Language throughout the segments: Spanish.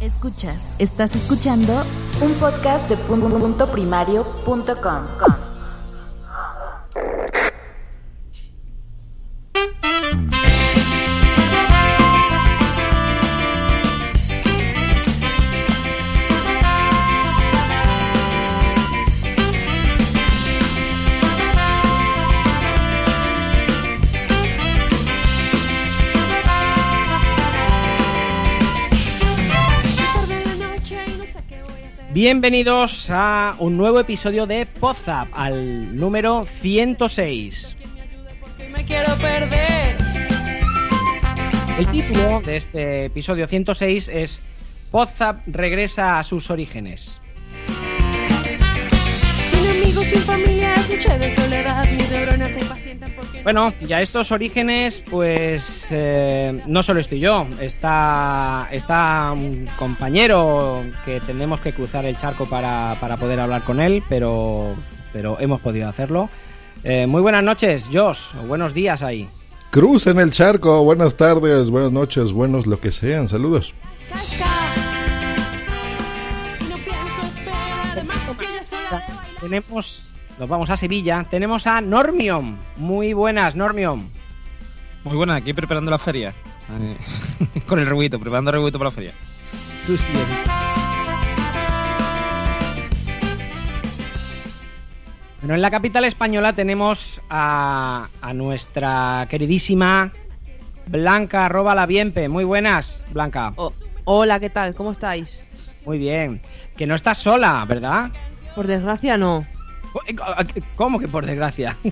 Escuchas, estás escuchando un podcast de punto Bienvenidos a un nuevo episodio de Podzap, al número 106. me quiero perder. El título de este episodio 106 es Podzap regresa a sus orígenes. Sin amigos, sin familia, noche de soledad, mis neuronas se impacientan porque... Bueno, y a estos orígenes, pues eh, no solo estoy yo, está, está un compañero que tenemos que cruzar el charco para, para poder hablar con él, pero, pero hemos podido hacerlo. Eh, muy buenas noches, Josh, buenos días ahí. Crucen el charco, buenas tardes, buenas noches, buenos lo que sean, saludos. Casca. Tenemos, nos vamos a Sevilla, tenemos a Normion. Muy buenas, Normion. Muy buena, aquí preparando la feria. Eh, Con el rebuito, preparando el rebuito para la feria. Tú sí. Bueno, en la capital española tenemos a, a nuestra queridísima Blanca arroba la Bienpe. Muy buenas, Blanca. Oh, hola, ¿qué tal? ¿Cómo estáis? Muy bien. Que no estás sola, ¿verdad? Por desgracia no. ¿Cómo que por desgracia?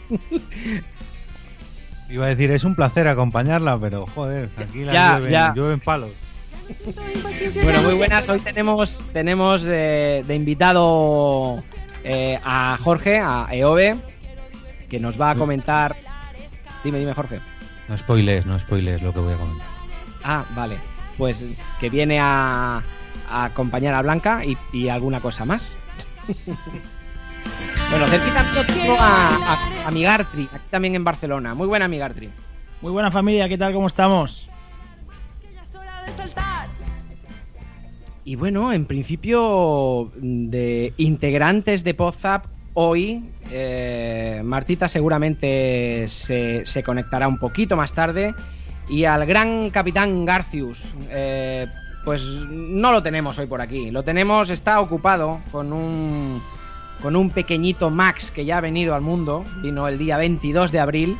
Iba a decir, es un placer acompañarla, pero joder, aquí la Ya, llueven, ya. llueven palos. Bueno, muy buenas. Hoy tenemos, tenemos de, de invitado eh, a Jorge, a Eove, que nos va a comentar. Dime, dime, Jorge. No spoilers, no spoilers lo que voy a comentar. Ah, vale. Pues que viene a, a acompañar a Blanca y, y alguna cosa más. bueno, cerquita a, a, a Migartri, aquí también en Barcelona. Muy buena Migartri. Muy buena familia, ¿qué tal? ¿Cómo estamos? que ya es hora de saltar. Y bueno, en principio de integrantes de Podzap, hoy eh, Martita seguramente se, se conectará un poquito más tarde. Y al gran capitán Garcius, eh, pues no lo tenemos hoy por aquí. Lo tenemos, está ocupado con un, con un pequeñito Max que ya ha venido al mundo. Vino el día 22 de abril.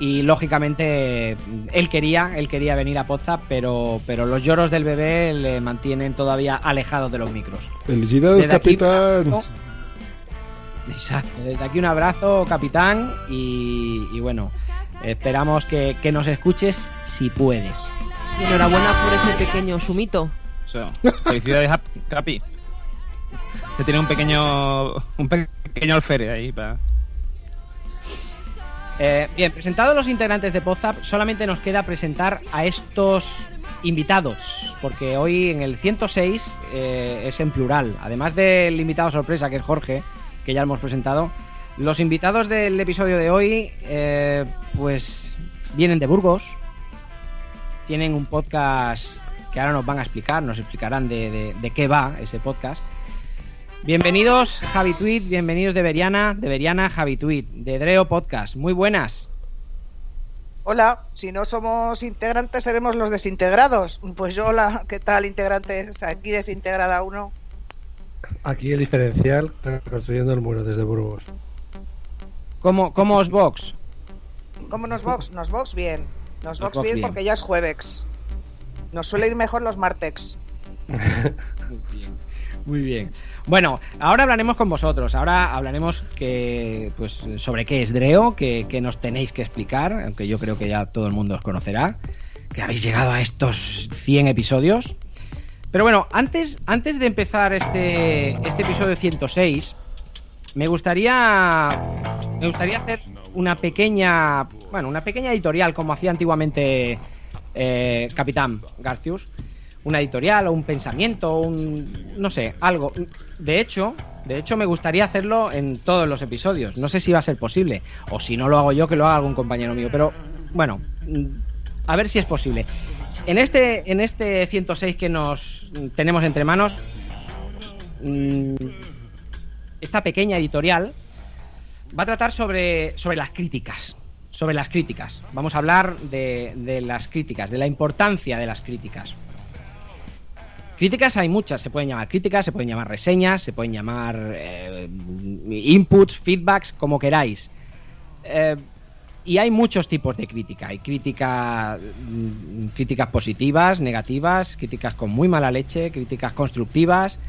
Y lógicamente él quería, él quería venir a Podzap, pero, pero los lloros del bebé le mantienen todavía alejado de los micros. Felicidades, Desde capitán. Exacto, desde aquí un abrazo, capitán, y, y bueno, esperamos que, que nos escuches si puedes. Enhorabuena por ese pequeño sumito. Eso. Felicidades, Capi. Que tiene un pequeño. Un pequeño alférez ahí para. Eh, bien, presentados los integrantes de Podzap, solamente nos queda presentar a estos invitados, porque hoy en el 106 eh, es en plural. Además del invitado sorpresa, que es Jorge, que ya hemos presentado, los invitados del episodio de hoy, eh, pues vienen de Burgos, tienen un podcast que ahora nos van a explicar, nos explicarán de, de- de qué va ese podcast. Bienvenidos Javi Tweet, bienvenidos de Veriana, de Veriana Javi Tweet, de Dreo Podcast. Muy buenas. Hola, si no somos integrantes seremos los desintegrados. Pues yo, hola, ¿qué tal integrantes? Aquí desintegrada uno. Aquí el diferencial, reconstruyendo el muro desde Burgos. ¿Cómo, cómo os box? ¿Cómo nos box? Nos box bien. Nos box box bien, bien. porque ya es jueves. Nos suele ir mejor los martex. Muy bien. Muy bien. Bueno, ahora hablaremos con vosotros. Ahora hablaremos que, pues, sobre qué es Dreo, que, que nos tenéis que explicar, aunque yo creo que ya todo el mundo os conocerá. que habéis llegado a estos 100 episodios. Pero bueno, antes, antes de empezar este, este episodio 106, me gustaría, me gustaría hacer una pequeña, bueno, una pequeña editorial como hacía antiguamente eh, Capitán Garcius. Una editorial o un pensamiento, un, no sé, algo. De hecho, de hecho me gustaría hacerlo en todos los episodios. No sé si va a ser posible o si no lo hago yo que lo haga algún compañero mío, pero bueno, mm, a ver si es posible. En este, en este 106 que nos tenemos entre manos, mm, esta pequeña editorial va a tratar sobre, sobre las críticas. Sobre las críticas. Vamos a hablar de, de las críticas, de la importancia de las críticas. Críticas hay muchas, se pueden llamar críticas, se pueden llamar reseñas, se pueden llamar eh, inputs, feedbacks, como queráis. Eh, y hay muchos tipos de crítica. Hay crítica, mm, críticas positivas, negativas, críticas con muy mala leche, críticas constructivas.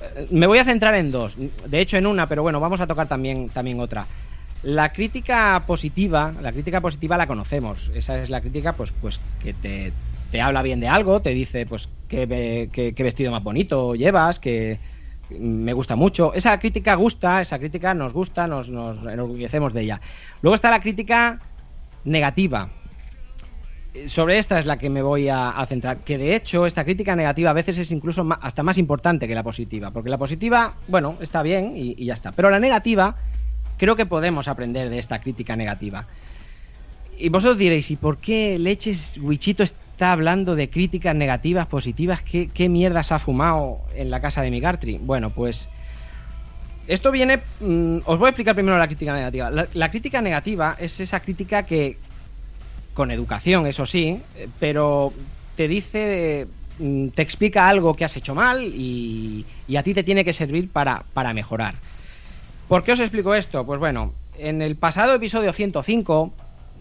Eh, me voy a centrar en dos. De hecho, en una, pero bueno, vamos a tocar también, también otra. La crítica positiva, la crítica positiva la conocemos. Esa es la crítica, pues, pues que te, te habla bien de algo, te dice, pues, qué, qué- vestido más bonito llevas, que me gusta mucho. Esa crítica gusta, esa crítica nos gusta, nos, nos enorgullecemos de ella. Luego está la crítica negativa. Sobre esta es la que me voy a, centrar. Que de hecho, esta crítica negativa a veces es incluso hasta más importante que la positiva. Porque la positiva, bueno, está bien y ya está. Pero la negativa, creo que podemos aprender de esta crítica negativa. Y vosotros diréis, ¿y por qué leches Wichito está hablando de críticas negativas, positivas? ¿Qué, mierdas ha fumado en la casa de Migartri? Bueno, pues esto viene... mm, os voy a explicar primero la crítica negativa. La, la crítica negativa es esa crítica que, con educación, eso sí, eh, pero te dice, mm, te explica algo que has hecho mal y, y a ti te tiene que servir para, para mejorar. ¿Por qué os explico esto? Pues bueno, en el pasado episodio 105,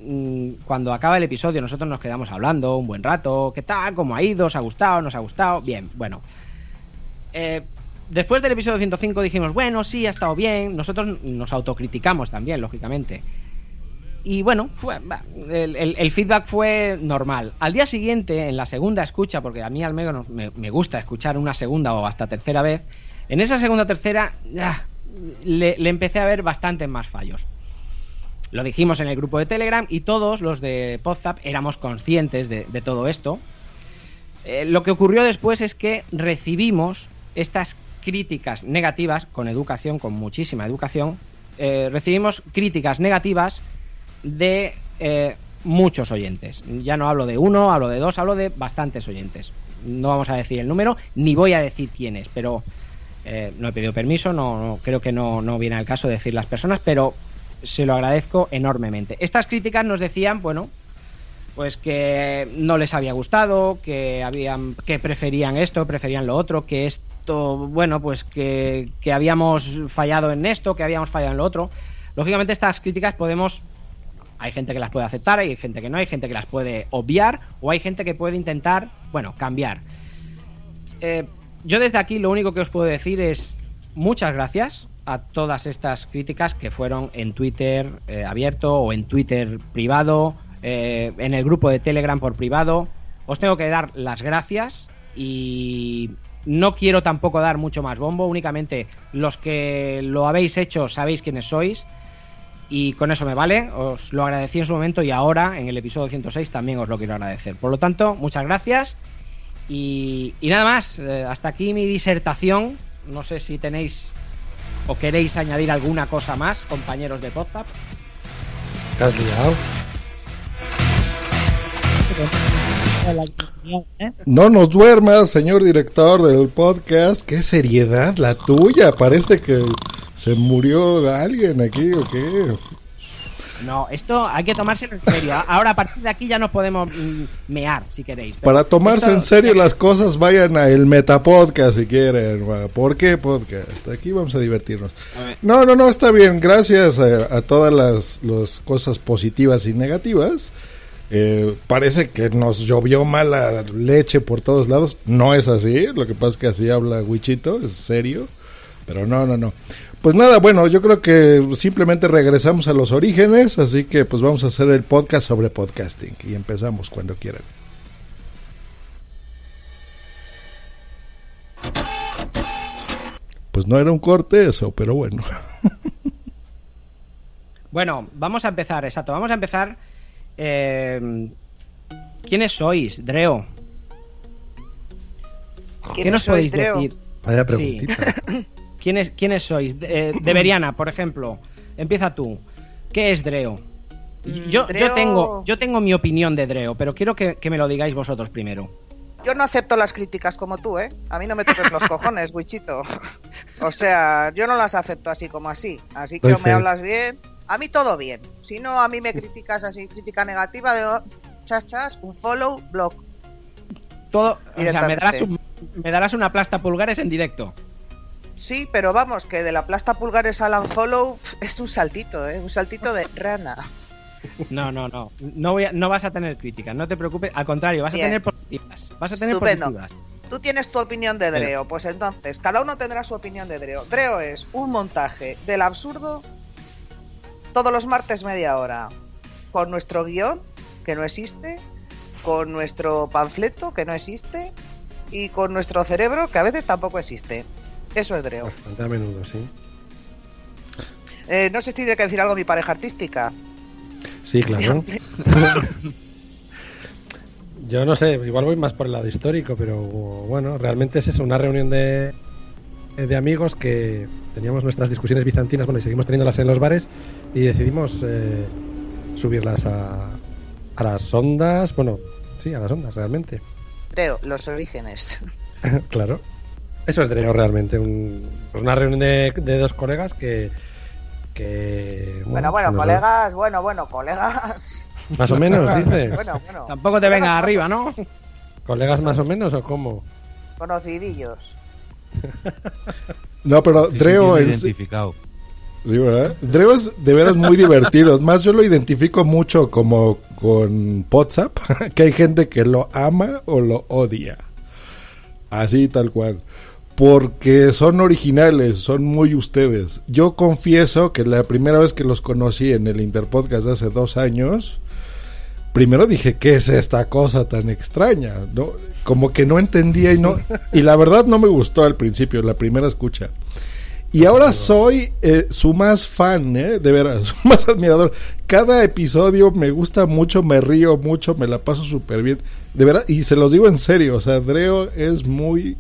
mm, cuando acaba el episodio, nosotros nos quedamos hablando un buen rato. ¿Qué tal? ¿Cómo ha ido? ¿Os ha gustado? ¿Nos ha gustado? Bien, bueno. Eh, después del episodio 105 dijimos, bueno, sí, ha estado bien. Nosotros nos autocriticamos también, lógicamente. Y bueno, fue, el, feedback fue normal. Al día siguiente, en la segunda escucha, porque a mí al menos me, gusta escuchar una segunda o hasta tercera vez, en esa segunda o tercera ya, le, empecé a ver bastantes más fallos. Lo dijimos en el grupo de Telegram y todos los de Podzap éramos conscientes de, de todo esto. Eh, lo que ocurrió después es que recibimos estas críticas negativas, con educación, con muchísima educación, eh, recibimos críticas negativas de eh, muchos oyentes. Ya no hablo de uno, hablo de dos, hablo de bastantes oyentes. No vamos a decir el número, ni voy a decir quién es, pero eh, no he pedido permiso, no, creo que no, no viene al caso decir las personas, pero se lo agradezco enormemente. Estas críticas nos decían, bueno, pues que no les había gustado, que habían, que preferían esto, preferían lo otro, que esto, bueno, pues que, que habíamos fallado en esto, que habíamos fallado en lo otro. Lógicamente estas críticas podemos hay gente que las puede aceptar, hay gente que no, hay gente que las puede obviar o hay gente que puede intentar, bueno, cambiar. Eh, yo desde aquí lo único que os puedo decir es muchas gracias a todas estas críticas que fueron en Twitter eh, abierto o en Twitter privado, eh, en el grupo de Telegram por privado. Os tengo que dar las gracias y no quiero tampoco dar mucho más bombo, únicamente los que lo habéis hecho sabéis quiénes sois y con eso me vale, os lo agradecí en su momento y ahora en el episodio 106 también os lo quiero agradecer. Por lo tanto, muchas gracias y, nada más, eh, hasta aquí mi disertación, no sé si tenéis o queréis añadir alguna cosa más, compañeros de Podzap. ¿Te has liado? No nos duermas, señor director del podcast. Qué seriedad la tuya. Parece que se murió alguien aquí o qué. No, esto hay que tomárselo en serio. Ahora a partir de aquí ya nos podemos mm, mear si queréis. Para tomarse esto- en serio las cosas, vayan a el Metapodcast si quieren. ¿Por qué podcast? Aquí vamos a divertirnos. No, no, no, está bien. Gracias a, a todas las, las cosas positivas y negativas. Eh, parece que nos llovió mala leche por todos lados. No es así. Lo que pasa es que así habla Wichito, es serio. Pero no, no, no. Pues nada, bueno, yo creo que simplemente regresamos a los orígenes, así que pues vamos a hacer el podcast sobre podcasting y empezamos cuando quieran. Pues no era un corte eso, pero bueno. Bueno, vamos a empezar, exacto. Vamos a empezar. Eh, ¿Quiénes sois, Dreo? ¿Qué nos sois, podéis Dreo? decir? Vaya preguntita. ¿Quiénes, ¿Quiénes sois? De, eh, Deberiana, por ejemplo. Empieza tú. ¿Qué es Dreo? Mm, Yo, yo, tengo, yo tengo mi opinión de Dreo, pero quiero que, que me lo digáis vosotros primero. Yo no acepto las críticas como tú, ¿eh? A mí no me toques los cojones, Wichito. O sea, yo no las acepto así como así. Así que o me hablas bien. A mí todo bien. Si no, a mí me criticas así, crítica negativa, yo, chas, chas, un follow, blog. Todo, o sea, me darás, un- me darás una plasta pulgares en directo. Sí, pero vamos, que de la plasta pulgares al unfollow es un saltito, ¿eh? Un saltito de rana. No, no, no. No, voy a- no vas a tener críticas, no te preocupes. Al contrario, vas Bien. a tener positivas. Vas a tener Estupendo. positivas. Tú tienes tu opinión de Dreo, pues entonces, cada uno tendrá su opinión de Dreo. Dreo es un montaje del absurdo todos los martes media hora, con nuestro guion, que no existe, con nuestro panfleto, que no existe, y con nuestro cerebro, que a veces tampoco existe. Eso es Dreo. Bastante a menudo, sí. Eh, no sé si tiene que decir algo mi pareja artística. Sí, claro. Yo no sé, igual voy más por el lado histórico, pero bueno, realmente es eso, una reunión de, de amigos que teníamos nuestras discusiones bizantinas, bueno, y seguimos teniéndolas en los bares, y decidimos eh, subirlas a, a las ondas, bueno, sí, a las ondas, realmente. Dreo, los orígenes. claro. Eso es Dreo realmente, un, pues una reunión de, de dos colegas que... que Bueno, bueno, colegas, bueno, bueno, colegas. Más o menos, dices. Bueno, bueno. Tampoco te vengas arriba, ¿no? ¿Colegas más o menos o cómo? Conocidillos. No, pero Sí, Dreo sí, sí- identificado. Sí, ¿verdad? Dreo es de veras muy divertido. Más yo lo identifico mucho como con WhatsApp, que hay gente que lo ama o lo odia. Así tal cual. Porque son originales, son muy ustedes. Yo confieso que la primera vez que los conocí en el Interpodcast hace dos años, primero dije, ¿qué es esta cosa tan extraña? ¿No? Como que no entendía y no... Y la verdad no me gustó al principio, la primera escucha. Y ahora soy eh, su más fan, ¿eh? De veras, su más admirador. Cada episodio me gusta mucho, me río mucho, me la paso súper bien. De verdad, y se los digo en serio, o sea, Dreo es muy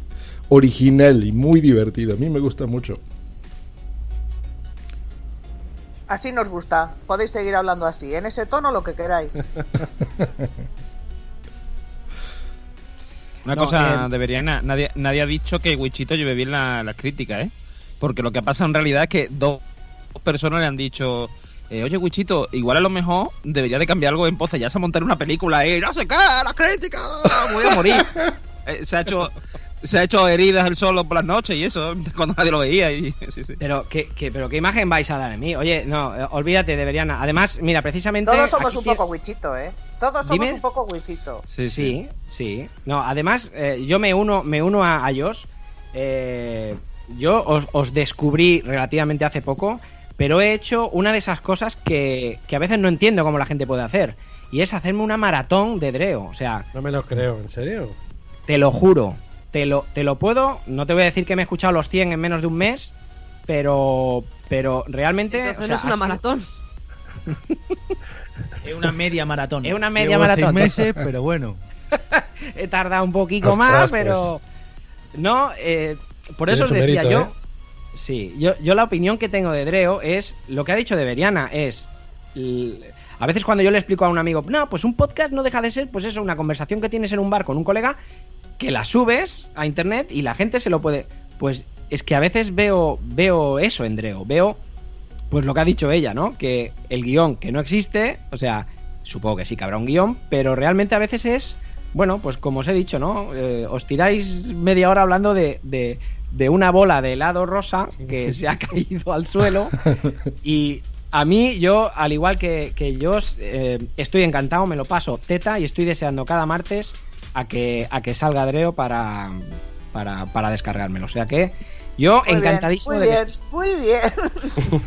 original y muy divertido. A mí me gusta mucho. Así nos gusta. Podéis seguir hablando así, en ese tono lo que queráis. Una No, cosa eh, debería nadie, nadie ha dicho que Wichito lleve bien la, la crítica, ¿eh? Porque lo que ha pasado en realidad es que dos personas le han dicho, eh, oye Wichito, igual a lo mejor debería de cambiar algo en Poza, ya se montar una película, eh, no sé qué, la crítica, voy a morir. Eh, se ha hecho se ha hecho heridas él solo por las noches y eso, cuando nadie lo veía. Y, sí, sí. Pero ¿qué, qué- pero qué imagen vais a dar de mí. Oye, no, eh, olvídate, deberían. Además, mira, precisamente. Todos somos un quiero- poco wichito, ¿eh? Todos somos Dime. un poco wichito. Sí, sí, No, además, eh, yo me uno, me uno a, a Josh. Eh, yo os, os descubrí relativamente hace poco, pero he hecho una de esas cosas que, que a veces no entiendo cómo la gente puede hacer. Y es hacerme una maratón de Dreo. O sea, No me lo creo, ¿en serio? te lo juro. Te lo, te lo puedo. No te voy a decir que me he escuchado los 100 en menos de un mes. Pero, pero realmente. Entonces o no sea, es una maratón. Es una media maratón. Es una media Llevo maratón. seis meses, pero bueno. He tardado un poquito Ostras, más, pues. pero. No, eh, por eso os decía mérito, yo. ¿eh? Sí, yo, yo la opinión que tengo de Dreo es. Lo que ha dicho de Beriana es. A veces cuando yo le explico a un amigo, no, pues un podcast no deja de ser, pues eso, una conversación que tienes en un bar con un colega, que la subes a internet y la gente se lo puede. Pues es que a veces veo, veo eso en Dreo, veo pues lo que ha dicho ella, ¿no? Que el guion que no existe, o sea, supongo que sí que habrá un guion, pero realmente a veces es, bueno, pues como os he dicho, ¿no? Eh, os tiráis media hora hablando de, de, de una bola de helado rosa que se ha caído al suelo y a mí, yo, al igual que, que yo, eh, estoy encantado, me lo paso teta y estoy deseando cada martes a que, a que salga Dreo para, para, para descargármelo. O sea que yo Muy bien, encantadísimo muy de que bien, muy bien.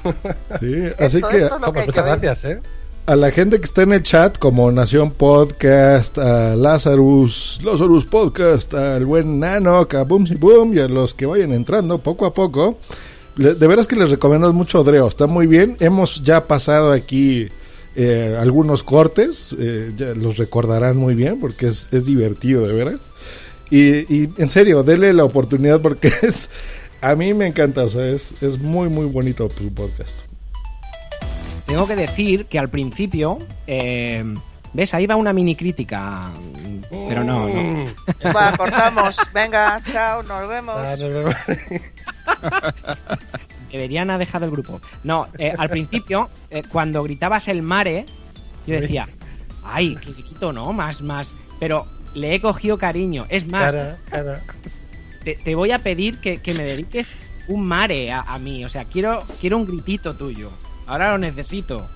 Sí, así Esto- que esto es muchas que gracias, ¿eh? a la gente que está en el chat, como Nación Podcast, a Lazarus, Lazarus Podcast, al buen Nano, a Boom y Boom, y a los que vayan entrando poco a poco. De veras que les recomiendo mucho Dreo, está muy bien. Hemos ya pasado aquí eh, algunos cortes, eh, ya los recordarán muy bien porque es, es divertido, de veras. Y, y en serio, denle la oportunidad porque es. A mí me encanta, o sea, es, es muy, muy bonito su podcast. Tengo que decir que al principio, eh, ¿ves? Ahí va una mini crítica. Pero no, no. Va, cortamos. Venga, chao, nos vemos. Deberían haber dejado el grupo. No, eh, al principio, eh, cuando gritabas el mare, yo decía, ay, qué grito, ¿no? Más, más. Pero le he cogido cariño. Es más, Cara, cara. te, te voy a pedir que, que me dediques un mare a, a mí. O sea, quiero, quiero un gritito tuyo. Ahora lo necesito.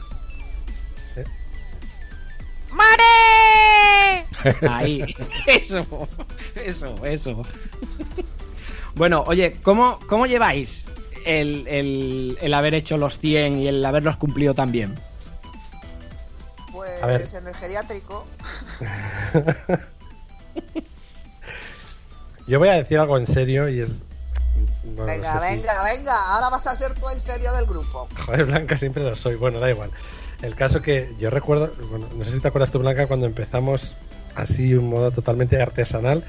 ¡Mare! Ahí. Eso. Eso, eso. Bueno, oye, ¿cómo, cómo lleváis el, el- el haber hecho los 100 y el haberlos cumplido también? Pues A ver. en el geriátrico. Yo voy a decir algo en serio y es. bueno, no venga, sé si- venga, venga. Ahora vas a ser tú en serio del grupo. Joder, Blanca siempre lo soy. Bueno, da igual. El caso que yo recuerdo, bueno, no sé si te acuerdas tú, Blanca, cuando empezamos así un modo totalmente artesanal,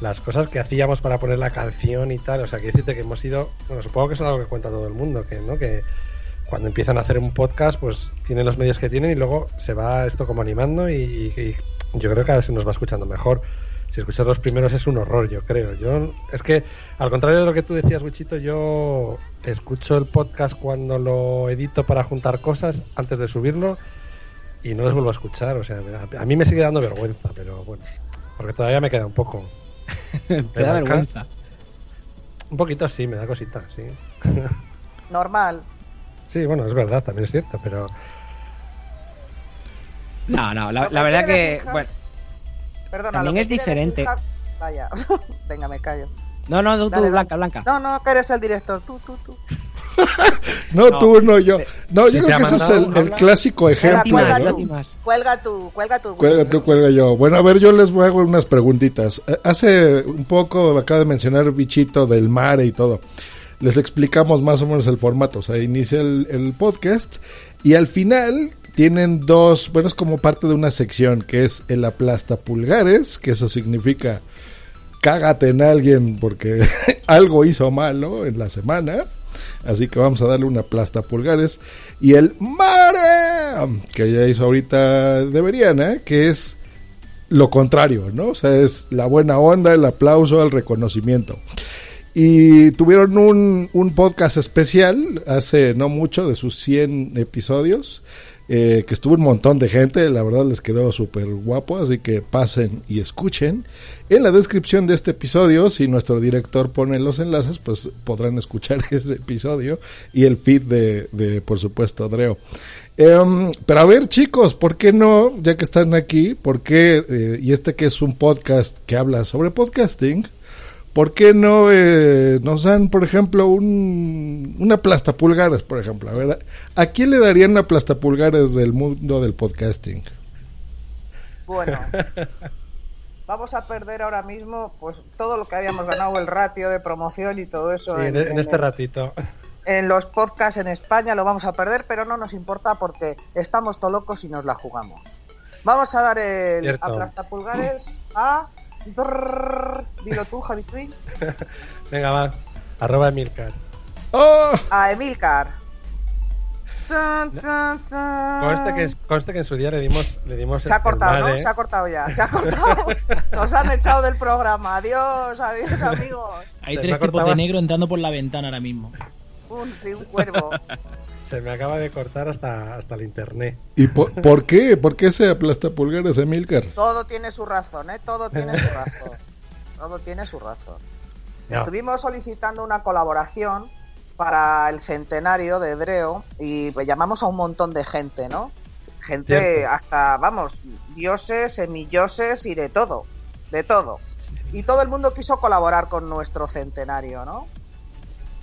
las cosas que hacíamos para poner la canción y tal. O sea, que decirte que hemos ido, bueno, supongo que es algo que cuenta todo el mundo, que, ¿no? Que cuando empiezan a hacer un podcast, pues tienen los medios que tienen y luego se va esto como animando y, yo creo que vez se nos va escuchando mejor. Si escuchas los primeros es un horror, yo creo. Yo es que al contrario de lo que tú decías, Wichito, yo escucho el podcast cuando lo edito para juntar cosas antes de subirlo y no los vuelvo a escuchar. O sea, a, a mí me sigue dando vergüenza, pero bueno, porque todavía me queda un poco. Te da vergüenza. Un poquito sí, me da cosita, sí. Normal. Sí, bueno, es verdad, también es cierto, pero No, no, la, verdad que. Bueno, Perdona, También lo que es diferente. Vaya. venga, me callo. no, no, tú, tú, Dale, Blanca, Blanca. No, no, que eres el director. Tú, tú, tú. No, No, tú, no, yo. No, yo creo que ese es el, clásico ejemplo. cuelga tú. Cuelga tú, cuelga tú. Cuelga tú, cuelga yo. Bueno, a ver, yo les hago unas preguntitas. Eh, Hace un poco acaba de mencionar Bichito del mar y todo. Les explicamos más o menos el formato. O sea, inicia el, el podcast y al final tienen dos, bueno, es como parte de una sección que es el aplasta pulgares, que eso significa cágate en alguien porque algo hizo malo en la semana. Así que vamos a darle una plasta pulgares. Y el mare, que ya hizo ahorita Deberiana, que es lo contrario, ¿no? O sea, es la buena onda, el aplauso, el reconocimiento. Y tuvieron un, un podcast especial hace no mucho de sus 100 episodios, eh, que estuvo un montón de gente, la verdad les quedó súper guapo, así que pasen y escuchen. En la descripción de este episodio, si nuestro director pone los enlaces, pues podrán escuchar ese episodio y el feed de, por supuesto, Dreo. Em, pero a ver, chicos, ¿por qué no, ya que están aquí, por qué, eh, y este que es un podcast que habla sobre podcasting, ¿por qué no eh, nos dan, por ejemplo, un, una plastapulgares, por ejemplo? A ver, ¿a quién le darían una plastapulgares del mundo del podcasting? Bueno. Vamos a perder ahora mismo pues todo lo que habíamos ganado, el ratio de promoción y todo eso. sí, en, en este ratito. en los podcasts en España lo vamos a perder, pero no nos importa porque estamos todo locos y nos la jugamos. Vamos a dar el Cierto. aplastapulgares a... Dilo tú, Javi Twin. Venga, va. Arroba Emilcar. ¡Oh! A Emilcar. Conste que, conste que en su día le dimos, le dimos Se ha cortado, ¿no? Se ha cortado ya. Se ha cortado. Nos han echado del programa. Adiós, adiós, amigos. Hay tres tipos de negro entrando por la ventana ahora mismo. Un, sí, un cuervo. Se me acaba de cortar hasta, hasta el internet. ¿Y por, por qué? ¿Por qué se aplastapulgares, Emilcar? Todo tiene su razón, ¿eh? Todo tiene su razón. Todo tiene su razón. Estuvimos solicitando una colaboración para el centenario de Dreo y pues, llamamos a un montón de gente, ¿no? Gente Cierto. hasta, vamos, dioses, semilloses y de todo, de todo. Y todo el mundo quiso colaborar con nuestro centenario, ¿no?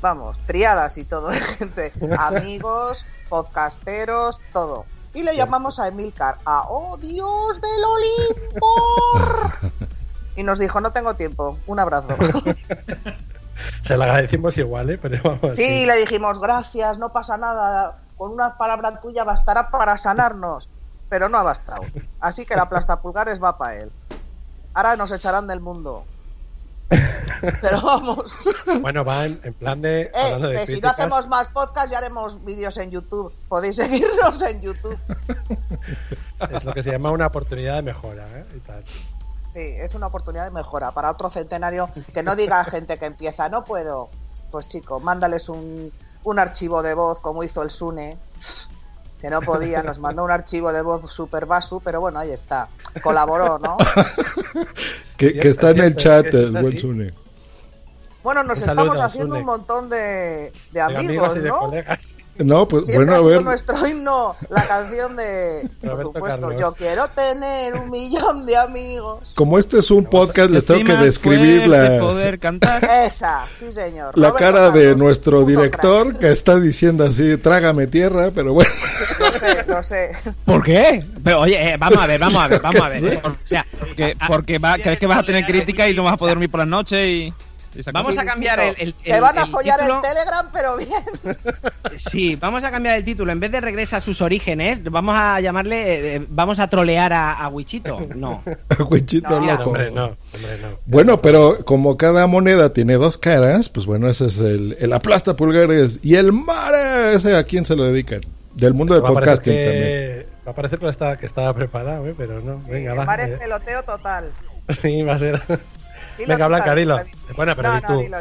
Vamos, triadas y todo de gente, amigos, podcasteros, todo. Y le llamamos a Emilcar, a ¡Oh Dios del Olimpo! Y nos dijo, no tengo tiempo, un abrazo. Se lo agradecimos igual, ¿eh? Pero vamos, Sí, le dijimos, gracias, no pasa nada, con una palabra tuya bastará para sanarnos. Pero no ha bastado. Así que la plastapulgares va para él. Ahora nos echarán del mundo. Pero vamos. Bueno, va en, en plan de. Eh, hablando de que si no hacemos más podcast ya haremos vídeos en YouTube. Podéis seguirnos en YouTube. Es lo que se llama una oportunidad de mejora, ¿eh? Y tal. Sí, es una oportunidad de mejora para otro centenario que no diga a gente que empieza, no puedo. Pues chico, mándales un, un archivo de voz como hizo el Sune, que no podía, nos mandó un archivo de voz super basu, pero bueno, ahí está. Colaboró, ¿no? Que, que está en el chat es el buen Sune. Bueno, nos estamos haciendo Sune. un montón de, de De amigos, de ¿no? colegas. No, pues Siempre bueno, a ver. nuestro himno, la canción de, por supuesto, Carlos. yo quiero tener un millón de amigos. Como este es un podcast, les tengo que describir la, poder cantar. Esa, sí señor. la Roberto cara de nuestro director crack. que está diciendo así, trágame tierra, pero bueno. Lo sé, lo sé. ¿Por qué? Pero oye, eh, vamos a ver, vamos a ver, vamos a ver. eh. O sea, Porque, porque va, crees que vas a tener crítica y no vas a poder dormir por las noches y. Vamos a cambiar el, el, Te el- van a el follar título. el Telegram, pero bien. Sí, vamos a cambiar el título. En vez de regresa a sus orígenes, vamos a llamarle. eh, eh, vamos a trolear a, a Wichito. No. Huichito No, loco. Hombre, no, hombre, no. Bueno, pero como cada moneda tiene dos caras, pues bueno, ese es el, el aplasta pulgares. Y el mare, ese a quién se lo dedican. Del mundo de Va a parecer podcasting también. va a parecer que estaba, que estaba preparado, ¿eh? Pero no. Venga, va. Pares eh. peloteo total. Sí, va a ser. Dilo Venga, Blanca, dilo. Bueno, pero no, di tú.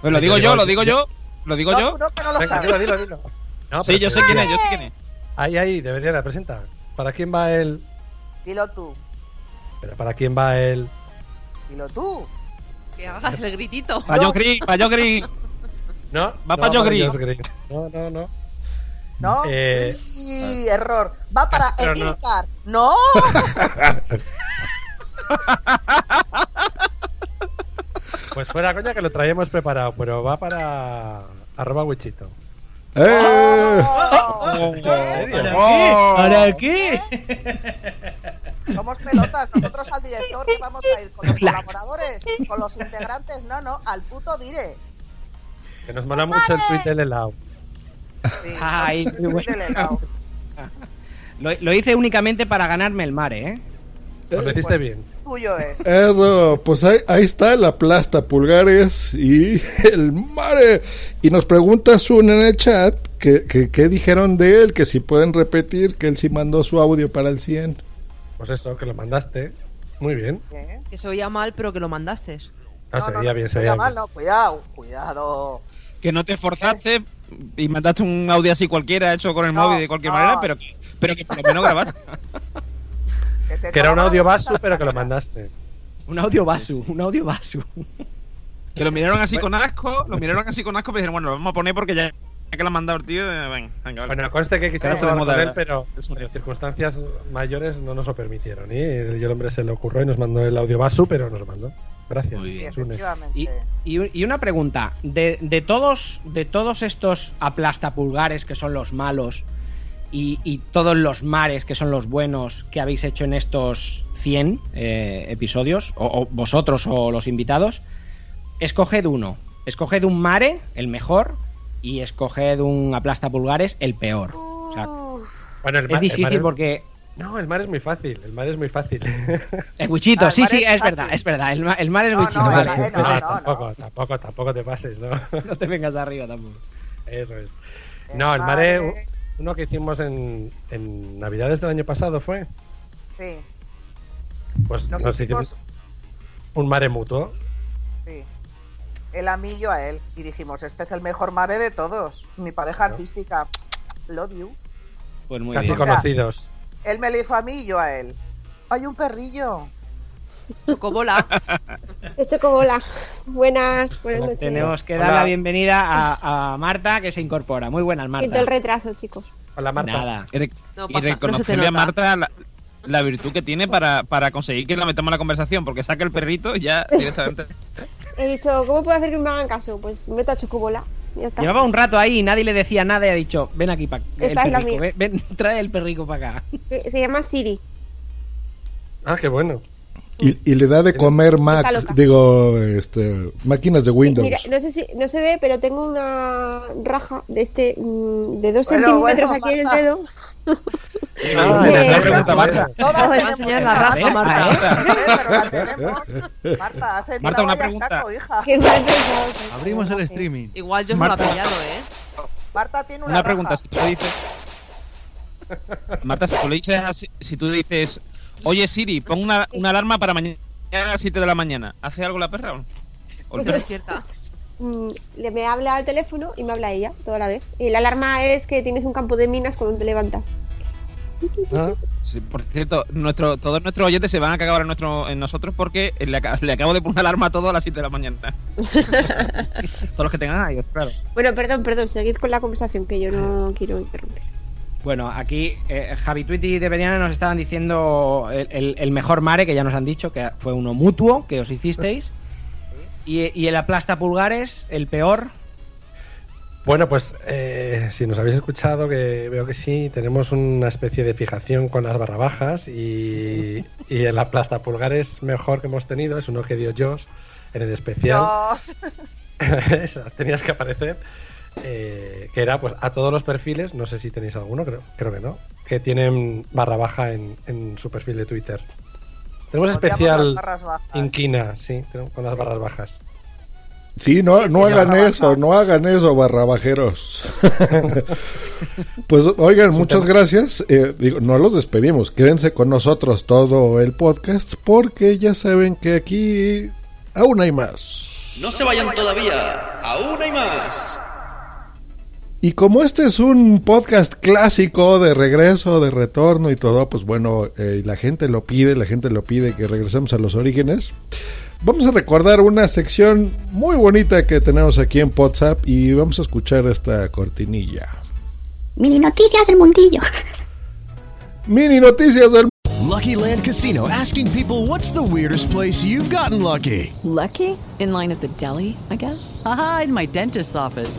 Pues lo digo yo, lo digo yo. Lo digo No, yo. no, que no lo Venga, sabes. dilo, dilo, dilo. No, Sí, yo sé quién es, yo sé quién es. Ahí, ahí, debería de presentar. ¿Para quién va el. Dilo tú. Pero ¿Para quién va el. Dilo tú. Que hagas el gritito. Pa' yo Gris, pa' yo Gris. No, Va no pa' Joe Green. Joe Green. No, no, no. ¿No? Eh, Y error. Va para pero no. No. Pues fuera coña que lo traíamos preparado, pero va para. arroba wichito. ¡Eh! Oh. ¿En serio? ¿Para qué? Somos pelotas. Nosotros al director que vamos a ir con los colaboradores, con los integrantes. No, no, al puto dire. Que nos mola mucho el tweet del helado. Sí, Ay, muy muy bueno. delegado. Lo, lo hice únicamente para ganarme el mare, ¿eh? Pues lo hiciste bien. Tuyo es. Eso, pues ahí, ahí está el aplasta pulgares y el mare. Y nos pregunta Sun en el chat que, que, que dijeron de él, que si pueden repetir que él sí mandó su audio para el 100. Pues eso, que lo mandaste. Muy bien. ¿Eh? Que se oía mal, pero que lo mandaste. Ah, No, se no, veía no, bien, se oía mal, no, cuidado, cuidado. Que no te esforzaste y mandaste un audio así cualquiera hecho con el No, móvil de cualquier no. manera, pero que, pero que por lo menos grabaste. Que era un audio basu, pero que lo mandaste. Un audio basu, un audio basu. Que lo miraron así con asco, lo miraron así con asco, pero dijeron, bueno, lo vamos a poner porque ya que lo ha mandado el tío, eh, venga, venga. Bueno, conste que quisiera Eh, moda, con él, pero en circunstancias mayores no nos lo permitieron. Y el, y el hombre se le ocurrió y nos mandó el audio basu, pero nos lo mandó. Gracias. Muy bien. Y- y una pregunta, de, de todos, de todos estos aplastapulgares que son los malos y, y todos los mares que son los buenos que habéis hecho en estos 100 eh, episodios, o, o vosotros o los invitados, escoged uno. Escoged un mare, el mejor, y escoged un aplastapulgares, el peor. O sea, Bueno, el es mar- el mar difícil es- porque... No, el mar es muy fácil. El mar es muy fácil. El Wichito, Ah, el sí, mar sí, es es verdad, es verdad. El, ma- el mar es No, Wichito, no, vale. el- no, No, no, tampoco, tampoco, tampoco te pases, ¿no? No te vengas arriba tampoco. Eso es. El No, el mare, mare- uno que hicimos en, en Navidades del año pasado fue. Sí, Pues nos nos hicimos, hicimos un mare mutuo. sí, el amillo a él y dijimos, este es el mejor mare de todos. Mi pareja No. artística, love you. Pues muy casi bien. O sea, conocidos. Él me lo hizo a mí y yo a él. Hay un perrillo. Chocobola. Chocobola. Buenas, buenas noches. Tenemos que Hola. dar la bienvenida a, a Marta que se incorpora. Muy buenas, Siento Marta. el retraso, chicos. Hola, Marta. Nada. Y, re- No y pasa, no se te reconocerle a. Marta la, la virtud que tiene para, para conseguir que la metamos en la conversación, porque saca el perrito y ya directamente. He dicho, ¿cómo puedo hacer que me hagan caso? Pues meto a Chocobola. Llevaba un rato ahí y nadie le decía nada y ha dicho, ven aquí para el perrico, ven, ven, trae el perrico para acá. Se, se llama Siri. Ah, qué bueno. Y, y le da de comer Mac, digo, este, máquinas de Windows. Mira, no sé si no se ve, pero tengo una raja de este mm, de dos Bueno, centímetros bueno, aquí en el dedo. Ah, Eh, Marta. Todas enseñar esa la raja, Marta. ¿eh? Marta, has entrado Marta, una vaya pregunta. saco, hija. Abrimos el streaming. Igual yo lo he pillado, ¿eh? Marta tiene una, Una pregunta, raja. si tú le dices... Marta, si tú le dices así- si tú dices, oye Siri, pon una, una alarma para mañana a las 7 de la mañana, ¿hace algo la perra o no? Despierta. Mm, le me habla al teléfono y me habla ella toda la vez. Y la alarma es que tienes un campo de minas cuando te levantas. Ah, Sí, por cierto, nuestro, todos nuestros oyentes se van a cagar en, nuestro, en nosotros porque le, aca- le acabo de poner una alarma a todos a las 7 de la mañana. todos los que tengan iOS, claro. Bueno, perdón, perdón, seguid con la conversación que yo no quiero interrumpir. Bueno, aquí eh, Javi Tweety y de Beriana nos estaban diciendo el, el- el mejor mare, que ya nos han dicho, que fue uno mutuo, que os hicisteis. Y, y el aplasta pulgares, el peor. Bueno, pues eh, si nos habéis escuchado, que veo que sí, tenemos una especie de fijación con las barra bajas y, y el aplasta pulgares mejor que hemos tenido es uno que dio Josh en el especial. Dios. Eso, tenías que aparecer. Eh, que era pues a todos los perfiles, no sé si tenéis alguno, creo, creo que no, que tienen barra baja en, en su perfil de Twitter. Tenemos Odiamos especial. Inquina, sí, con las barras bajas. Sí, no, no hagan eso, baja. no hagan eso, barrabajeros. pues oigan, muchas gracias. Eh, digo, no los despedimos, quédense con nosotros todo el podcast porque ya saben que aquí aún hay más. No se vayan todavía, aún hay más. Y como este es un podcast clásico de regreso, de retorno y todo, pues bueno, eh, la gente lo pide, la gente lo pide que regresemos a los orígenes. Vamos a recordar una sección muy bonita que tenemos aquí en WhatsApp y vamos a escuchar esta cortinilla. Mini noticias del mundillo. Mini noticias del Lucky Land Casino asking people what's the weirdest place you've gotten lucky? Lucky? In line at the deli, I guess? Aha, in my dentist's office.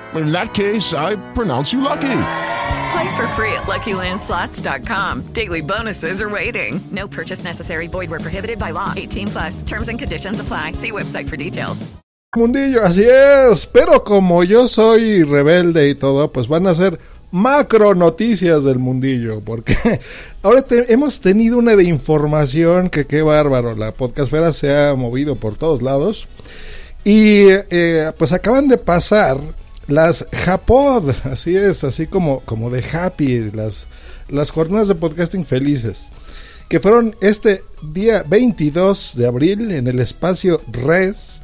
In that case, I pronounce you lucky. Play for free at LuckyLandSlots.com. Daily bonuses are waiting. No purchase necessary. Void where prohibited by law. 18 plus. Terms and conditions apply. See website for details. Mundillo, así es. Pero como yo soy rebelde y todo, pues van a ser macro noticias del mundillo. Porque ahora te- hemos tenido una de información que qué bárbaro. La podcastfera se ha movido por todos lados. Y eh, pues acaban de pasar las Japod, así es, así como, como de Happy, las, las jornadas de podcasting felices, que fueron este día 22 de abril en el espacio Res,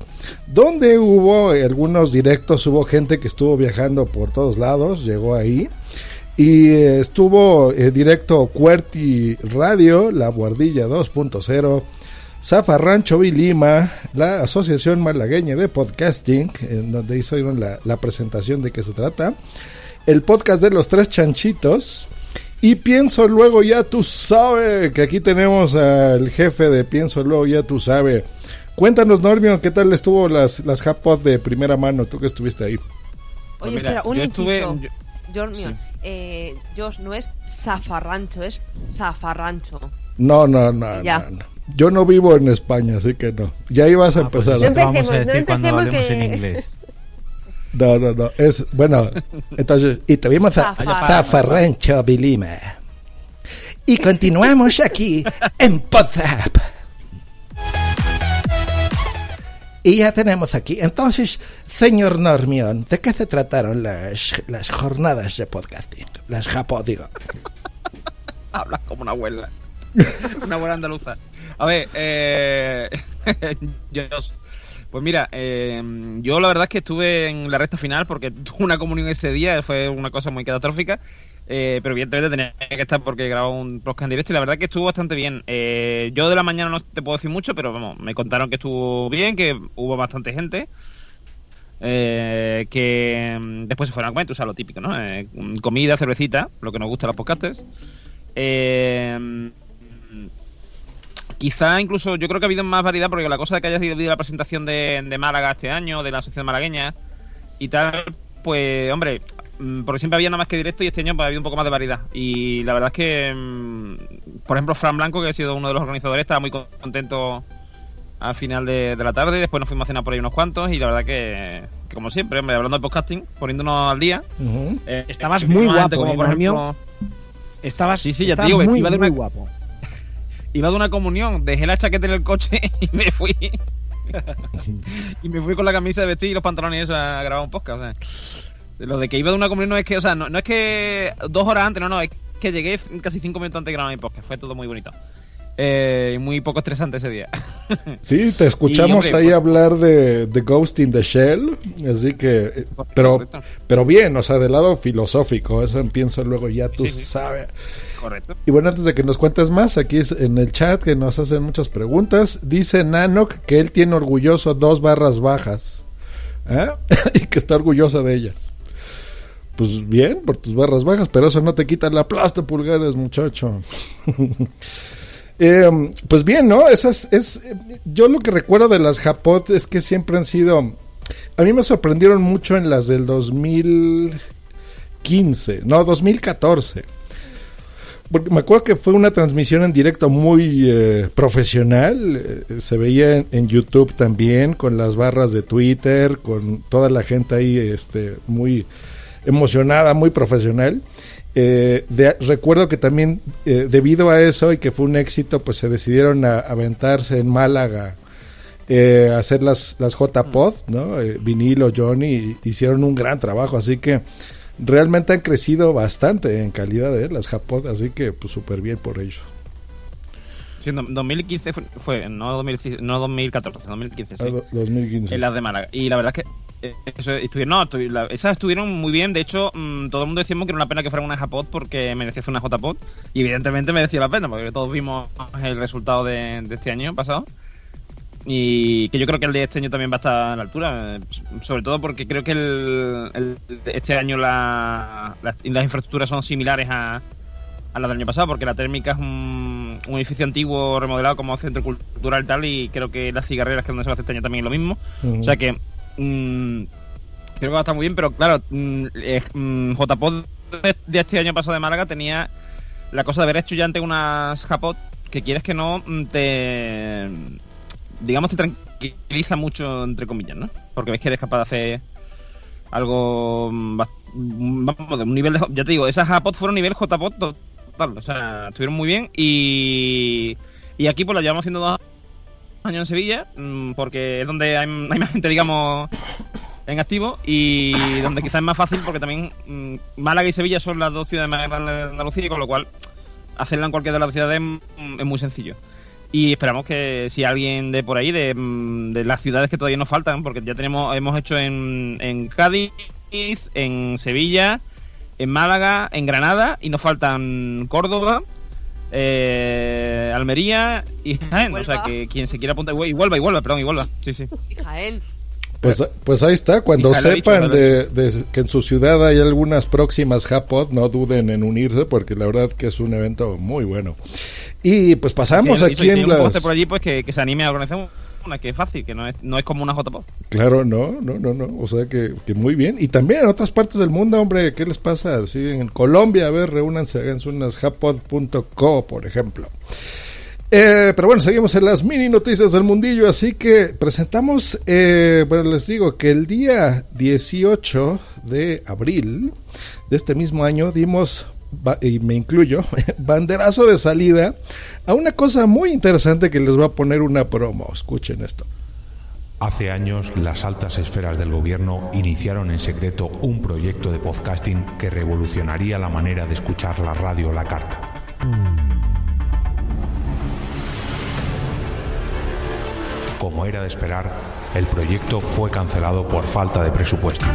donde hubo algunos directos, hubo gente que estuvo viajando por todos lados, llegó ahí. Y estuvo eh, directo Cuerti Radio, La Guardilla 2.0, Zafarrancho y Lima, la Asociación Malagueña de Podcasting, en donde hicieron la, la presentación de qué se trata, el podcast de los tres chanchitos, y Pienso Luego Ya Tú Sabe, que aquí tenemos al jefe de Pienso Luego Ya Tú Sabe. Cuéntanos, Normio, ¿qué tal estuvo las, las Japod de primera mano, tú que estuviste ahí? Oye, mira, espera, un yo inciso. estuve- yo- sí. eh, Josh, no es zafarrancho, es zafarrancho. No, no, no, Ya. no, no. Yo no vivo en España, así que no. Ya ibas a pues empezar. eso te vamos a decir cuando hablemos en inglés. No, no, no. Es, bueno, entonces, y tuvimos a Zafarrancho. Vilima. Y continuamos aquí en WhatsApp. Y ya tenemos aquí. Entonces, señor Normión, ¿de qué se trataron las, las jornadas de podcasting? Las Japó, digo. Hablas como una abuela. una abuela andaluza. A ver, eh, pues mira, eh, yo la verdad es que estuve en la recta final porque tuve una comunión ese día, fue una cosa muy catastrófica. Eh, pero evidentemente tenía que estar porque grababa un podcast en directo y la verdad que estuvo bastante bien. Eh, yo de la mañana no te puedo decir mucho, pero vamos, me contaron que estuvo bien, que hubo bastante gente. Eh, que mm, después se fueron a comer, o sea, lo típico, ¿no? Eh, comida, cervecita, lo que nos gusta a los podcasters. Eh, quizá incluso yo creo que ha habido más variedad porque la cosa de que haya sido la presentación de, de Málaga este año, de la asociación malagueña y tal, pues hombre, mm, porque siempre había nada más que directo y este año pues, ha habido un poco más de variedad. Y la verdad es que, mm, por ejemplo, Fran Blanco, que ha sido uno de los organizadores, estaba muy contento al final de, de la tarde. Después nos fuimos a cenar por ahí unos cuantos y la verdad que, que como siempre, hombre, hablando de podcasting, poniéndonos al día. eh, Estabas muy guapo, como ¿eh, por ejemplo... Estabas, Sí, sí, ya te estabas digo, muy, guapo. Iba de una comunión, dejé la chaqueta en el coche y me fui. y me fui con la camisa de vestir y los pantalones y eso a grabar un podcast. O sea, lo de que iba de una comunión no es que, o sea, no, no es que dos horas antes, no, no, es que llegué casi cinco minutos antes de grabar mi podcast. Fue todo muy bonito. Eh, muy poco estresante ese día. Sí, te escuchamos Y, hombre, ahí pues- hablar de, de Ghost in the Shell, así que, eh, pero, pero bien, o sea, del lado filosófico, eso pienso luego ya tú Sí, sí. sabes. Correcto. Y bueno, antes de que nos cuentes más, aquí es en el chat que nos hacen muchas preguntas, dice Nanok que él tiene orgulloso dos barras bajas ¿eh? y que está orgullosa de ellas. Pues bien, por tus barras bajas, pero eso no te quita la plasta pulgares, muchacho. Eh, pues bien, ¿no? Esas es yo lo que recuerdo de las Japot es que siempre han sido a mí me sorprendieron mucho en las del 2015, no, 2014. Porque me acuerdo que fue una transmisión en directo muy eh, profesional. eh, se veía en, en YouTube también, con las barras de Twitter, con toda la gente ahí este, muy emocionada, muy profesional. Eh, de- recuerdo que también eh, debido a eso y que fue un éxito, pues se decidieron a, aventarse en Málaga eh, a hacer las, las J-Pod, ¿no? Eh, Vinilo, Johnny, hicieron un gran trabajo, así que realmente han crecido bastante en calidad de las J-Pod, así que pues súper bien por ellos. Sí, en do- 2015 fue, fue, no, 2015, no 2014, 2015. Sí. Ah, do- 2015. En las de Málaga. Y la verdad es que eh, eso, estuvieron, no, la- esas estuvieron muy bien. De hecho, mm, todo el mundo decíamos que era una pena que fuera una Japod porque merecía una JPod. Y evidentemente merecía la pena porque todos vimos el resultado de, de este año pasado. Y que yo creo que el de este año también va a estar a la altura. eh, Sobre todo porque creo que el, el- este año la- las, las infraestructuras son similares a, a la del año pasado, porque la térmica es un, un edificio antiguo remodelado como centro cultural y tal, y creo que las cigarreras que es donde se va a hacer este año también es lo mismo. O sea que mm, creo que va a estar muy bien, pero claro, mm, eh, mm, JPod de, este año pasado de Málaga tenía la cosa de haber hecho ya antes unas Japod que quieres que no mm, te digamos te tranquiliza mucho entre comillas, ¿no? Porque ves que eres capaz de hacer algo de un nivel de ya te digo, esas Japod fueron nivel JPod total, o sea, estuvieron muy bien y y aquí pues lo llevamos haciendo dos años en Sevilla, mm, porque es donde hay, hay más gente, digamos, en activo y donde quizás es más fácil porque también mm, Málaga y Sevilla son las dos ciudades más grandes de Andalucía y con lo cual hacerla en cualquiera de las ciudades mm, es muy sencillo. Y esperamos que si alguien de por ahí, de, las ciudades que todavía nos faltan, porque ya tenemos hemos hecho en Cádiz, en Sevilla, en Málaga, en Granada y nos faltan Córdoba, eh, Almería y Jaén. O sea que quien se quiera apuntar, y Huelva, y Huelva, perdón, y Huelva. Sí, sí. Y Jaén. Pues, pues ahí está, cuando Hija, dicho, sepan de, de que en su ciudad hay algunas próximas Japod, no duden en unirse porque la verdad que es un evento muy bueno. Y pues pasamos Sí, aquí en las... por allí, pues que, que se anime a organizar que es fácil, que no es, no es como una JPod. Claro, no, no, no, no, o sea que, que muy bien. Y también en otras partes del mundo, hombre, ¿qué les pasa? Sí, en Colombia, a ver, reúnanse, hagan unas japod.co, por ejemplo. Eh, pero bueno, seguimos en las mini noticias del mundillo, así que presentamos, eh, bueno, les digo que el día 18 de abril de este mismo año dimos, y me incluyo, banderazo de salida a una cosa muy interesante que les voy a poner una promo. Escuchen esto. Hace años, las altas esferas del gobierno iniciaron en secreto un proyecto de podcasting que revolucionaría la manera de escuchar la radio la carta. Como era de esperar, el proyecto fue cancelado por falta de presupuesto.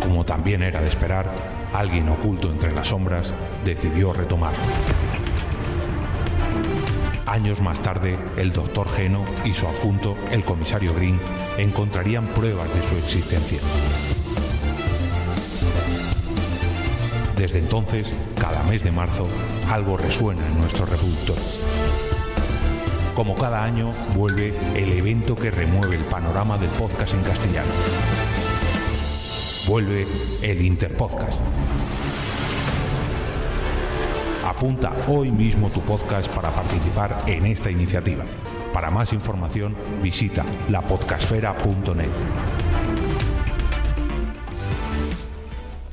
Como también era de esperar, alguien oculto entre las sombras decidió retomarlo. Años más tarde, el doctor Geno y su adjunto, el comisario Green, encontrarían pruebas de su existencia. Desde entonces, cada mes de marzo, algo resuena en nuestros reproductores. Como cada año, vuelve el evento que remueve el panorama del podcast en castellano. Vuelve el Interpodcast. Apunta hoy mismo tu podcast para participar en esta iniciativa. Para más información, visita lapodcasfera.net.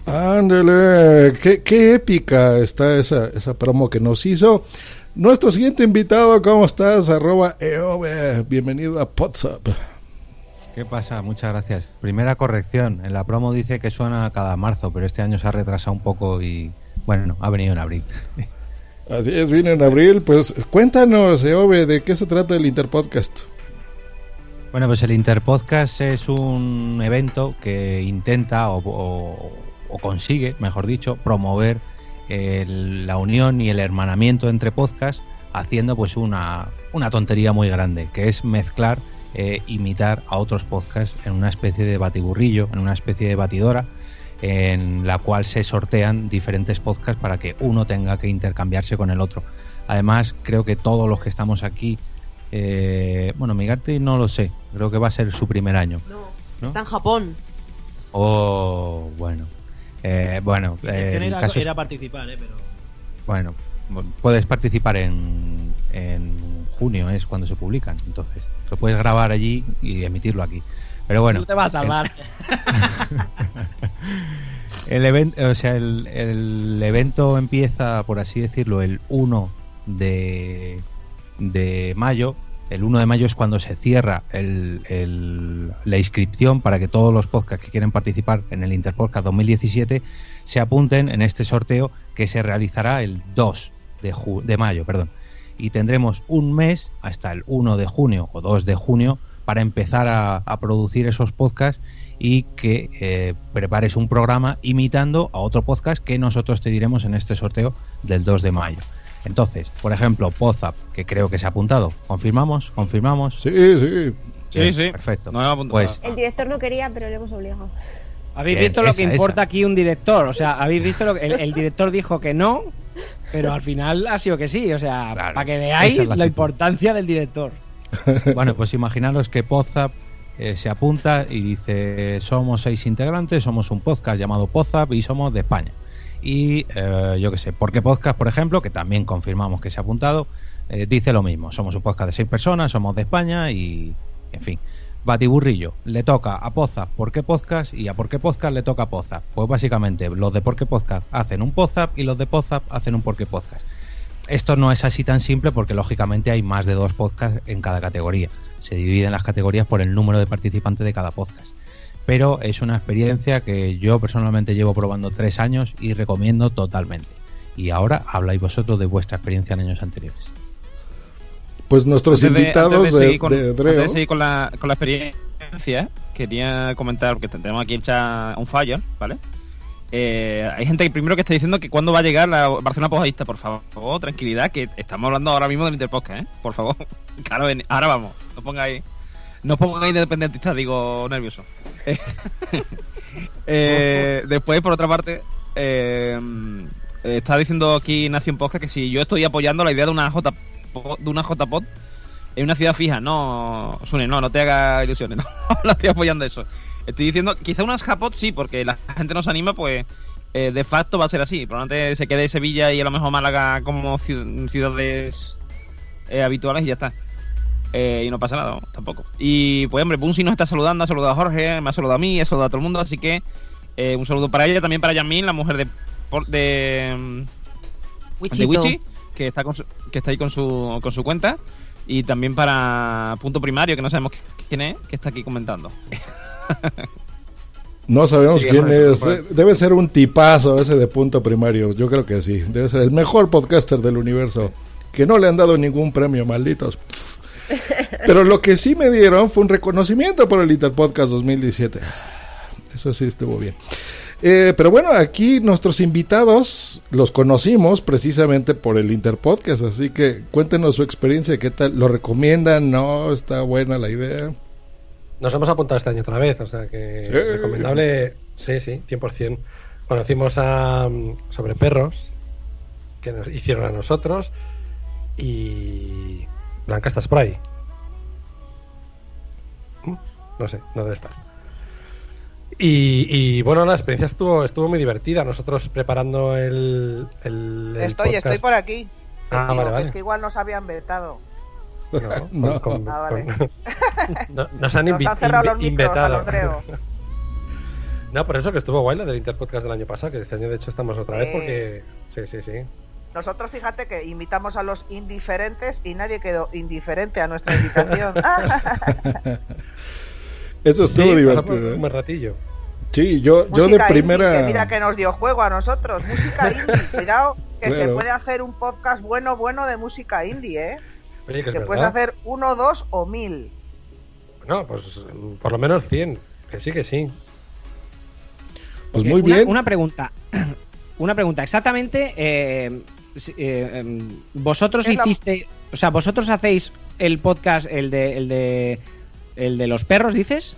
Ándale, qué, qué épica está esa, esa promo que nos hizo. Nuestro siguiente invitado, ¿cómo estás? Arroba EOB. Bienvenido a WhatsApp. ¿Qué pasa? Muchas gracias. Primera corrección. En la promo dice que suena cada marzo, pero este año se ha retrasado un poco y, bueno, ha venido en abril. Así es, vino en abril. Pues cuéntanos, EOB, ¿de qué se trata el Interpodcast? Bueno, pues el Interpodcast es un evento que intenta o, o, o consigue, mejor dicho, promover el, la unión y el hermanamiento entre podcasts haciendo pues una, una tontería muy grande, que es mezclar, eh, imitar a otros podcasts en una especie de batiburrillo, en una especie de batidora, en la cual se sortean diferentes podcasts para que uno tenga que intercambiarse con el otro. Además, creo que todos los que estamos aquí, eh, bueno, Migarte no lo sé, creo que va a ser su primer año. No, ¿No? está en Japón. Oh, bueno. Eh, bueno, eh, el era, caso era participar, ¿eh? Pero... bueno, puedes participar en, en junio, es cuando se publican. Entonces, lo puedes grabar allí y emitirlo aquí. Pero bueno. Tú te vas a salvar. El, evento, o sea, el, el evento empieza, por así decirlo, el 1 de, de mayo. El 1 de mayo es cuando se cierra el- el- la inscripción para que todos los podcasts que quieren participar en el Interpodcast 2017 se apunten en este sorteo que se realizará el 2 de, ju- de mayo. Perdón. Y tendremos un mes hasta el 1 de junio o 2 de junio para empezar a, a producir esos podcasts y que eh, prepares un programa imitando a otro podcast que nosotros te diremos en este sorteo del 2 de mayo. Entonces, por ejemplo, Podzap, que creo que se ha apuntado. ¿Confirmamos? ¿Confirmamos? Sí, sí. Sí, sí. Perfecto. Pues El director no quería, pero le hemos obligado. Habéis Bien, visto lo esa, que esa. importa aquí un director. O sea, habéis visto lo que el, el director dijo que no, pero al final ha sido que sí. O sea, para que veáis es la importancia del director. bueno, pues imaginaros que Podzap eh, se apunta y dice, somos seis integrantes, somos un podcast llamado Podzap y somos de España. Y eh, yo qué sé, porque Podcast, por ejemplo, que también confirmamos que se ha apuntado, eh, dice lo mismo, somos un podcast de seis personas, somos de España y, en fin. Batiburrillo, le toca a Podzap por qué podcast y a por qué podcast le toca a. Pues básicamente los de por qué podcast hacen un Podzap y los de Podzap hacen un por qué podcast. Esto no es así tan simple porque lógicamente hay más de dos podcasts en cada categoría. Se dividen las categorías por el número de participantes de cada podcast. Pero es una experiencia que yo personalmente llevo probando tres años y recomiendo totalmente. Y ahora habláis vosotros de vuestra experiencia en años anteriores. Pues nuestros Antes de- invitados antes de de, seguir con- de Dreo. antes de seguir con la, con la experiencia, quería comentar que tenemos aquí el chat un fire, ¿vale? Eh, hay gente que primero que está diciendo que cuándo va a llegar la Barcelona Posadista, por favor, tranquilidad, que estamos hablando ahora mismo del Interpodcast, ¿eh? Por favor. Claro, ven- ahora vamos, no pongáis, no pongáis independentistas, digo nervioso. Eh, eh, después, por otra parte, eh, está diciendo aquí Nación Podcast que si yo estoy apoyando la idea de una J de una JPod en una ciudad fija, no, Sune, no, no te hagas ilusiones, no, no estoy apoyando eso. Estoy diciendo, quizá unas JPod sí, porque la gente no se anima, pues eh, de facto va a ser así. Probablemente se quede Sevilla y a lo mejor Málaga como ciu- ciudades eh, habituales y ya está. Eh, y no pasa nada, tampoco. Y pues, hombre, Bunsi nos está saludando, ha saludado a Jorge, me ha saludado a mí, ha saludado a todo el mundo, así que eh, un saludo para ella, también para Yasmin, la mujer de. de, mm, de Wichito. Wichi, que está, con su- que está ahí con su, con su cuenta. Y también para Punto Primario, que no sabemos quién es, que está aquí comentando. No sabemos Sí, quién es. Debe ser un tipazo ese de punto primario. Yo creo que sí. Debe ser el mejor podcaster del universo. Que no le han dado ningún premio, malditos. Pero lo que sí me dieron fue un reconocimiento por el Interpodcast 2017. Eso sí estuvo bien. Eh, pero bueno, aquí nuestros invitados los conocimos precisamente por el Interpodcast, así que cuéntenos su experiencia, qué tal, lo recomiendan, no, está buena la idea. Nos hemos apuntado este año otra vez, o sea que recomendable, sí, sí, 100%. Conocimos a mm, sobre perros que nos hicieron a nosotros y Blanca, ¿estás por ahí? ¿Mm? No sé, no debe estar. Y, bueno, la experiencia estuvo, estuvo muy divertida. Nosotros preparando el. el, estoy, estoy por aquí. Ah, vale, vale. Es que igual nos habían vetado. No, no. ah, vale. no, nos han, nos han cerrado los micros, No, por eso que estuvo guay la del Interpodcast del año pasado, que este año de hecho estamos otra vez porque. Sí, sí, sí. Nosotros fíjate que invitamos a los indiferentes y nadie quedó indiferente a nuestra invitación. Eso estuvo sí, divertido. Un ratillo. Sí, yo, yo de primera. Indie, que mira que nos dio juego a nosotros. Música indie. Cuidado, que claro. se puede hacer un podcast bueno, bueno de música indie, ¿eh? Oye, que se es puede hacer uno, dos o mil. Bueno, pues por lo menos 100. Que sí, que sí. Pues muy bien. Una, una pregunta. Una pregunta. Exactamente. Eh, eh, vosotros hiciste. O sea, vosotros hacéis el podcast, el de. El de el de los perros, dices?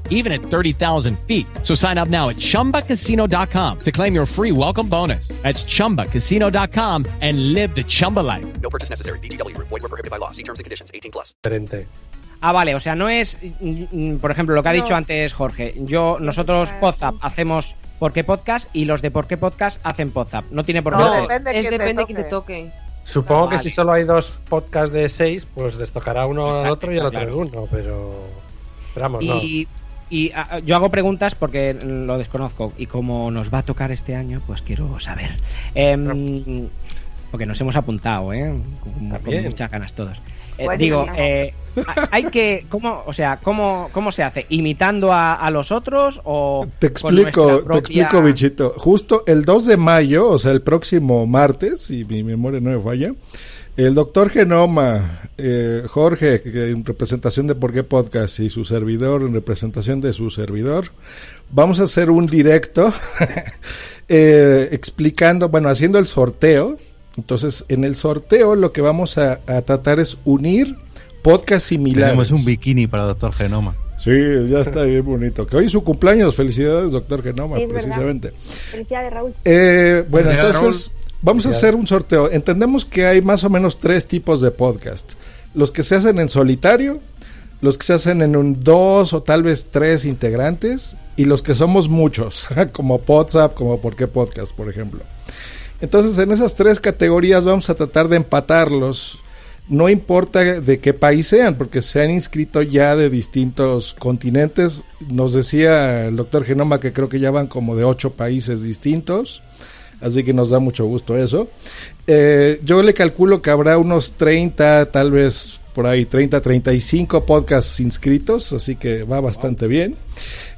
even at 30,000 feet. So sign up now at chumbacasino.com to claim your free welcome bonus. That's chumbacasino.com and live the Chumba life. No purchase necessary. DTW, void, were prohibited by law. See terms and conditions 18 plus. Diferente. Ah, vale, o sea, no es, mm, por ejemplo, lo que ha No. dicho antes Jorge. Yo, nosotros, Podzap, hacemos ¿Por qué podcast? y los de ¿Por qué podcast? hacen Podzap. No tiene por qué No, ser. depende Es depende toque. quién te toque. Supongo que Vale. si solo hay dos podcasts de seis, pues les tocará uno al otro y el está otro claro. de uno, pero. Esperamos, no. Y, y, ah, yo hago preguntas porque lo desconozco. Y como nos va a tocar este año, pues quiero saber. Em, porque nos hemos apuntado, ¿eh? Con, muchas ganas todos. Eh, digo, eh, ha- hay que. ¿cómo, o sea, ¿cómo, ¿cómo se hace? ¿Imitando a, a los otros o.? Te explico, te explico, bichito. Justo el 2 de mayo, o sea, el próximo martes, si mi memoria no me falla, el doctor Genoma, eh, Jorge, que en representación de Por qué Podcast y su servidor, en representación de su servidor, vamos a hacer un directo eh, explicando, bueno, haciendo el sorteo. Entonces, en el sorteo lo que vamos a, a tratar es unir podcasts similares. Tenemos un bikini para Doctor Genoma. Sí, ya está bien bonito. Que hoy es su cumpleaños. Felicidades, doctor Genoma, Sí, es verdad. precisamente. Felicidades, Raúl. Eh, bueno, Felicidades, entonces vamos a hacer un sorteo. Entendemos que hay más o menos tres tipos de podcast. Los que se hacen en solitario, los que se hacen en un dos o tal vez tres integrantes y los que somos muchos, como WhatsApp, como Por qué Podcast, por ejemplo. Entonces, en esas tres categorías vamos a tratar de empatarlos. No importa de qué país sean, porque se han inscrito ya de distintos continentes. Nos decía el doctor Genoma que creo que ya van como de ocho países distintos. Así que nos da mucho gusto eso. Eh, yo le calculo que habrá unos 30, tal vez por ahí 30, 35 podcasts inscritos, así que va bastante bien.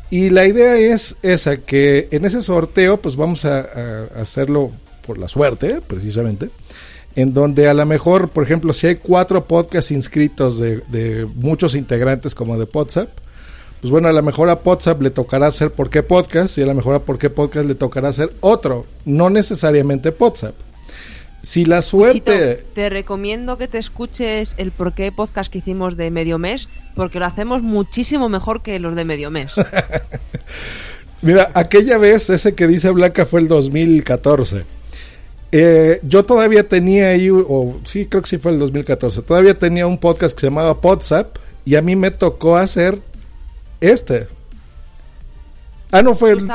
Y la idea es esa, que en ese sorteo pues vamos a, a hacerlo por la suerte, precisamente, en donde a lo mejor, por ejemplo, si hay cuatro podcasts inscritos de, de muchos integrantes como de WhatsApp, pues bueno, a lo mejor a WhatsApp le tocará hacer por qué podcast y a lo mejor a por qué podcast le tocará hacer otro, no necesariamente WhatsApp. Si la suerte... Te recomiendo que te escuches el por qué podcast que hicimos de medio mes, porque lo hacemos muchísimo mejor que los de medio mes. Mira, aquella vez, ese que dice Blanca fue el 2014. Eh, yo todavía tenía ahí, o sí, creo que sí fue el 2014, todavía tenía un podcast que se llamaba WhatsApp y a mí me tocó hacer este. Ah, no fue el...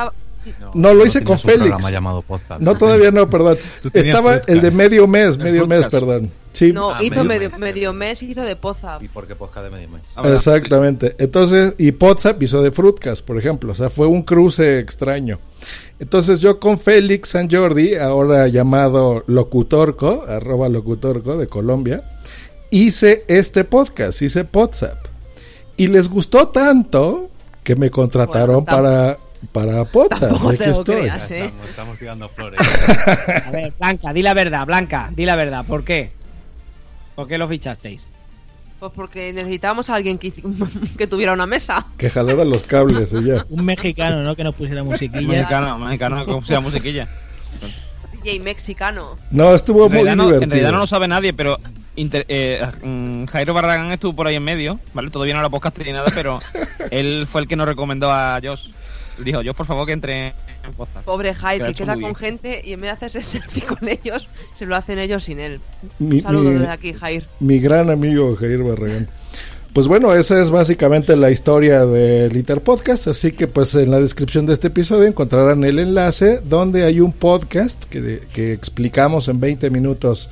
No, lo hice con Félix. Llamado no, todavía no, perdón. Estaba el de medio mes, medio mes, perdón. Sí. No, ah, hizo medio, medio, mes, hizo de Pozap. ¿Y por qué podcast de medio mes? Exactamente. Entonces, y Pozap hizo de Fruitcast, por ejemplo. O sea, fue un cruce extraño. Entonces yo con Félix San Jordi, ahora llamado Locutorco, arroba Locutorco de Colombia, hice este podcast, hice WhatsApp. Y les gustó tanto que me contrataron para para Poza, estoy. ¿eh? estamos, tirando flores. A ver, Blanca, di la verdad, Blanca, di la verdad, ¿por qué? ¿Por qué lo fichasteis? Pues porque necesitábamos a alguien que, que tuviera una mesa. Que jalara los cables y ya. Un mexicano, ¿no? Que nos pusiera musiquilla. mexicano, mexicano que pusiera musiquilla. DJ mexicano. No, estuvo muy divertido. en realidad no lo sabe nadie, pero eh, mm, Jairo Barragán estuvo por ahí en medio, ¿vale? Todavía no la podcast ni nada, pero él fue el que nos recomendó a Josh dijo, yo por favor que entre en podcast. Pobre Jaime, que, queda con gente y en vez de hacerse selfie con ellos, se lo hacen ellos sin él. Un saludo desde aquí, Jair. Mi gran amigo Jair Barragán. Pues bueno, esa es básicamente la historia del Liter Podcast, así que pues en la descripción de este episodio encontrarán el enlace donde hay un podcast que, que explicamos en 20 minutos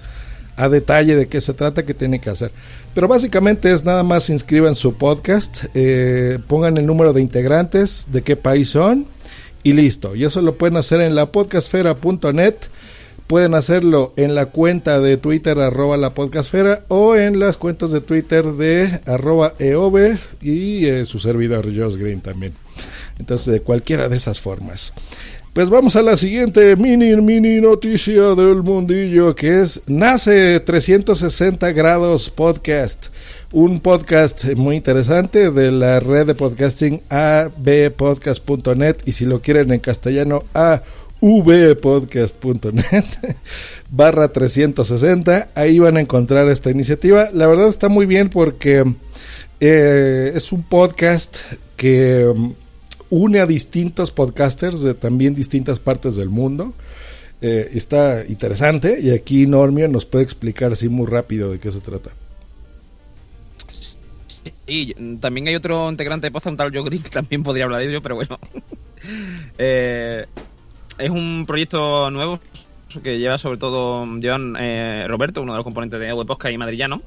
a detalle de qué se trata, qué tiene que hacer. Pero básicamente es nada más inscriban su podcast, eh, pongan el número de integrantes, de qué país son y listo. Y eso lo pueden hacer en la podcastfera.net. Pueden hacerlo en la cuenta de Twitter arroba la podcastfera o en las cuentas de Twitter de arroba eove y eh, su servidor Josh Green también. Entonces de cualquiera de esas formas. Pues vamos a la siguiente mini, mini noticia del mundillo que es Nace 360 grados podcast. Un podcast muy interesante de la red de podcasting abpodcast.net y si lo quieren en castellano avpodcast.net barra 360. Ahí van a encontrar esta iniciativa. La verdad está muy bien porque eh, es un podcast que une a distintos podcasters de también distintas partes del mundo. Eh, está interesante y aquí Normio nos puede explicar así muy rápido de qué se trata. Y también hay otro integrante de Poza, un tal Joe Green, que también podría hablar de ello, pero bueno. Eh, es un proyecto nuevo que lleva sobre todo llevan eh, Roberto, uno de los componentes de Web Podcast y Madrillano,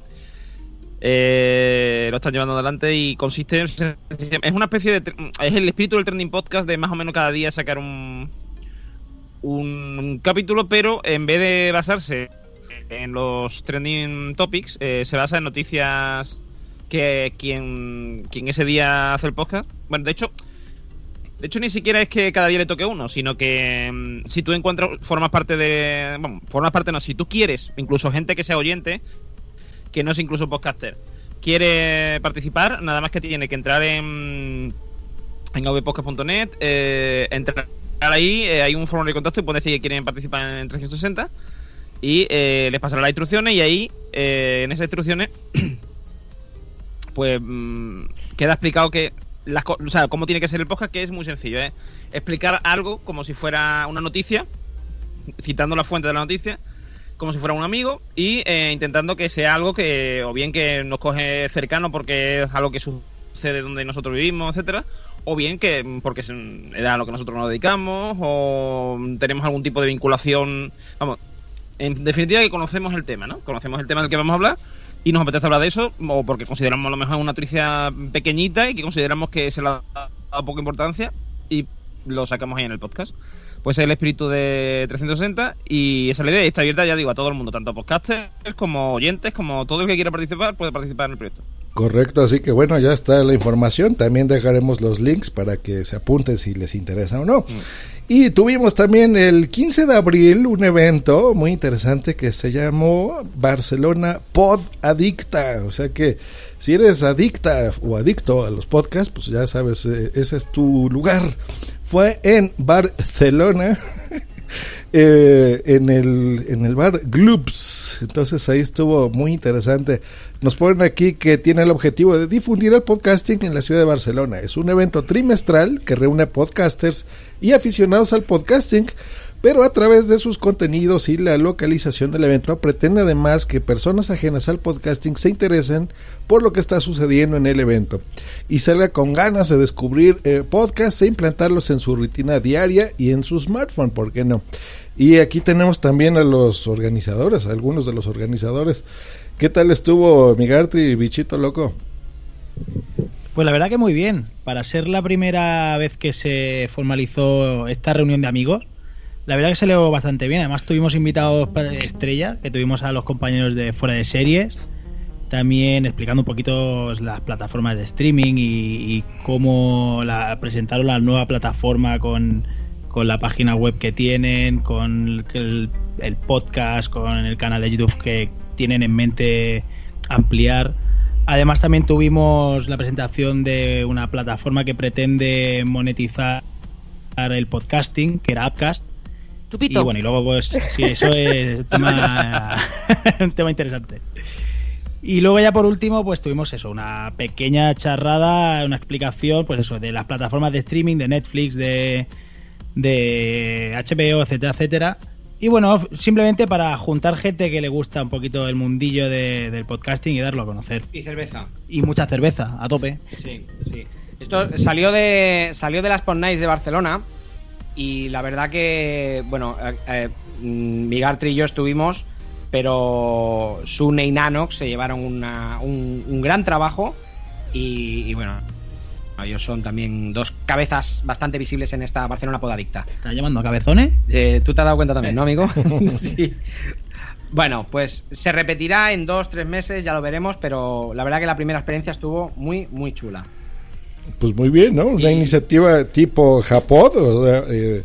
eh, lo están llevando adelante y consiste es una especie de es el espíritu del trending podcast de más o menos cada día sacar un un, capítulo pero en vez de basarse en los trending topics eh, se basa en noticias que quien quien ese día hace el podcast bueno de hecho de hecho, ni siquiera es que cada día le toque uno, sino que mm, si tú encuentras, formas parte de. Bueno, formas parte no, si tú quieres, incluso gente que sea oyente, que no es incluso podcaster, quiere participar, nada más que tiene que entrar en, en avpodcast.net, eh, entrar ahí, eh, hay un formulario de contacto y pueden decir que quieren participar en 360 y eh, les pasará las instrucciones y ahí, en esas instrucciones, pues mm, queda explicado que las, o sea, cómo tiene que ser el podcast, que es muy sencillo, ¿eh? explicar algo como si fuera una noticia, citando la fuente de la noticia, como si fuera un amigo y eh, intentando que sea algo que o bien que nos coge cercano porque es algo que sucede donde nosotros vivimos, etcétera, o bien que porque es a lo que nosotros nos dedicamos o tenemos algún tipo de vinculación, vamos, en definitiva que conocemos el tema, ¿no? Conocemos el tema del que vamos a hablar y nos apetece hablar de eso o porque consideramos a lo mejor una noticia pequeñita y que consideramos que se le ha dado poca importancia y lo sacamos ahí en el podcast pues es el espíritu de 360 y esa es la idea. está abierta, ya digo, a todo el mundo, tanto podcasters como oyentes, como todo el que quiera participar puede participar en el proyecto. Correcto, así que bueno, ya está la información. También dejaremos los links para que se apunten si les interesa o no. Mm. Y tuvimos también el 15 de abril un evento muy interesante que se llamó Barcelona Pod Adicta. O sea que si eres adicta o adicto a los podcasts, pues ya sabes, eh, ese es tu lugar. Fue en Barcelona. eh, en, el, en el bar Gloops. Entonces ahí estuvo muy interesante. Nos ponen aquí que tiene el objetivo de difundir el podcasting en la ciudad de Barcelona. Es un evento trimestral que reúne podcasters y aficionados al podcasting pero a través de sus contenidos y la localización del evento pretende además que personas ajenas al podcasting se interesen por lo que está sucediendo en el evento y salga con ganas de descubrir eh, podcasts e implantarlos en su rutina diaria y en su smartphone, ¿por qué no? Y aquí tenemos también a los organizadores, algunos de los organizadores. ¿Qué tal estuvo Migartri, bichito loco? Pues la verdad que muy bien. Para ser la primera vez que se formalizó esta reunión de amigos, la verdad que salió bastante bien. Además tuvimos invitados estrella, que tuvimos a los compañeros de fuera de series, también explicando un poquito las plataformas de streaming y, cómo presentaron la nueva plataforma con, la página web que tienen, con el, el, podcast, con el canal de YouTube que tienen en mente ampliar. Además también tuvimos la presentación de una plataforma que pretende monetizar el podcasting, que era Upcast, y bueno, y luego pues sí, eso es un tema, un tema interesante. Y luego ya por último, pues tuvimos eso, una pequeña charrada, una explicación, pues eso, de las plataformas de streaming, de Netflix, de, de HBO, etcétera, etcétera. Y bueno, simplemente para juntar gente que le gusta un poquito el mundillo del podcasting y darlo a conocer. Y cerveza. Y mucha cerveza, a tope. Sí, sí. Esto salió de, salió de las Pond Nights de Barcelona y la verdad que, bueno, eh, eh Migartri y yo estuvimos, pero Sune y Nanox se llevaron un, gran trabajo y, bueno, ellos son también dos cabezas bastante visibles en esta Barcelona Podadicta. ¿Estás llamando a cabezones? Eh, Tú te has dado cuenta también, ¿no, amigo? sí. Bueno, pues se repetirá en dos, tres meses, ya lo veremos, pero la verdad que la primera experiencia estuvo muy, muy chula. Pues muy bien, ¿no? Una iniciativa tipo Japón, eh,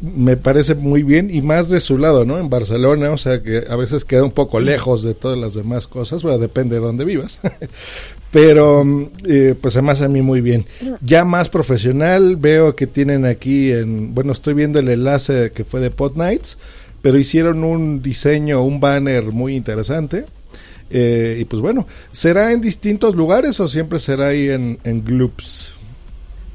me parece muy bien y más de su lado, ¿no? En Barcelona, o sea que a veces queda un poco lejos de todas las demás cosas, bueno, depende de dónde vivas. Pero, eh, pues además a mí muy bien. Ya más profesional, veo que tienen aquí en, bueno, estoy viendo el enlace que fue de Pod Nights, pero hicieron un diseño, un banner muy interesante eh, y pues bueno, ¿será en distintos lugares o siempre será ahí en, en Gloops?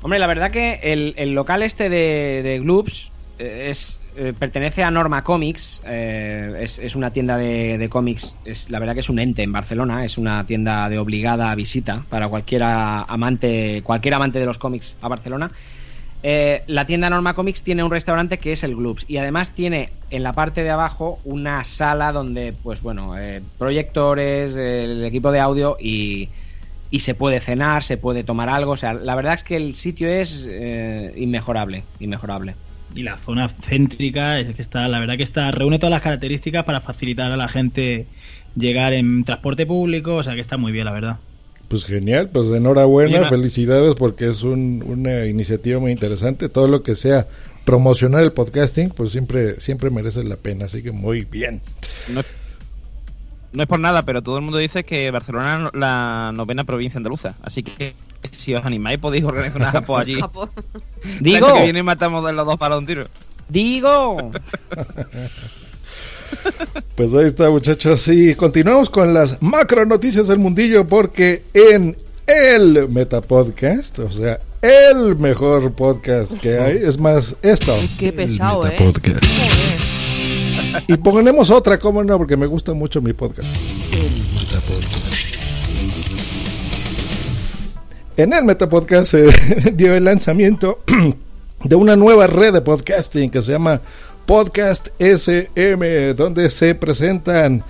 Hombre, la verdad que el, local este de, de Gloops eh, es, eh, pertenece a Norma Comics, es, una tienda de, de, cómics, es, la verdad que es un ente en Barcelona, es una tienda de obligada visita para cualquier amante, cualquier amante de los cómics a Barcelona. Eh, la tienda Norma Comics tiene un restaurante que es el Gloops y además tiene en la parte de abajo una sala donde, pues bueno, eh, proyectores, el equipo de audio y, se puede cenar, se puede tomar algo. O sea, la verdad es que el sitio es eh, inmejorable, inmejorable. Y la zona céntrica es que está, la verdad que está, reúne todas las características para facilitar a la gente llegar en transporte público, o sea que está muy bien, la verdad. Pues genial, pues enhorabuena, felicidades porque es una iniciativa muy interesante. Todo lo que sea promocionar el podcasting, pues siempre, siempre merece la pena, así que muy bien. No, es por nada, pero todo el mundo dice que Barcelona es la novena provincia andaluza, así que si os animáis podéis organizar una japo allí. Digo. Que viene y matamos de los dos para un tiro. Digo. Pues ahí está, muchachos. Y continuamos con las macro noticias del mundillo, porque en el Metapodcast, o sea, el mejor podcast que hay, es más, esto. Qué pesado, ¿eh? Y ponemos otra, ¿cómo no? Porque me gusta mucho mi podcast. En el Metapodcast se dio el lanzamiento de una nueva red de podcasting que se llama Podcast SM, donde se presentan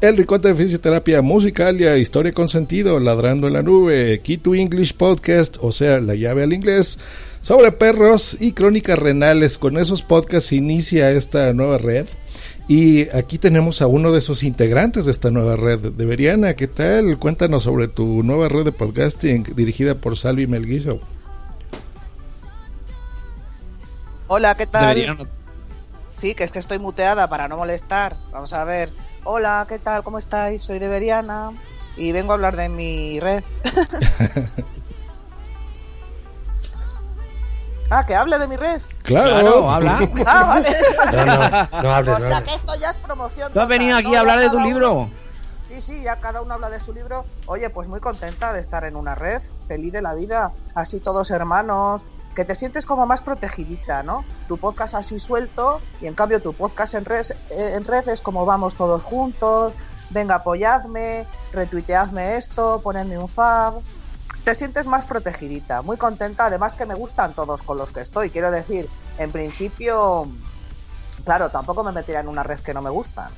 El Ricote de Fisioterapia Musical y Historia con Sentido, Ladrando en la Nube, Key to English Podcast, o sea, la llave al inglés, sobre perros y crónicas renales. Con esos podcasts se inicia esta nueva red. Y aquí tenemos a uno de esos integrantes de esta nueva red. Deberiana, ¿qué tal? Cuéntanos sobre tu nueva red de podcasting dirigida por Salvi Melguizo. Hola, ¿qué tal? Sí, que es que estoy muteada para no molestar. Vamos a ver. Hola, ¿qué tal? ¿Cómo estáis? Soy Deberiana y vengo a hablar de mi red. Ah, que hable de mi red. Claro. habla. Ah, vale. No, no, no hables, O no sea hables. que esto ya es promoción. Tú has venido aquí ¿no? a hablar de tu libro. uno- Sí, sí, ya cada uno habla de su libro. Oye, pues muy contenta de estar en una red, feliz de la vida, así todos hermanos, que te sientes como más protegidita, ¿no? Tu podcast así suelto y en cambio tu podcast en red, eh, en red es como vamos todos juntos, venga, apoyadme, retuiteadme esto, ponedme un fab. Te sientes más protegidita, muy contenta, además que me gustan todos con los que estoy. Quiero decir, en principio, claro, tampoco me metería en una red que no me gustan.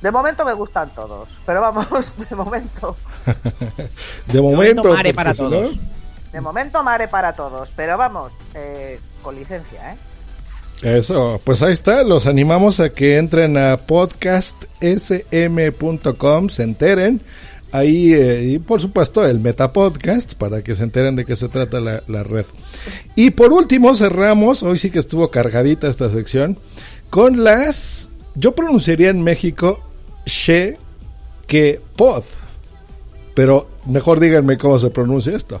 De momento me gustan todos, pero vamos, de momento. De momento. mare porque para no- todos. De momento mare para todos, pero vamos, eh, con licencia, ¿eh? Eso, pues ahí está, los animamos a que entren a podcastsm.com, se enteren. Ahí, eh, y por supuesto, el Metapodcast, para que se enteren de qué se trata la, la red. Y por último, cerramos, hoy sí que estuvo cargadita esta sección, con las, yo pronunciaría en México, she, que pod. Pero mejor díganme cómo se pronuncia esto.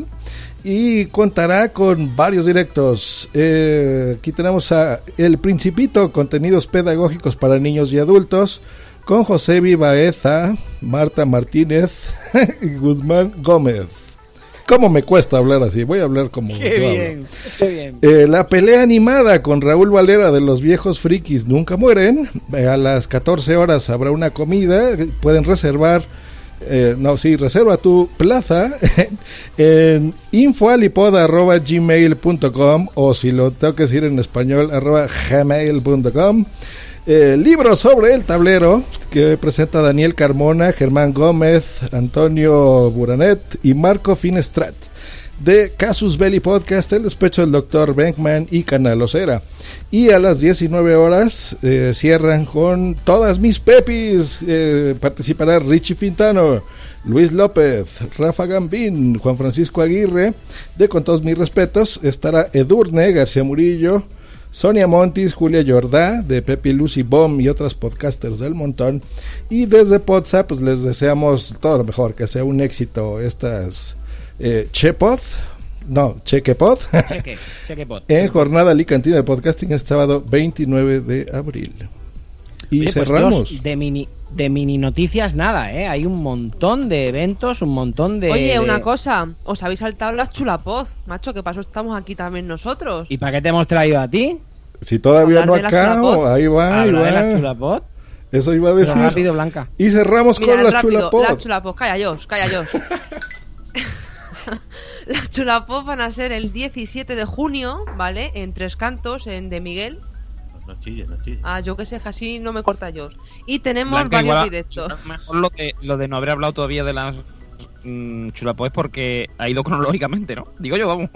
y contará con varios directos. Eh, aquí tenemos a El Principito, contenidos pedagógicos para niños y adultos, con José Vivaeza, Marta Martínez y Guzmán Gómez. ¿Cómo me cuesta hablar así? Voy a hablar como Qué yo hablo. bien, qué bien. Eh, la pelea animada con Raúl Valera de los viejos frikis nunca mueren. Eh, a las 14 horas habrá una comida. Pueden reservar. Eh, no, sí, reserva tu plaza en infoalipod.gmail.com o si lo tengo que decir en español, arroba gmail.com. Eh, libro sobre el tablero que presenta Daniel Carmona, Germán Gómez, Antonio Buranet y Marco Finestrat de Casus Belli Podcast, El Despecho del Dr. Benkman y Canal Osera. Y a las 19 horas eh, cierran con Todas mis Pepis. Eh, participará Richie Fintano, Luis López, Rafa Gambín, Juan Francisco Aguirre. De Con todos mis respetos estará Edurne García Murillo. Sonia Montis, Julia Jordá, de Pepi Lucy Bomb y otras podcasters del montón. Y desde WhatsApp, pues les deseamos todo lo mejor, que sea un éxito estas eh, Chepod, no, Chequepod, Cheque, chequepod. en jornada alicantina de podcasting este sábado 29 de abril. Y Oye, pues, cerramos. Dios, de mini de mini noticias nada, ¿eh? Hay un montón de eventos, un montón de... Oye, de- una cosa, os habéis saltado las chulapoz, macho, que paso estamos aquí también nosotros. ¿Y para qué te hemos traído a ti? Si todavía no acabo, Chulapod. ahí va, ahí ¿Hablar de la va. Chulapod? Eso iba a Pero decir. rápido, Blanca. Y cerramos Mira, con la rápido, Chulapod. La chulapoz, calla yo, calla yo. Las chulapoz van a ser el 17 de junio, ¿vale? En Tres Cantos, en De Miguel. No chilles, no chilles. Ah, yo que sé, casi no me corta yo. Y tenemos Blanca, varios igual directos. mejor lo de, lo de no haber hablado todavía de las mm, chulapos es porque ha ido cronológicamente, ¿no? Digo yo, vamos.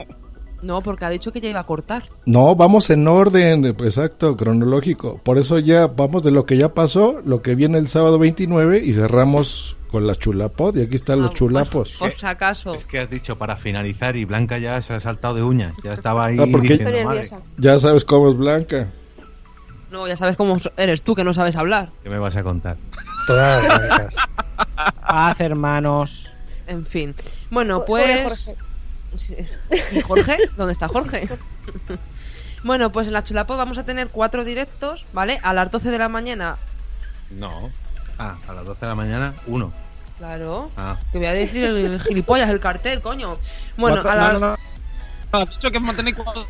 No, porque ha dicho que ya iba a cortar. No, vamos en orden, exacto, cronológico. Por eso ya vamos de lo que ya pasó, lo que viene el sábado 29 y cerramos con la Chulapod. Y aquí están los chulapos. Por si acaso. Es que has dicho para finalizar y Blanca ya se ha saltado de uñas. Ya estaba ahí Ah, porque- diciendo, Estoy madre, nerviosa. Ya sabes cómo es Blanca. No, ya sabes cómo eres tú, que no sabes hablar. ¿qué me vas a contar? Todas las. Paz, hermanos. En fin. Bueno, pues... ¿Y Jorge? ¿Dónde está Jorge? Bueno, pues en la Chulapod vamos a tener cuatro directos, ¿vale? A las 12 de la mañana. No. Ah, a las 12 de la mañana, uno. Claro. Ah. Que voy a decir el, el gilipollas, el cartel, coño. Bueno, a las... No, no, no. No, has dicho que vamos a tener cuatro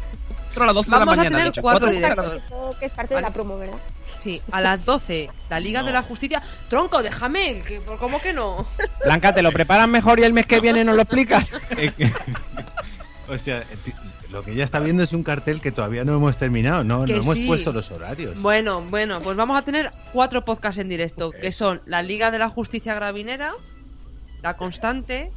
a las 12 de la Vamos a mañana. tener has dicho. cuatro directos. Que es parte de la promo, ¿verdad? Sí, a las 12, la Liga de la Justicia. Tronco, déjame, que, ¿cómo que no? Blanca, ¿te lo preparan mejor y el mes que viene nos lo explicas? O sea, lo que ella está viendo es un cartel que todavía no hemos terminado, no, no hemos sí. puesto los horarios. Bueno, bueno, pues vamos a tener cuatro podcasts en directo, que son la Liga de la Justicia Gravinera, La Constante,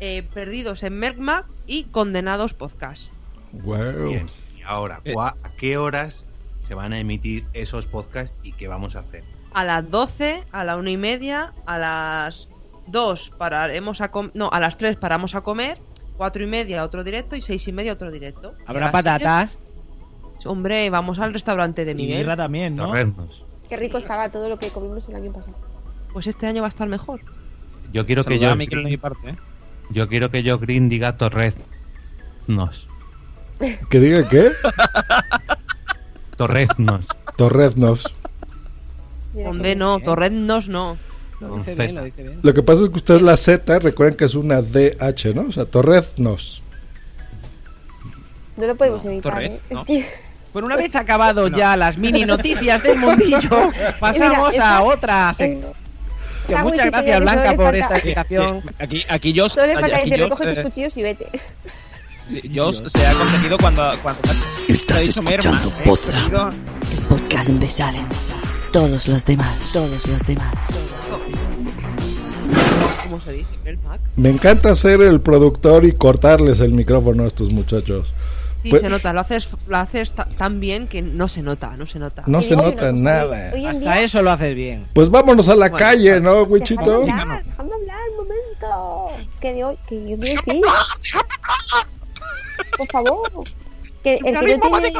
eh, Perdidos en Merkmac y Condenados Podcast. Wow. Bien. Y ahora, ¿cuá- ¿a qué horas se van a emitir esos podcasts y qué vamos a hacer? A las 12, a la una y media, a las 2 pararemos a com- no, a las 3 paramos a comer, cuatro y media otro directo y seis y media otro directo. Y Habrá patatas. siete- Hombre, vamos al restaurante de Y Miguel. birra también, ¿no? Torreznos. Qué rico estaba todo lo que comimos el año pasado. Pues este año va a estar mejor. Yo quiero que yo, a Miquel de mi parte, ¿eh? yo quiero que yo Green diga Torreznos. ¿Que diga qué? Torreznos. Torreznos. Hombre, no, Torreznos no. Lo dice bien, lo dice bien. Lo que pasa es que ustedes la Z, recuerden que es una DH, ¿no? O sea, Torreznos. No lo podemos evitar, ¿eh? ¿no? Es que... Por una vez acabado ya las mini noticias del mundillo, pasamos Mira, a otra sección. Muchas chiquilla, gracias Blanca por falta- esta explicación. Aquí, aquí yo, Solo le falta aquí decir, recoge tus eh, cuchillos y vete. yo se ha conseguido cuando, cuando Estás ha dicho Merma, escuchando ¿eh? Potra. Conseguido- El podcast donde salen todos los demás. Todos los demás. ¿Cómo se dice? Mermac. Me encanta ser el productor y cortarles el micrófono a estos muchachos. Sí, Pues- se nota, lo haces, lo haces ta- tan bien que no se nota, no se nota. No se nota nada. Hasta eso lo haces bien. Pues vámonos a la Bueno, calle, ¿no, Wichito? hablar, dejadme hablar un momento. Que de hoy, que yo quiero decir. Por favor. Que el que no tiene.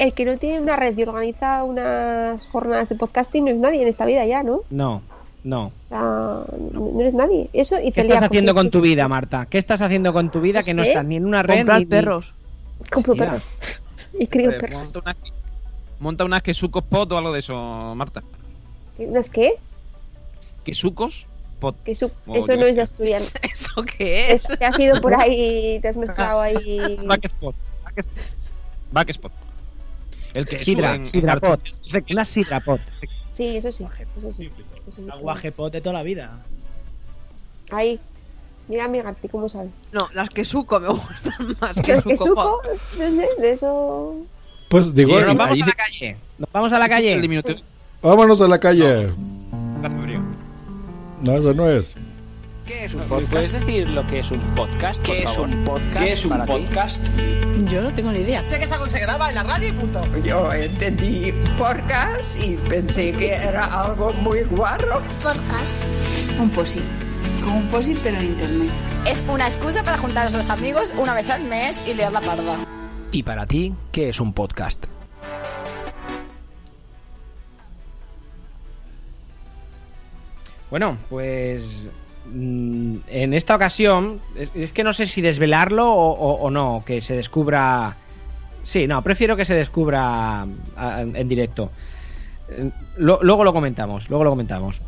El que no tiene una red y organiza unas jornadas de podcasting no es nadie en esta vida ya, ¿no? No, no. O sea, no no eres nadie. Eso y ¿Qué estás haciendo con tu vida, Marta? ¿Qué estás haciendo con tu vida No que no sé. estás ni en una red Comprar ni- ni- perros. Compro Hostia. perros. Y crío perros. monta una, monta unas quesucos pot o algo de eso, Marta. ¿No es qué? ¿Quesucos? Pot. Que eso, Oh, eso no es de asturiano. ¿Eso qué es? Te has ido por ahí, te has mezclado ahí. Backspot. Backspot. El que Sidra, en- en sidrapot. Argentina- Una sidrapot. Sí, eso sí. Eso sí. Aguajepot de toda la vida. Ahí. Mira mi Garti, ¿cómo sabe? No, las que suco me gustan más ¿Qué que es que suco. suco? No sé, de eso. Pues digo, nos vamos a la calle. Nos vamos a la calle. vámonos a la calle. No, eso no es. ¿Qué es un podcast? ¿Puedes decir lo que es un podcast? ¿Qué es un podcast? ¿Qué es un para ti? podcast? Yo no tengo ni idea. Sé que es algo que se graba en la radio y punto. Yo entendí podcast y pensé que era algo muy guarro. Podcast. Un posit. Como un posit pero en internet. Es una excusa para juntar a los amigos una vez al mes y leer la parda. Y para ti, ¿qué es un podcast? Bueno, pues en esta ocasión es, que no sé si desvelarlo o, o- o no, que se descubra... Sí, no, prefiero que se descubra en directo. Eh, luego lo comentamos, luego lo comentamos.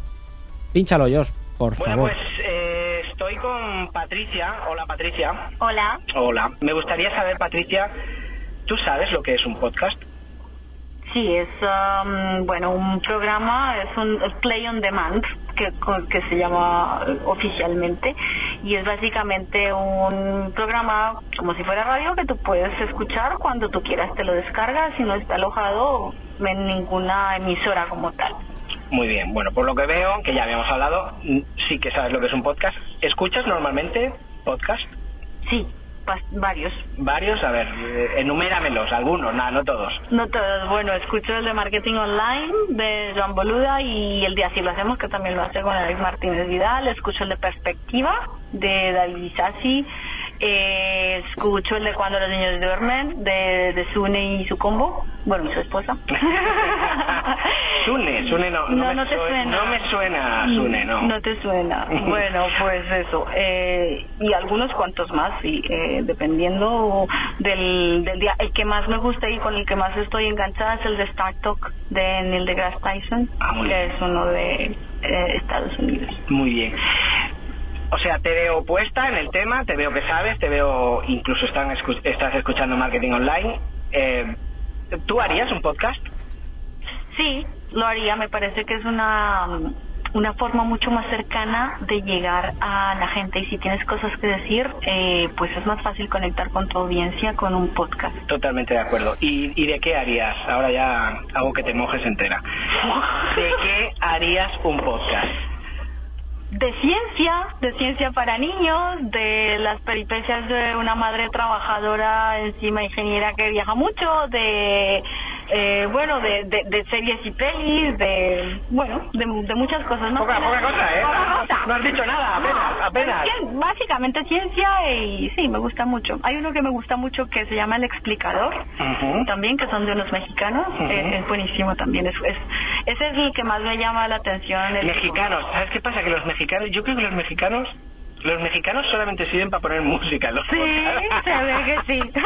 Pínchalo, Jos, por Bueno, favor. pues eh, estoy con Patricia. Hola, Patricia. Hola. Hola. Me gustaría saber, Patricia, ¿tú sabes lo que es un podcast? Sí, es um, bueno un programa, es un play on demand que, que se llama eh, oficialmente y es básicamente un programa como si fuera radio que tú puedes escuchar cuando tú quieras, te lo descargas y no está alojado en ninguna emisora como tal. Muy bien. Bueno, por lo que veo, que ya habíamos hablado, mm, sí que sabes lo que es un podcast. ¿Escuchas normalmente podcast? Sí, varios. Varios, a ver, eh, enuméramelos, algunos, nada, no todos. No todos, bueno, escucho el de marketing online de Joan Boluda y el de Así lo hacemos, que también lo hace con Alex Martínez Vidal, escucho el de Perspectiva de David Isasi, eh, escucho el de Cuando los niños duermen de, de Sune y su combo, bueno, y su esposa. Sune, Sune no. No, me no te sue- suena. No me suena Sune, no. No te suena. Bueno, pues eso. Eh, y algunos cuantos más, sí, eh, dependiendo del, del día. El que más me gusta y con el que más estoy enganchada es el de Star Talk de Neil deGrasse Tyson, Ah, que bien. es uno de eh, Estados Unidos. Muy bien. O sea, te veo puesta en el tema, te veo que sabes, te veo incluso están escu- estás escuchando marketing online. Eh, ¿Tú harías un podcast? Sí, lo haría. Me parece que es una, una forma mucho más cercana de llegar a la gente. Y si tienes cosas que decir, eh, pues es más fácil conectar con tu audiencia con un podcast. Totalmente de acuerdo. ¿Y, y de qué harías? Ahora ya hago que te mojes entera. ¿De qué harías un podcast? De ciencia, de ciencia para niños, de las peripecias de una madre trabajadora, encima ingeniera que viaja mucho, de, eh, bueno, de, de, de series y pelis, de, bueno, de, de muchas cosas más. Poca- poca cosa, ¿eh? Poca cosa. No has dicho nada, apenas, No, apenas. cien- básicamente ciencia y sí, me gusta mucho. Hay uno que me gusta mucho que se llama El Explicador, también, que son de unos mexicanos, eh, es buenísimo también. Es, es, ese es el que más me llama la atención. el- Mexicanos, ¿sabes qué pasa? Que los mexicanos, yo creo que los mexicanos, los mexicanos solamente sirven para poner música los Sí, se ve que sí.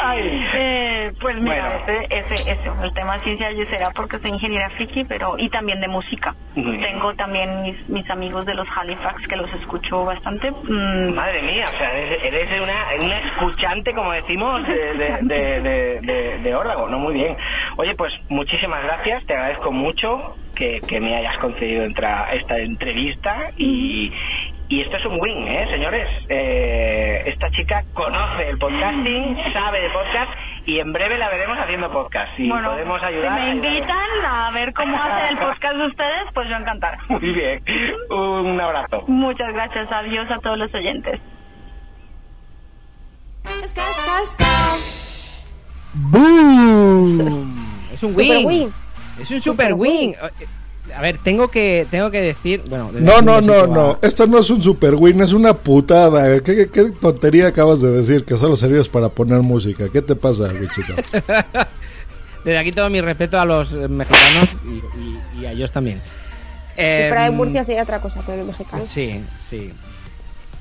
Eh, pues mira, Bueno. ese, ese, ese, el tema de ciencia yo será porque soy ingeniera friki, pero y también de música. Tengo también mis, mis amigos de los Halifax que los escucho bastante. mm, Madre mía, o sea, eres, eres una, una escuchante, como decimos, de, de, de, de, de- de órdago, ¿no? Muy bien. Oye, pues muchísimas gracias, te agradezco mucho que, que me hayas concedido entra- esta entrevista y, y esto es un win, ¿eh, señores? Eh, esta chica conoce el podcasting, sabe de podcast y en breve la veremos haciendo podcast. Si bueno, podemos si ayudar. me ayudar. invitan a ver cómo hacen el podcast de ustedes, pues yo encantada. Muy bien, un abrazo. Muchas gracias, adiós a todos los oyentes. ¡Boom! Es un Super win. win. Es un super win. A ver, tengo que, tengo que decir. Bueno, desde No, aquí no, no, no. a- Esto no es un super win, es una putada. ¿Qué, qué, qué tontería acabas de decir? Que solo servías para poner música. ¿Qué te pasa, Wichita? Desde aquí todo mi respeto a los eh, mexicanos y, y- y a ellos también. Si fuera de Em, Murcia sería otra cosa, pero los mexicanos. Sí, sí.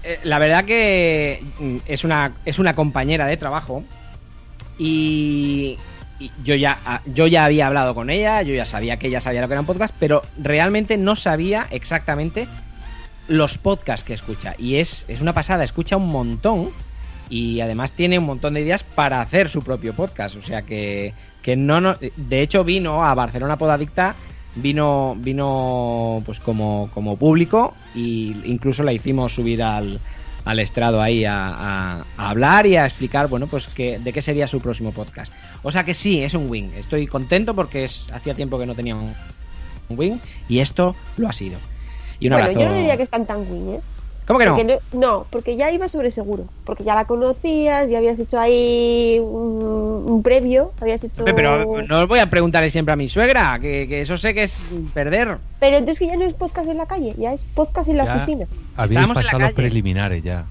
Eh, la verdad que mm, es una, es una compañera de trabajo y, yo, ya, ah, yo ya había hablado con ella, yo ya sabía que ella sabía lo que era un podcast, pero realmente no sabía exactamente los podcasts que escucha. Y es, es una pasada, escucha un montón y además tiene un montón de ideas para hacer su propio podcast. O sea que, que no, no de hecho vino a Barcelona Podadicta, vino, vino pues como, como público y incluso la hicimos subir al, al estrado ahí a, a- a hablar y a explicar, bueno, pues que, de qué sería su próximo podcast. O sea que sí, es un win. Estoy contento porque es, hacía tiempo que no tenía un, un win y esto lo ha sido. Y un bueno, abrazo. yo no diría que están tan win, ¿eh? ¿Cómo que no? Porque no? no, porque ya iba sobre seguro. Porque ya la conocías, ya habías hecho ahí un, un previo, habías hecho... Pero no os voy a preguntarle siempre a mi suegra, que, que eso sé que es perder. Pero entonces que ya no es podcast en la calle, ya es podcast en la Ya oficina. Habéis Estábamos en la pasado los calle. preliminares ya.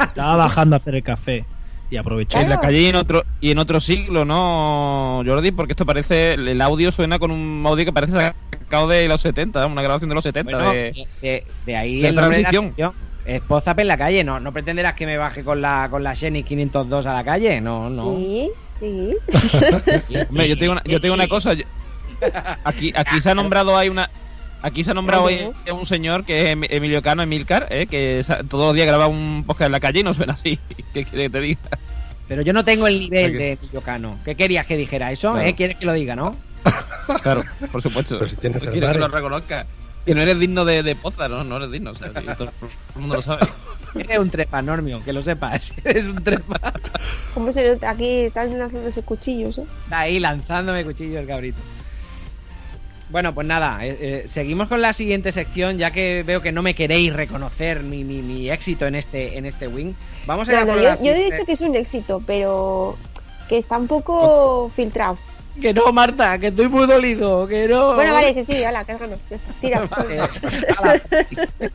Estaba bajando a hacer el café y aprovechó. En la calle y en otro y en otro siglo, ¿no, Jordi? Porque esto parece el audio suena con un audio que parece sacado de los 70, una grabación de los 70 Bueno, de, de, de ahí de el nombre de la transición. sección. Es Pozap en la calle, no, no pretenderás que me baje con la con la Xenix 502 a la calle, no, no. Sí, sí. Hombre, yo te digo una, yo te digo una cosa, yo- aquí aquí se ha nombrado hay una Aquí se ha nombrado hoy a un señor que es Em- Emilio Cano, Emilcar, ¿eh? que todos los días graba un podcast en la calle y no suena así. ¿Qué quieres que te diga? Pero yo no tengo el nivel de Emilio Cano. ¿Qué querías que dijera eso? Claro. ¿Eh? ¿Quieres que lo diga, no? Claro, por supuesto. Pero si tienes el Quiero que lo reconozca. Que no eres digno de, de poza, ¿no? No eres digno. O sea, que todo, el mundo lo sabe. Eres un trepa, Normio, que lo sepas. Eres un trepa. ¿Cómo se nota? Aquí están lanzándose cuchillos, ¿eh? Está ahí lanzándome cuchillo el cabrito. Bueno, pues nada, eh, eh, seguimos con la siguiente sección, ya que veo que no me queréis reconocer mi, mi, mi éxito en este, en este wing. Vamos a ir No, a no, por yo, la yo he dicho que es un éxito, pero que está un poco filtrado. Que no, Marta, que estoy muy dolido, que no. Bueno, vale, que sí, ala, que ganas. Ya está, tira. Vale.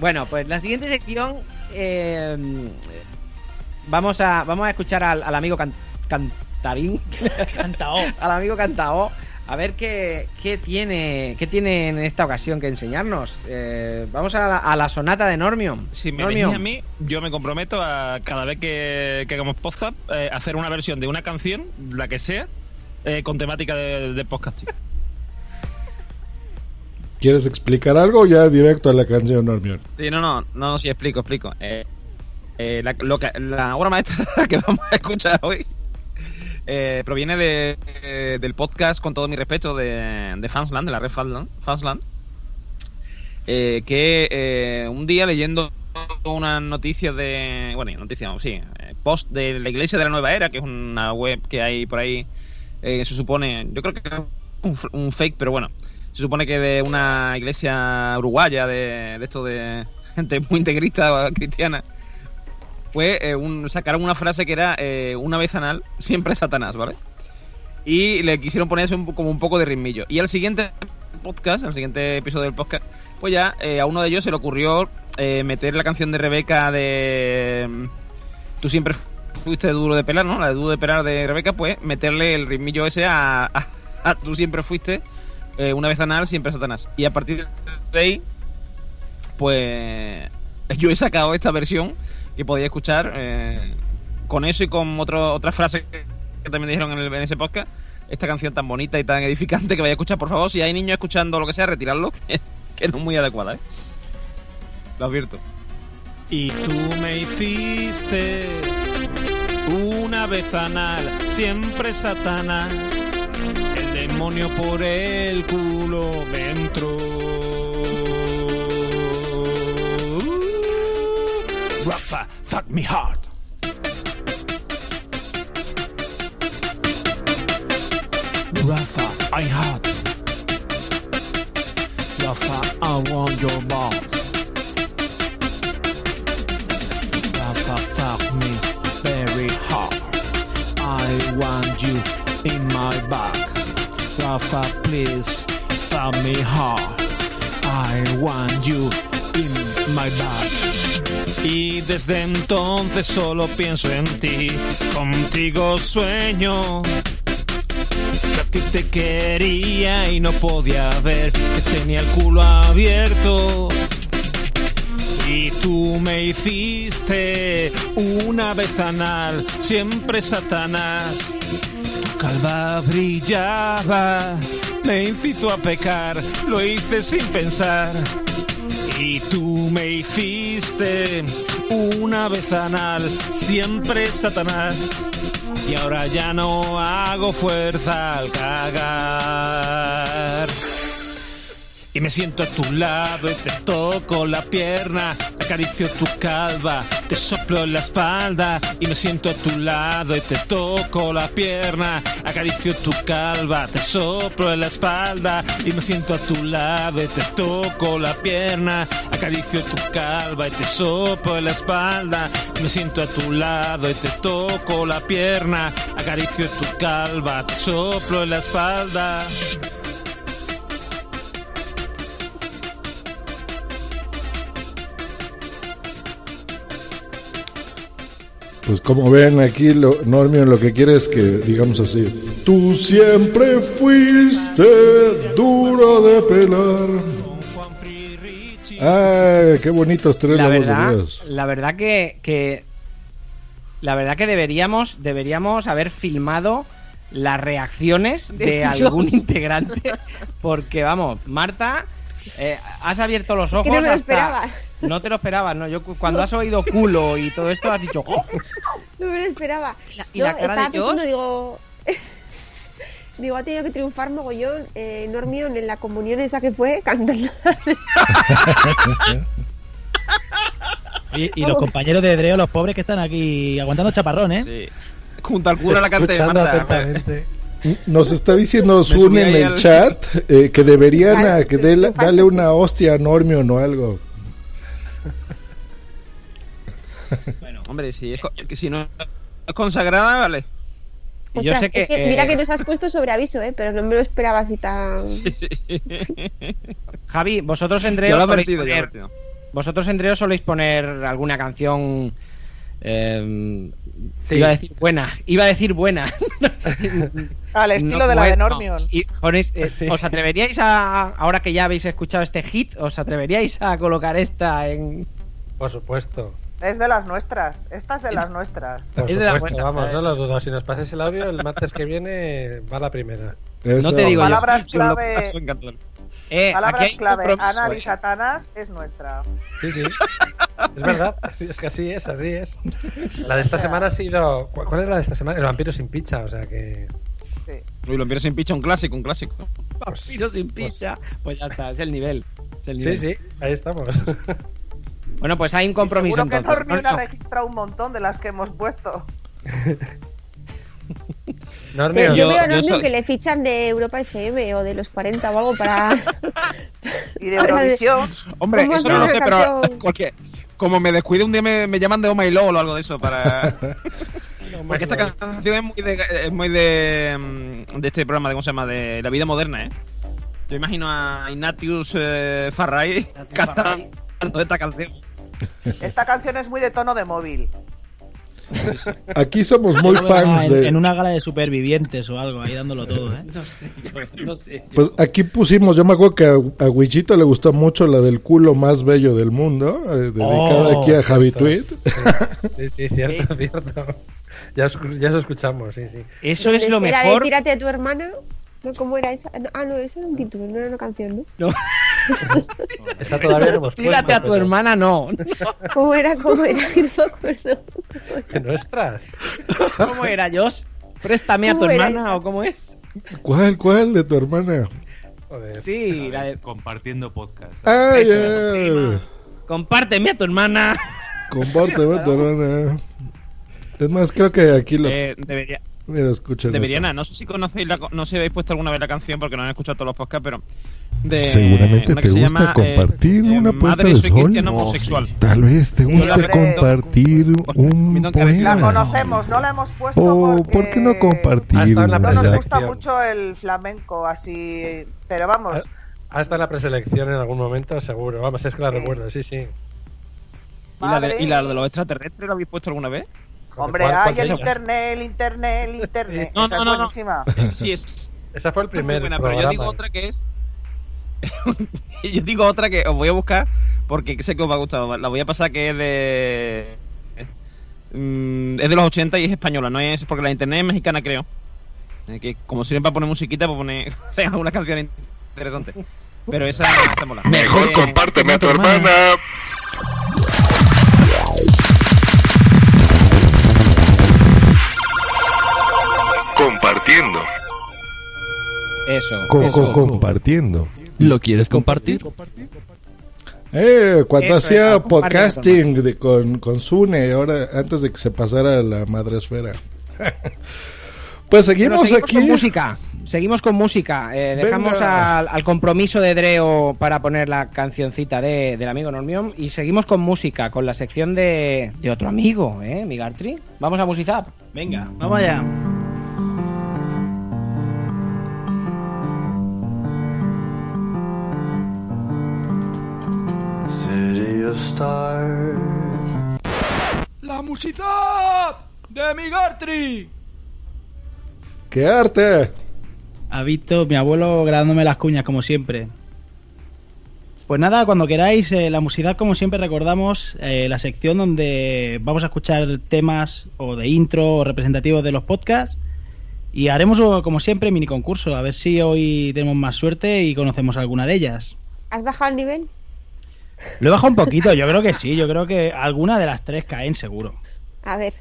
Bueno, pues la siguiente sección eh, vamos a vamos a escuchar al, al amigo can- can- Cantarín. Cantao. al amigo Cantao. A ver qué, qué tiene qué tiene en esta ocasión que enseñarnos. Eh, vamos a la, a la sonata de Normion. Si me Normion. a mí, yo me comprometo a cada vez que, que hagamos podcast eh, hacer una versión de una canción, la que sea, eh, con temática de, de podcasting. ¿Quieres explicar algo o ya directo a la canción, Normion? Sí, no, no, no, sí, explico, explico. Eh, eh, la, lo que- la obra maestra que vamos a escuchar hoy eh, proviene de, eh, del podcast, con todo mi respeto, de, de Fansland, de la red Fansland, Fansland eh, que eh, un día leyendo unas noticias de, bueno, noticias, sí, eh, post de la Iglesia de la Nueva Era, que es una web que hay por ahí, eh, que se supone, yo creo que es un, un fake, pero bueno, se supone que de una iglesia uruguaya, de, de esto de gente muy integrista cristiana, pues eh, un- sacaron una frase que era eh, una vez anal, siempre Satanás, ¿vale? Y le quisieron ponerse un, como un poco de ritmillo. Y al siguiente podcast, al siguiente episodio del podcast, pues ya eh, a uno de ellos se le ocurrió meter la canción de Rebeca de... Tú siempre fuiste duro de pelar, ¿no? La de duro de pelar de Rebeca, pues meterle el ritmillo ese a, a- Tú siempre fuiste una vez anal, siempre Satanás. Y a partir de ahí, pues yo he sacado esta versión que podéis escuchar eh, con eso y con otro, otra frase que, también dijeron en, el- en ese podcast. Esta canción tan bonita y tan edificante que vais a escuchar, por favor, si hay niños escuchando lo que sea, retirarlo, que, que no es muy adecuada, ¿eh? Lo advierto. Y tú me hiciste una vez anal, siempre Satanás. El demonio por el culo me entró. Rafa, fuck me hard. Rafa, I hot. Rafa, I want your balls. Rafa, fuck me very hard. I want you in my back. Rafa, please fuck me hard. I want you in my back. Y desde entonces solo pienso en ti, contigo sueño. Que a ti te quería y no podía ver que tenía el culo abierto. Y tú me hiciste una vez anal, siempre Satanás. Tu calva brillaba, me incitó a pecar, lo hice sin pensar. Y tú me hiciste una vez anal, siempre Satanás. Y ahora ya no hago fuerza al cagar. Y me siento a tu lado y te toco la pierna, acaricio tu calva, te soplo en la espalda. Y me siento a tu lado y te toco la pierna, acaricio tu calva, te soplo en la espalda. Y me siento a tu lado y te toco la pierna, acaricio tu calva y te soplo en la espalda. Y me siento a tu lado y te toco la pierna, acaricio tu calva, te soplo en la espalda. Pues como ven aquí, lo, Normion lo que quiere es que digamos así. Tú siempre fuiste duro de pelar. Ay, qué bonitos tres la verdad, Dios. la verdad que, que la verdad que deberíamos deberíamos haber filmado las reacciones de, De algún Dios. integrante porque vamos Marta eh, has abierto los ojos que no me lo hasta- esperaba. No te lo esperabas no yo cu- cuando has oído culo y todo esto has dicho "Oh". No me lo esperaba. y No, la cara de pensando, digo. digo, ha tenido que triunfar mogollón eh, Normion en la comunión esa que fue cantando. Y, y los compañeros de Dreo, los pobres que están aquí aguantando chaparrón, ¿eh? Sí. Junto al cura a la carta de. Nos está diciendo Sun en el al- chat eh, que deberían Claro, a- que una hostia a Normion o algo. Hombre, si, es que si no es consagrada, vale. Yo sé que, es que mira eh, que nos has puesto sobre aviso, ¿eh? pero no me lo esperaba así tan. Javi vosotros en Yo Dreo lo he soléis advertido, yo lo he poner- vosotros en Dreo soléis poner alguna canción Eh, Sí. Iba a decir buena, iba a decir buena. Al estilo No, de la de bueno, Normion. y ponéis- eh, Sí. ¿Os atreveríais a, ahora que ya habéis escuchado este hit, os atreveríais a colocar esta en... Por supuesto. Es de las nuestras. Esta es de las nuestras. Por Es de la supuesto, vuestra, vamos, no lo dudo. Si nos pasáis el audio, el martes que viene va la primera. No te digo. Palabras Yo clave. Eh, Palabras aquí hay clave. Ana y. Satanás es nuestra. Sí, sí. Es verdad. Es que así es, así es. La de esta semana ha sido. ¿Cuál era la de esta semana? El vampiro sin picha, o sea que. Uy, lo empiezo sin picha, un clásico, un clásico. Vampiro sin picha. Pues ya está, es el nivel. es el Sí, nivel. sí, ahí estamos. Bueno, pues hay un compromiso Seguro que entonces. Normion No, ha registrado un montón de las que hemos puesto. Pero yo, veo a yo Normion soy- que le fichan de Europa FM o de los 40 o algo para. Y de Eurovisión. Hombre, ¿Cómo eso no lo sé, pero cualquier- como me descuide un día me, me llaman de Oh My Lol o algo de eso para... Porque esta canción es muy de, es muy de, mm, de este programa, de cómo se llama, de la vida moderna, ¿eh? Yo imagino a Ignatius eh, Farray cantando esta canción. Esta canción es muy de tono de móvil. Aquí somos muy fans en, de. en una gala de supervivientes o algo, ahí dándolo todo, ¿eh? No sé, pues, no sé. Pues aquí pusimos, yo me acuerdo que a, a Wichito le gustó mucho la del culo más bello del mundo, eh, dedicada Oh, aquí a Javi cierto. Tweet. Sí, sí, cierto, cierto. Ya, ya os escuchamos, sí, sí. Eso es lo mejor. Tírate a tu hermana. ¿No? ¿Cómo era esa? No, Ah, no, eso era un título, no era una canción, ¿no? Esa todavía no hemos Tírate puesto, a tu pero- hermana, no. ¿Cómo era? ¿Cómo era? Que no me acuerdo. ¿De nuestras? ¿Cómo era, Josh? Préstame a tu ¿Cómo era hermana esa? o cómo es. ¿Cuál, cuál de tu hermana? Joder. Sí, la de... Compartiendo podcast. Ay, Eso, ay. Compárteme a tu hermana. Compárteme a tu hermana. Es más, creo que aquí lo. Eh, debería, Escuchen. deberían, esto. no sé si conocéis, la, no sé si habéis puesto alguna vez la canción porque no han escuchado todos los podcasts, pero... De, Seguramente te gusta llama, eh, compartir eh, una puesta Madre, de soy sol. Oh. Tal vez te gusta la compartir un La poema. conocemos, no la hemos puesto Oh, porque ¿por qué no compartir Ha la no nos gusta mucho el flamenco, así. Pero vamos, Ha estado en la preselección en algún momento, seguro. Vamos, es que la recuerdo, sí, sí. ¿Y la, de. ¿Y la de los extraterrestres la habéis puesto alguna vez? Hombre, ¿Cuál- cuál hay de el internet, el internet, el internet. No, Esa no, es no, no. buenísima. Esa sí es Esa fue el muy primer buena, pero yo digo otra que es... yo digo otra que os voy a buscar porque sé que os va a gustar. La voy a pasar que es de... mm, es de los 80 y es española, no es porque la internet es mexicana, creo. Eh, Que como sirven para poner musiquita, pues poner alguna canción interesante. Pero esa, esa mola. Mejor Eh, compárteme a tu hermana. Compartiendo. Eso. Co- eso. co- compartiendo. ¿Lo quieres compartir? Eh, cuando Eso hacía podcasting de- con, con Sune, ahora antes de que se pasara a la madre esfera. pues seguimos, seguimos aquí. con música. Seguimos con música. Eh, dejamos al compromiso de Dreo para poner la cancioncita de, del amigo Normión. Y seguimos con música, con la sección de, de otro amigo, ¿eh? Migartri. Vamos a Musizap. Venga, vamos allá. Of stars. La musicidad de Migartri. ¡Qué arte! Ha visto mi abuelo grabándome las cuñas, como siempre. Pues nada, cuando queráis, eh, la musicidad, como siempre, recordamos eh, la sección donde vamos a escuchar temas o de intro o representativos de los podcasts. Y haremos, como siempre, mini concurso. A ver si hoy tenemos más suerte y conocemos alguna de ellas. ¿Has bajado el nivel? Lo he bajado un poquito, yo creo que sí. Yo creo que alguna de las tres caen seguro. A ver.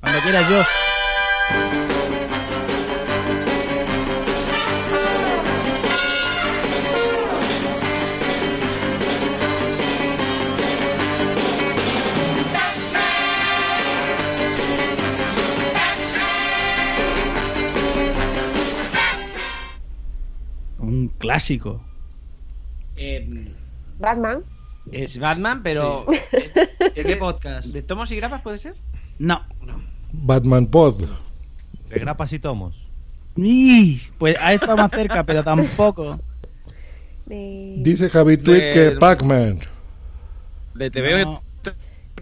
Cuando quieras, Josh. Un clásico. Eh, Batman. es Batman, pero. ¿Es, es de podcast? ¿De tomos y grapas puede ser? No. Batman Pod. De grapas y tomos. ¡Ih! Pues ha estado más cerca, pero tampoco. De... Dice Javi Tweet que Pac-Man. De TV No.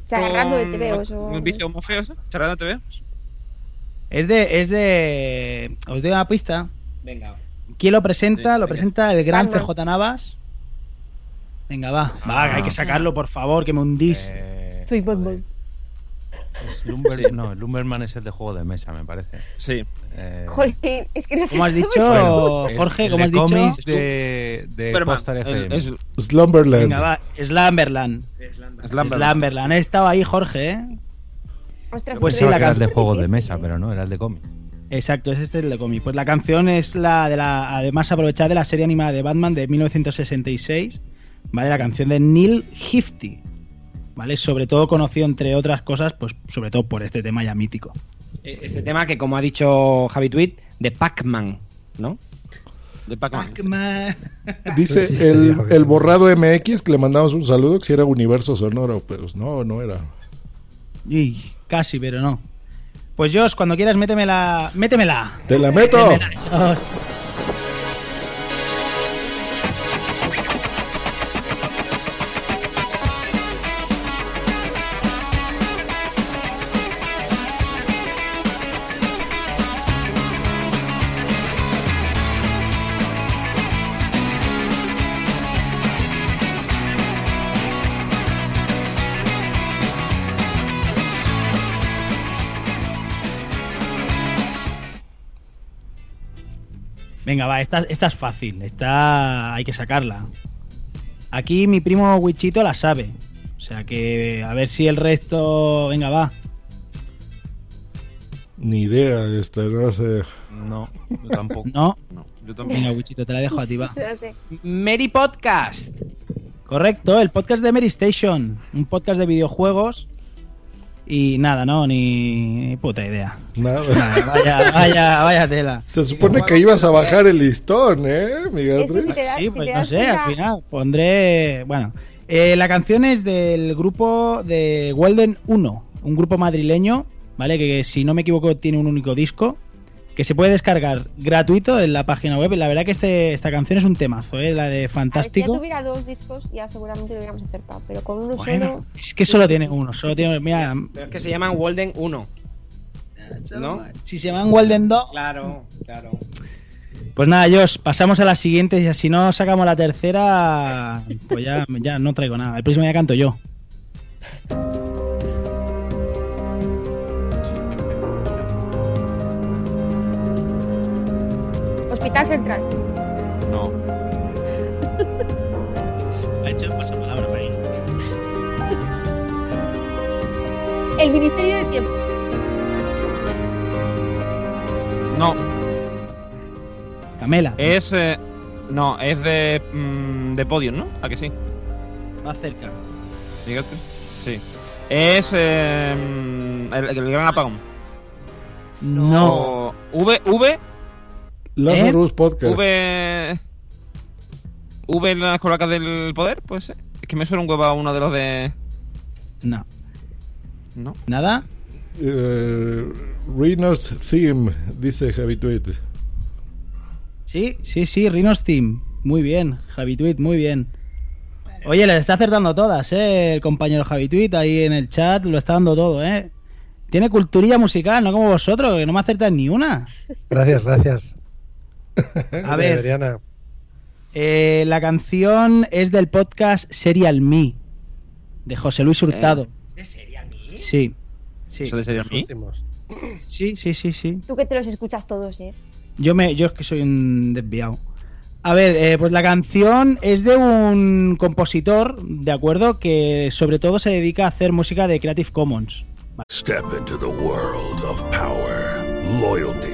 Charrando de o- ¿Un vicio muy feo eso? ¿Charrando de TVOs? Es de, es de. Os doy una pista. Venga. ¿Quién lo presenta? lo presenta el gran Batman. CJ Navas. Venga, va. Va, hay que sacarlo, por favor, que me hundís. Eh, Soy Batman. es Lumber- No, el Lumberman es el de juego de mesa, me parece. Sí. Eh, Joder, es que no ¿Cómo has dicho, bueno, el- Jorge? el ¿Cómo de has dicho? de, de el- es- Slumberland. Venga, va. Slamberland. Slumberland. Slamberland. Estaba ahí, Jorge, ¿eh? Ostras, Pues es sí, la era el de juego de mesa, pero no, era el de cómic. Exacto, es este el de cómic. Pues la canción es la de la. Además, aprovechada de la serie animada de Batman de 1966. ¿Vale? La canción de Neil Hifty. ¿Vale? Sobre todo conocido, entre otras cosas, pues sobre todo por este tema ya mítico. Eh, Este tema que, como ha dicho Javi Tweet, de Pac-Man, ¿no? De Pac-Man. Pac-Man. Dice el, borrado MX que le mandamos un saludo que si era universo sonoro, pero no, no era. Y casi, pero no. Pues Josh, cuando quieras, métemela. ¡Métemela! ¡Te la meto! Métemela, Venga, va, esta, esta es fácil. Esta hay que sacarla. Aquí mi primo Wichito la sabe. O sea que a ver si el resto. Venga, va. Ni idea, este, no sé. No, yo tampoco. ¿No? No, yo tampoco. Venga, Wichito, te la dejo a ti, va. Mary Podcast. Correcto, el podcast de Mary Station. Un podcast de videojuegos. Y nada, no, ni, ni puta idea. Nada. Nada, vaya, vaya, vaya tela. Se supone que ibas a bajar el listón, ¿eh, Miguel? Sí, pues no sé, al final pondré. Bueno, eh, la canción es del grupo de Walden 1, un grupo madrileño, ¿vale? Que, si no me equivoco tiene un único disco, que se puede descargar gratuito en la página web. La verdad que este, esta canción es un temazo, ¿eh? La de A ver, si ya Fantástico. tuviera dos discos, ya seguramente lo hubiéramos acertado. Pero con uno Bueno, solo. es que solo tiene uno, solo tiene. Mira, Pero es que se llaman Walden 1. ¿No? si se llaman Walden 2. Claro, claro. Pues nada, Josh, pasamos a la siguiente. Y si no sacamos la tercera, pues ya, ya no traigo nada. El próximo día canto yo. Hospital Central. No. Ha hecho pasapalabra para ahí. El Ministerio del Tiempo. No. Camela, Es. eh, no, es de. mm, de Podium, ¿no? ¿A que sí? más cerca. ¿tú? Sí. Es. eh, el, el gran apagón. No. O V. V. Lazarus Podcast. V. V en las colacas del poder, pues. Es que me suena un huevo a uno de los de. No. No. ¿Nada? Eh, Rhinos Theme, dice Javi Tweet. Sí, sí, sí, Rhinos Team. Muy bien, Javi Tweet, muy bien. Oye, le está acertando todas, ¿eh? El compañero Javi Tweet ahí en el chat lo está dando todo, ¿eh? Tiene culturilla musical, no como vosotros, que no me acertan ni una. Gracias, gracias. A ver, Adriana. eh, la canción es del podcast Serial Me, de José Luis Hurtado. ¿De Serial Me? Sí, sí. ¿Eso de mí? últimos. Sí, sí, sí, sí. Tú que te los escuchas todos, ¿eh? Yo me, yo es que soy un desviado. A ver, eh, pues la canción es de un compositor, de acuerdo, que sobre todo se dedica a hacer música de Creative Commons. Step into the world of power, loyalty,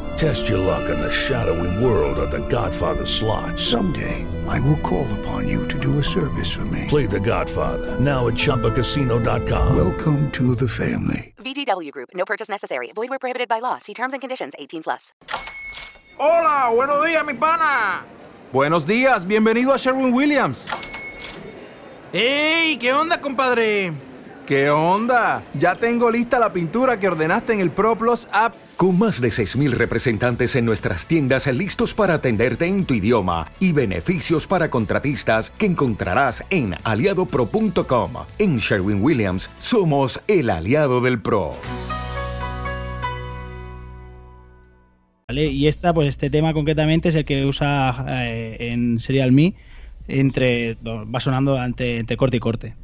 Test your luck in the shadowy world of The Godfather slot. Someday, I will call upon you to do a service for me. Play The Godfather now at ChumbaCasino.com. Welcome to the family. VGW Group. No purchase necessary. Void where prohibited by law. See terms and conditions. 18 plus. Hola, buenos días, mi pana. Buenos días, bienvenido a Sherwin Williams. ¡Ey! ¿Qué onda, compadre? ¿Qué onda? Ya tengo lista la pintura que ordenaste en el ProPlus app. Con más de 6.000 representantes en nuestras tiendas listos para atenderte en tu idioma y beneficios para contratistas que encontrarás en aliadopro.com. En Sherwin Williams somos el aliado del PRO. ¿Vale? Y esta, pues este tema concretamente es el que usa eh, en Serial Me entre va sonando ante, entre corte y corte.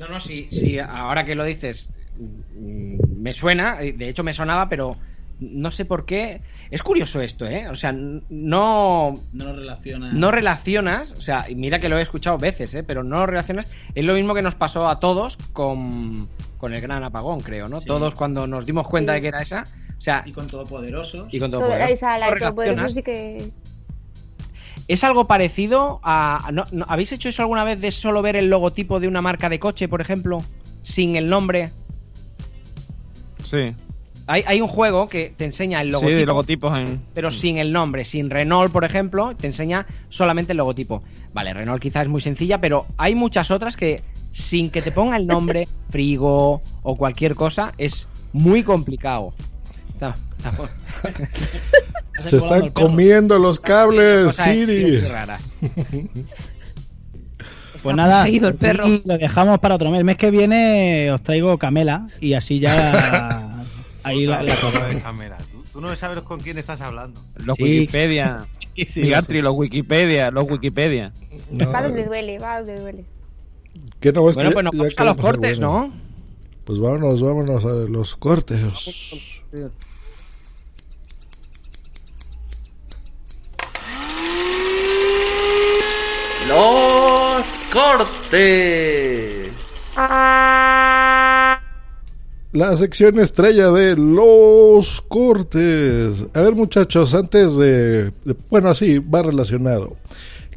No, no, sí, sí, ahora que lo dices, mm, me suena, de hecho me sonaba, pero no sé por qué. Es curioso esto, ¿eh? O sea, no. No relacionas. No relacionas, o sea, y mira que lo he escuchado veces, ¿eh? Pero no lo relacionas. Es lo mismo que nos pasó a todos con, con el gran apagón, creo, ¿no? Sí. Todos cuando nos dimos cuenta Sí. de que era esa. O sea, Y con Todopoderoso. y con todo Todo- esa, la ¿No de Todopoderoso sí que. ¿Es algo parecido a. no- no- ¿Habéis hecho eso alguna vez de solo ver el logotipo de una marca de coche, por ejemplo? Sin el nombre. Sí. Hay, hay un juego que te enseña el Sí, logotipo. de logotipos en. pero sin el nombre, sin Renault, por ejemplo, te enseña solamente el logotipo. Vale, Renault quizás es muy sencilla, pero hay muchas otras que sin que te ponga el nombre, frigo o cualquier cosa, es muy complicado. Se están comiendo los cables, Siri. Pues nada, poseído el perro. lo dejamos para otro mes. El mes que viene os traigo Camela y así ya. ahí la, la Camela, ¿tú, tú no sabes con quién estás hablando. Los Sí. Wikipedia. Sí, los Wikipedia, los Wikipedia. No, Va donde duele, va donde duele. que no, es Bueno, que pues nos vamos a los cortes. ¿no? Pues vámonos, vámonos a los cortes. Los cortes. La sección estrella de los cortes. A ver, muchachos, antes de, de- Bueno, sí, va relacionado.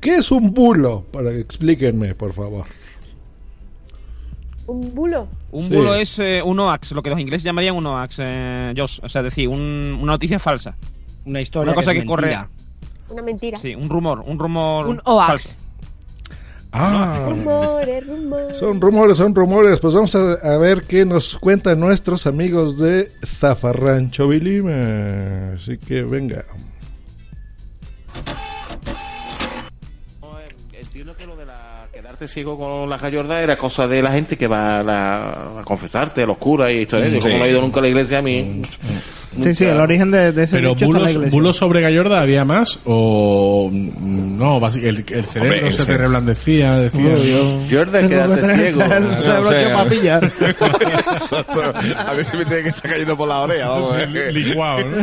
¿Qué es un bulo? Para que explíquenme, por favor. Un bulo. Un Sí. bulo es eh, un OAX, lo que los ingleses llamarían un OAX, eh, Josh. O sea, decir, un- una noticia falsa. Una historia. Una cosa es que, corre. Una mentira. Sí, un rumor, un rumor. Un OAX. falso. Ah, Rumores, rumores. son rumores, son rumores. Pues vamos a, a ver qué nos cuentan nuestros amigos de Zafarrancho Vilima. Así que venga. Quedarte ciego con la gallarda era cosa de la gente que va a, la- a confesarte, a los curas y todo eso. Mm, Como sí. no he ido nunca a la iglesia, a mí. Sí, sí, el origen de, de ese Pero dicho está en la bulos, bulos sobre Gallorda había más o mm, no, el, el cerebro Hombre, el se te reblandecía, decía. Jordi, quedarte ciego. O sea. Exacto. A ver si me tiene que estar cayendo por la oreja. Vamos, eh. Licuado, ¿no?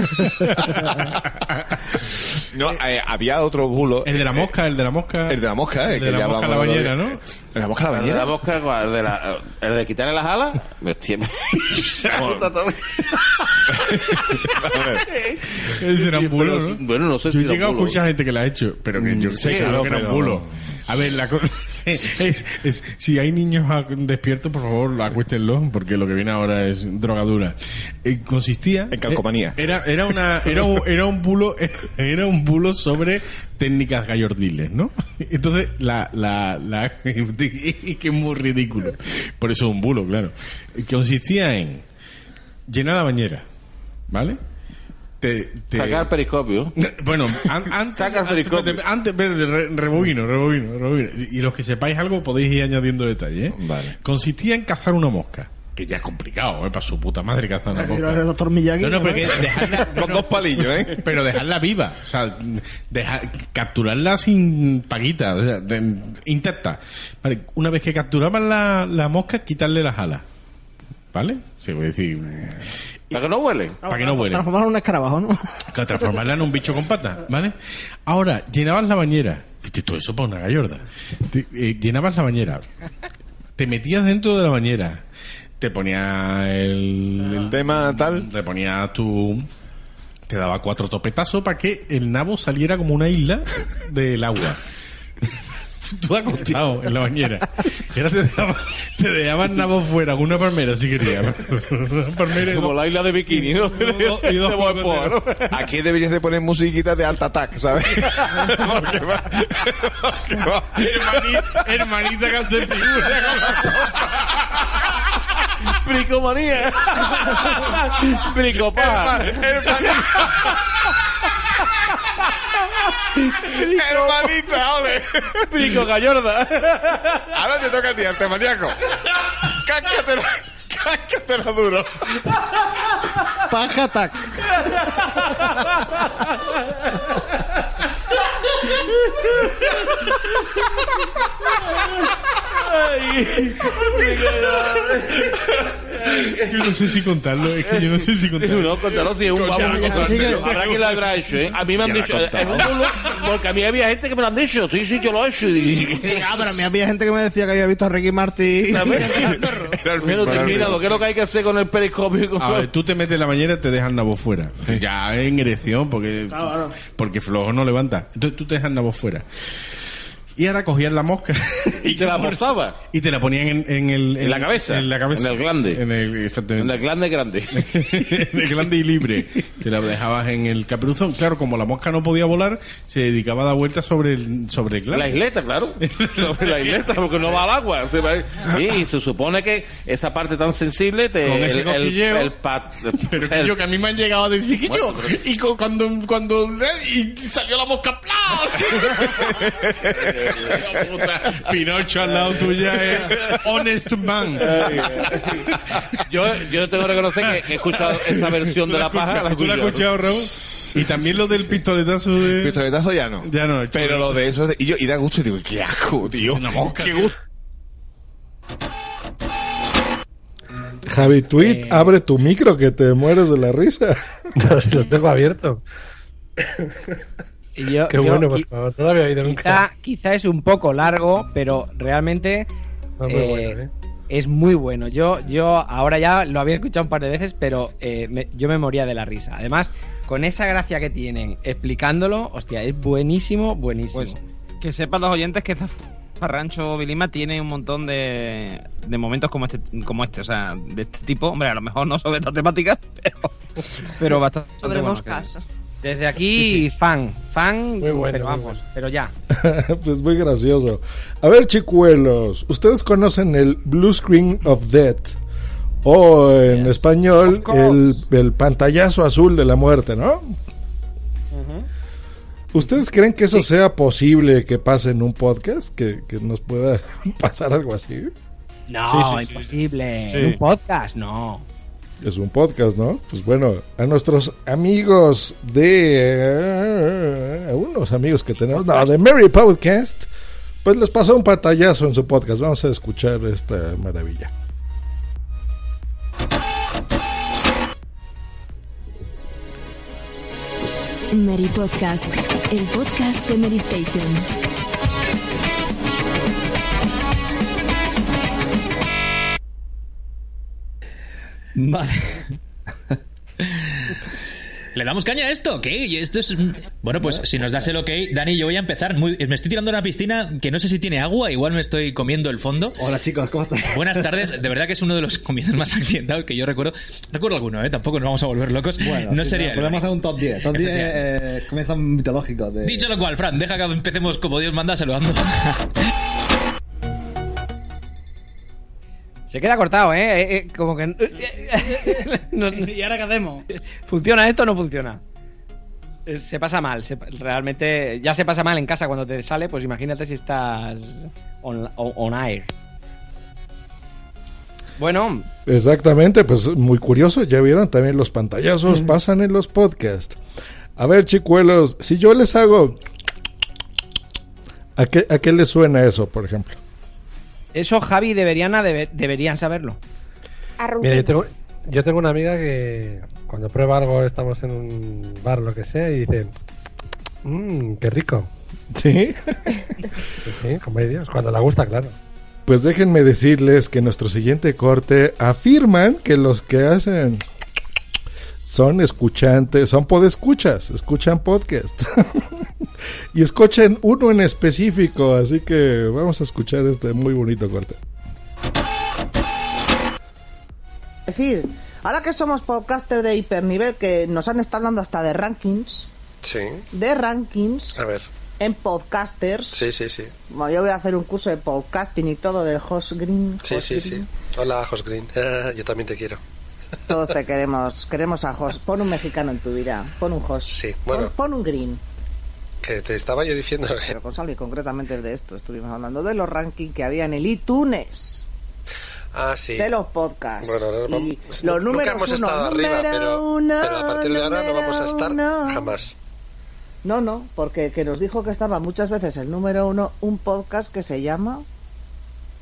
No, eh, había otro bulo. El de la mosca, el de la mosca. El de la mosca, eh, El que de la mosca a la bañera, ¿no? ¿El de la mosca a la ¿El de la bañera? mosca cuál? ¿El de, la, el de quitarle las alas? Me- Ese era un bulo, ¿no? Bueno, no sé Yo si he era llegado a escuchar gente que la ha hecho, pero que yo Mm, sé claro no, que era un bulo. A ver, la cosa es, es- si hay niños despiertos, por favor, acuéstenlos, porque lo que viene ahora es drogadura. Eh, consistía En calcomanía. eh, Era, era una, era un, era un bulo, era un bulo sobre técnicas gallordiles, ¿no? Entonces, la, la, la, que es muy ridículo. Por eso es un bulo, claro. Consistía en llenar la bañera, ¿vale? Te, te- Sacar periscopio. bueno, an- antes, Saca el antes, periscopio. antes, espérate, re- rebobino, rebobino, rebobino. Y los que sepáis algo podéis ir añadiendo detalles. ¿eh? Vale. Consistía en cazar una mosca. Que ya es complicado, ¿eh? Para su puta madre cazar una Pero el mosca. doctor Miyagi. No, no, ¿no? porque dejarla, Con dos palillos, ¿eh? pero dejarla viva. O sea, dejar, capturarla sin paguita. O sea, de- intenta. Vale, una vez que capturaban la, la mosca, quitarle las alas. ¿Vale? Se puede decir. Para que no huele. Para que no huele. Transformar en un escarabajo, ¿no? Que transformarla en un bicho con patas, ¿vale? Ahora, llenabas la bañera. Fíjate, todo eso para una gallorda. Te- eh, llenabas la bañera. Te metías dentro de la bañera. Te ponías el, El tema tal. Te ponías tu. Te daba cuatro topetazos para que el nabo saliera como una isla del agua. Tú acostado en la bañera. Y ahora te dejaban, te dejaban nabo fuera con una palmera si querías. Una palmera Como dos- la isla de bikini, ¿no? y dos- y dos De buen po, ¿no? Aquí deberías de poner musiquita de alta attack, ¿sabes? porque va, porque va- Hermani- hermanita que hace figura con Hermanita, ole. Brico Gallarda. Ahora te toca el día, maníaco. Cáscatelo, cáscatelo duro. Paja tac. Yo no sé si contarlo, es que yo no sé si contarlo. No, contarlo si es un que- Habrá quien lo habrá hecho, ¿eh? A mí me han la dicho, es un bulo, porque a mí había gente que me lo han dicho. Sí, sí, yo lo he hecho. Y- Sí, ah, pero a mí había gente que me decía que había visto a Ricky Martin. Bueno, termina lo que es lo que hay que hacer con el periscopio. y con- A ver, tú te metes en la bañera y te dejan nabo fuera. Ya en erección, porque, porque flojo no levanta. Entonces tú te dejas nabo fuera. Y ahora cogían la mosca. Y te la posaba. Y te la ponían en, en el, En la cabeza. En la cabeza. En el glande. En el, exactamente. En el glande grande. en el glande y libre. Te la dejabas en el caperuzón. Claro, como la mosca no podía volar, se dedicaba a dar vueltas sobre el, sobre el glande. La isleta, claro. Sobre la isleta, porque no va al agua. Se va- Sí, y se supone que esa parte tan sensible te. Con ese el, el, cosquilleo. el pat- Pero que yo, que a mí me han llegado a decir que yo. Pero- Y cu- cuando, cuando y salió la mosca, ¡plá! Pinocho al lado tuya es Honest Man. yo, yo tengo que reconocer que he escuchado esa versión de la paja. ¿Tú la has escuchado, Raúl? y también lo del pistoletazo de. Pistoletazo ya no. Ya no. Pero lo de eso, de- y, yo, y da gusto, y digo, qué asco, tío. Qué gusto. Javi Tweet, abre tu micro que te mueres de la risa. No, si lo tengo abierto. Y yo- Qué yo bueno, por favor. No lo había oído nunca. Quizá, es un poco largo, pero realmente No, muy eh, bueno, ¿eh? es muy bueno. Yo, yo ahora ya lo había escuchado un par de veces, pero eh, me- yo me moría de la risa. Además, con esa gracia que tienen explicándolo, hostia, es buenísimo, buenísimo. Pues que sepan los oyentes que Zafarrancho Vilima tiene un montón de, de momentos como este, como este, o sea, de este tipo. Hombre, a lo mejor no sobre esta temática, pero, pero bastante. Sobre bueno, moscas. Desde aquí, fan, fan, Muy bueno, pero muy vamos, pero ya. pues muy gracioso. A ver, chicuelos, ustedes conocen el Blue Screen of Death. O en español, el, el pantallazo azul de la muerte, ¿no? ¿Ustedes creen que eso sea posible que pase en un podcast? ¿Que, que nos pueda pasar algo así? No, Sí, sí, sí. imposible. Sí. En un podcast, no. Es un podcast, ¿no? Pues bueno, a nuestros amigos de... a unos amigos que tenemos... No, de Mary Podcast, pues les pasó un pantallazo en su podcast. Vamos a escuchar esta maravilla. Mary Podcast, el podcast de Mary Station. Vale. ¿Le damos caña a esto? ¿Qué? Y Esto es... Bueno, pues si nos das el ok, Dani, yo voy a empezar. Muy- Me estoy tirando a una piscina que no sé si tiene agua, igual me estoy comiendo el fondo. Hola chicos, ¿cómo estás? Buenas tardes, de verdad que es uno de los comienzos más accidentados que yo recuerdo. Recuerdo alguno, ¿eh? Tampoco nos vamos a volver locos. Bueno, no sí, sería Podemos hacer un top 10. Top 10 Efectivamente. eh, comienzos mitológicos. De... Dicho lo cual, Fran, deja que empecemos como Dios manda saludando. Se queda cortado, ¿eh? Eh, eh, como que... No- ¿Y ahora qué hacemos? ¿Funciona esto o no funciona? Eh, Se pasa mal, se- realmente ya se pasa mal en casa cuando te sale, pues imagínate si estás on, on- on air. Bueno, Exactamente, pues muy curioso. Ya vieron, también los pantallazos pasan en los podcasts. A ver, chicuelos, si yo les hago... ¿A qué, ¿A qué les suena eso, por ejemplo? Eso Javi y Deberiana debe- deberían saberlo. Mira, yo tengo, yo tengo una amiga que cuando prueba algo, estamos en un bar o lo que sea, y dice: Mmm, qué rico. ¿Sí? Sí, sí, como hay Dios. Cuando le gusta, claro. Pues déjenme decirles que en nuestro siguiente corte afirman que los que hacen son escuchantes, son podescuchas, escuchan podcast. y escuchen uno en específico, así que vamos a escuchar este muy bonito corte. decir, ahora que somos podcasters de hipernivel, que nos han estado hablando hasta de rankings, Sí. de rankings, A ver. en podcasters. Sí, sí, sí. Bueno, yo voy a hacer un curso de podcasting y todo del host green. Sí, host sí, green. sí. Hola, Jos Green. Yo también te quiero. Todos te queremos, queremos a host. Pon un mexicano en tu vida, pon un host. Sí, bueno. Pon, pon un green. Que te estaba yo diciendo. Pero con Salvi concretamente de esto, estuvimos hablando de los rankings que había en el iTunes. Ah, sí. De los podcasts. Bueno, Y vamos- los nunca números hemos uno, estado arriba, pero, uno, pero a partir de ahora no vamos a estar uno. jamás. No, no, porque que nos dijo que estaba muchas veces el número uno, un podcast que se llama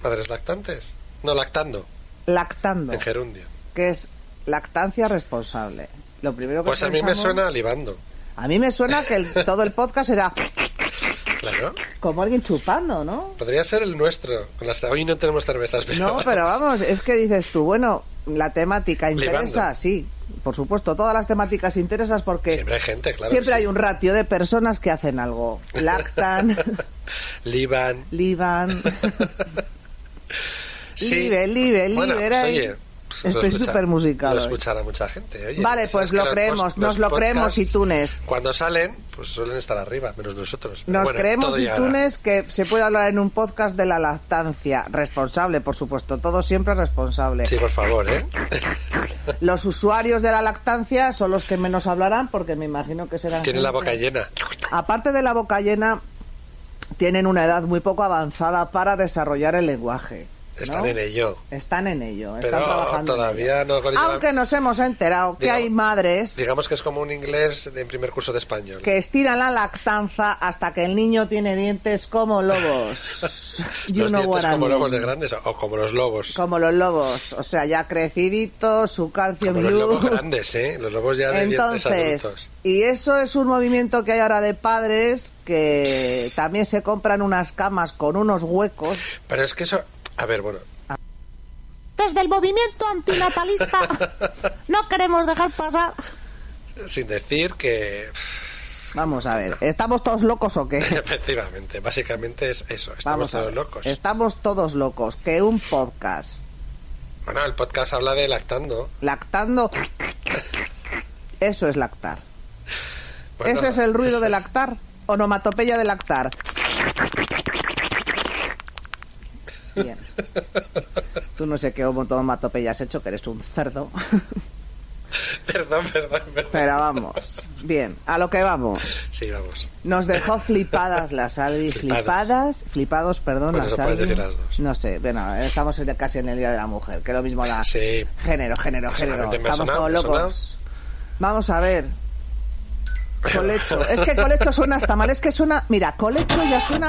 Madres lactantes. No, lactando. Lactando, En gerundio. que es lactancia responsable. Lo primero que Pues a mí me suena libando. A mí me suena que el- todo el podcast era Claro. como alguien chupando, ¿no? Podría ser el nuestro. Con las... Hoy no tenemos cervezas, pero... No, pero vamos, es que dices tú, bueno, la temática interesa, Libando. sí, por supuesto, todas las temáticas interesan porque Siempre hay gente, claro. siempre hay sí. un ratio de personas que hacen algo. Lactan, Liban. liban, Sí. libe, libe, Bueno, pues, oye, Estoy escucha- súper musical Lo escuchará mucha gente. oye. Vale, pues lo creemos, nos los lo creemos iTunes. Cuando salen, pues suelen estar arriba, menos nosotros. Pero Nos bueno, creemos iTunes que se puede hablar en un podcast de la lactancia. Responsable, por supuesto, todo siempre responsable. Sí, por favor, ¿eh? Los usuarios de la lactancia son los que menos hablarán porque me imagino que serán... Tienen la boca llena. Aparte de la boca llena, tienen una edad muy poco avanzada para desarrollar el lenguaje. ¿No? Están en ello. Están en ello, están trabajando. en no... Aunque nos hemos enterado que hay madres Digamos que es como un inglés de primer curso de español. que estiran la lactanza hasta que el niño tiene dientes como lobos. You los know dientes what I como mean. lobos de grandes o, como los lobos. Como los lobos, o sea, ya creciditos, su calcio Como los lobos grandes, ¿eh? Los lobos ya de dientes Entonces, adultos. y eso es un movimiento que hay ahora de padres que también se compran unas camas con unos huecos. Pero es que eso... A ver, bueno, Desde el movimiento antinatalista no queremos dejar pasar. sin decir que... Vamos a ver, ¿estamos todos locos o qué? Efectivamente, básicamente es eso. Estamos todos ver, locos. Estamos todos locos. Que un podcast Bueno, el podcast habla de lactando. lactando, eso es lactar. Bueno, Ese es el ruido ese- de lactar. Onomatopeya de lactar. Bien. Tú no sé qué onomatopeya has hecho, que eres un cerdo. Perdón, perdón, perdón. Pero vamos. Bien, a lo que vamos. Sí, vamos. Nos dejó flipadas la Salvi, flipadas, flipados, perdón, Bueno, la eso Salvi. puedes decir las dos. No sé, bueno, estamos en- casi en el Día de la Mujer, que lo mismo la... Sí. Género, género, género. Estamos sonado, todos locos. Vamos a ver. Colecho. Es que colecho suena hasta mal. Es que suena... Mira, colecho ya suena...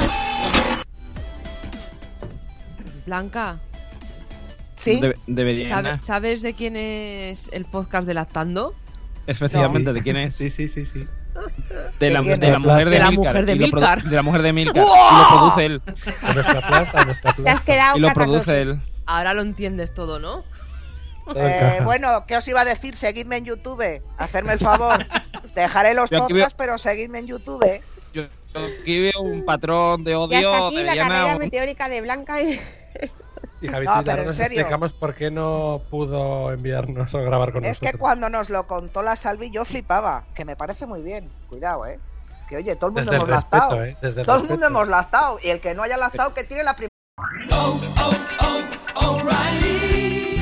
Blanca, ¿Sí? De- debería. ¿sabe- ¿sabes de quién es el podcast de Lactando? Efectivamente, ¿de quién es? Sí, sí, sí, sí. De la, ¿De quién de la es? mujer de, De la Milcar, mujer de y Milcar. de la mujer de Milcar. ¡Wow! Y lo produce él. A nuestra plaza, a nuestra Te has quedado Y lo produce él. Ahora lo entiendes todo, ¿no? Eh, bueno, ¿qué os iba a decir? Seguidme en YouTube. Hacerme el favor. Dejaré los podcasts, pero seguidme en YouTube. Yo aquí veo un patrón de Y hasta odio. aquí la carrera meteórica de Blanca y... Y No, Javitita, pero en serio. explicamos por qué no pudo enviarnos o grabar con Es que nosotros. cuando nos lo contó la Salvi yo flipaba, que me parece muy bien. Cuidado, ¿eh? Que oye, todo el mundo Desde el hemos respeto, lactado. ¿eh? Desde el todo el respeto. mundo hemos lactado. Y el que no haya lactado, que tiene la primera.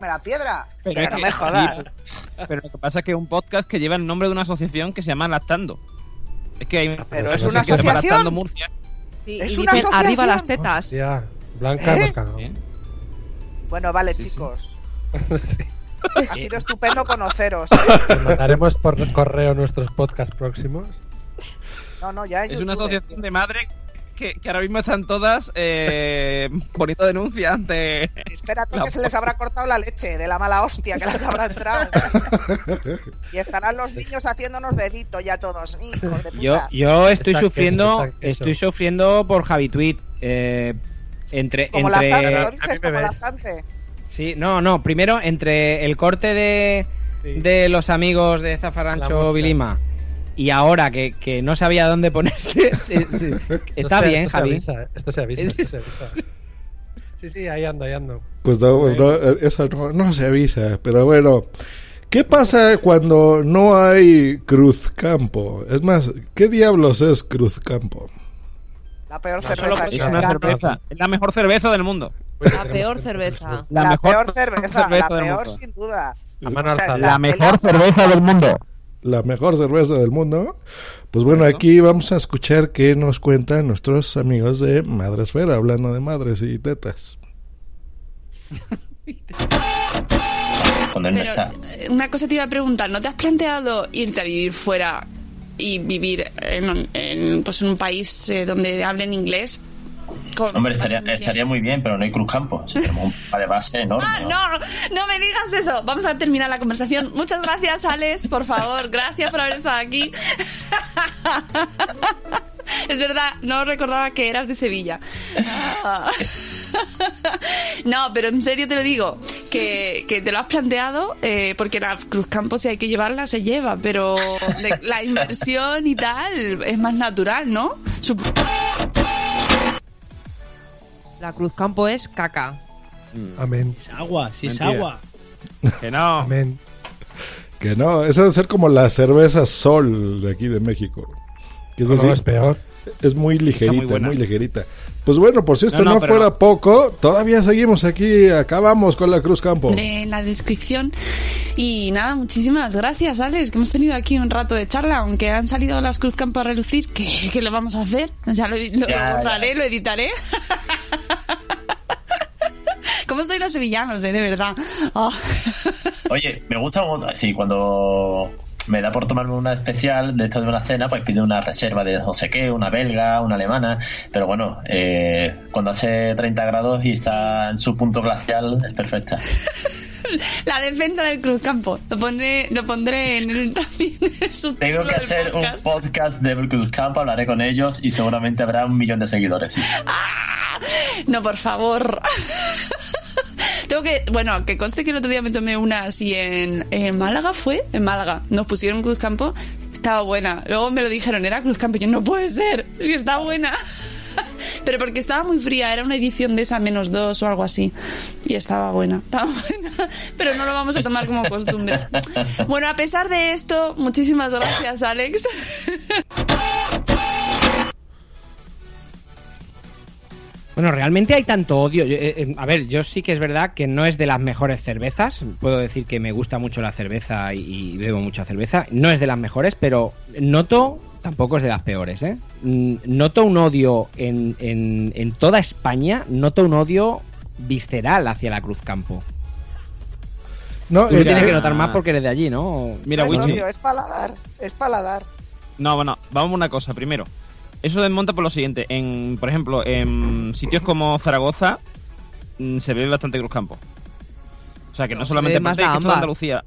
Me la piedra. Pero, Pero es no que- me jodas. sí, pero lo que pasa es que es un podcast que lleva el nombre de una asociación que se llama Lactando. Es que hay Pero una es una que se llama asociación. Lactando Murcia. Sí, Es y una dicen arriba asociación. las tetas. Ya, Blanca ¿Eh? Bueno, vale, chicos. Ha sido estupendo conoceros. Te mandaremos por correo nuestros podcasts próximos. No, no, ya Es una asociación de madres que, que ahora mismo están todas eh, poniendo denuncia ante. Espérate la que se les habrá cortado la leche de la mala hostia que les habrá entrado. y estarán los niños haciéndonos dedito ya todos. Hijos de puta. Yo, yo estoy Exacto, sufriendo, exacto, estoy sufriendo por Javi Tweet. Eh, entre, Como entre, la mí dices como la sí, no, no. Primero entre el corte de, de los amigos de mosca. Vilima y ahora que, que no sabía dónde ponerse, sí, sí. Esto está se- bien, esto se Javi. avisa, esto se avisa, esto se avisa. Sí, sí, ahí ando, ahí ando. Pues no, no, eso no, no se avisa, pero bueno. ¿Qué pasa cuando no hay Cruzcampo? Es más, ¿qué diablos es Cruzcampo? La peor cerveza que es hay. una cerveza. Es la mejor cerveza del mundo. La peor cerveza. La, La, mejor peor cerveza, la peor sin duda. La mejor cerveza del mundo. La mejor cerveza del mundo. Pues bueno, aquí vamos a escuchar qué nos cuentan nuestros amigos de Madresfera, hablando de madres y tetas. Pero eh, una cosa te iba a preguntar, ¿no te has planteado irte a vivir fuera y vivir en, en, pues en un país eh, donde hablen inglés? Con- Hombre, estaría, estaría muy bien, pero no hay Cruzcampo. Si tenemos un de base enorme. Ah, ¿no? no, no me digas eso. Vamos a terminar la conversación. Muchas gracias, Alex, por favor. Gracias por haber estado aquí. Es verdad, no recordaba que eras de Sevilla. Ah. No, pero en serio te lo digo, que, que te lo has planteado, eh, porque la Cruzcampo si hay que llevarla, se lleva, pero de- la inversión y tal es más natural, ¿no? Sup- La Cruz Campo es caca. Amén. Es agua, si es agua. Que no. Amén. Que no, eso debe ser como la cerveza Sol de aquí de México. Que es No, así. es peor. Es muy ligerita, muy muy, ligerita. Pues bueno, por si esto No, no, no, pero fuera poco, todavía seguimos aquí, acabamos con la Cruz Campo. en la descripción. Y nada, muchísimas gracias, Alex, que hemos tenido aquí un rato de charla, aunque han salido las Cruzcampo a relucir, ¿qué, qué le vamos a hacer? Ya lo, lo Ya, borraré, ya. lo editaré. ¿Cómo soy los sevillanos, eh? De verdad. Ah. Oye, me gusta mucho. Sí, cuando me da por tomarme una especial de esto de una cena, pues pido una reserva de no sé qué, una belga, una alemana. Pero bueno, eh, cuando hace 30 grados y está en su punto glacial, es perfecta. La defensa del Cruzcampo. Lo pondré, lo pondré en el también en el Tengo que hacer un podcast. de Cruzcampo, hablaré con ellos y seguramente habrá un millón de seguidores. sí. No, por favor. Tengo que, bueno, que conste que el otro día me tomé una así en, Málaga, ¿fue? En Málaga. Nos pusieron Cruzcampo, estaba buena. Luego me lo dijeron, era Cruzcampo. Y yo, no puede ser, si está buena. Pero porque estaba muy fría, era una edición de esa menos dos o algo así. Y estaba buena, estaba buena. Pero no lo vamos a tomar como costumbre. Bueno, a pesar de esto, muchísimas gracias, Alex. Bueno, realmente hay tanto odio. Yo, eh, eh, a ver, yo sí que es verdad que no es de las mejores cervezas. Puedo decir que me gusta mucho la cerveza y, y bebo mucha cerveza. No es de las mejores, pero noto, tampoco es de las peores, ¿eh? Mm, Noto un odio en, en, en toda España, noto un odio visceral hacia la Cruz Campo. No, Tú lo eh, tienes que eh, notar más porque eres de allí, ¿no? Mira, No es Wichi. odio, es paladar. Es paladar. No, bueno, vamos a una cosa. Primero, eso desmonta por lo siguiente. En, por ejemplo, en sitios como Zaragoza mm, se ve bastante Cruzcampo. O sea, que no, solamente la que esto de. Andalucía.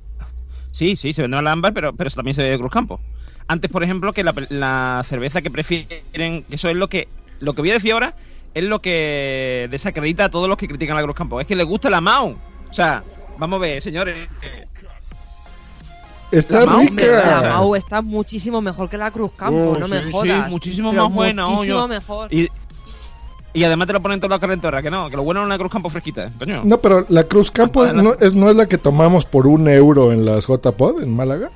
Sí, sí, se vende la ámbar, pero, pero también se ve Cruzcampo. Antes, por ejemplo, que la, la cerveza que prefieren, que eso es lo que lo que voy a decir ahora es lo que desacredita a todos los que critican la Cruzcampo. Es que les gusta la Mau. O sea, vamos a ver, señores. eh, está la Mau, Hombre, la rica. Mau está muchísimo mejor que la Cruz Campo, Oh, no sí, me sí, jodas. muchísimo Pero más buena, Muchísimo mejor. Y, y además te lo ponen toda la calentora, que no, que lo bueno es una Cruzcampo fresquita, ¿eh? coño. No, pero la Cruz Campo no es, no es la que tomamos por un euro en las JPod en Málaga.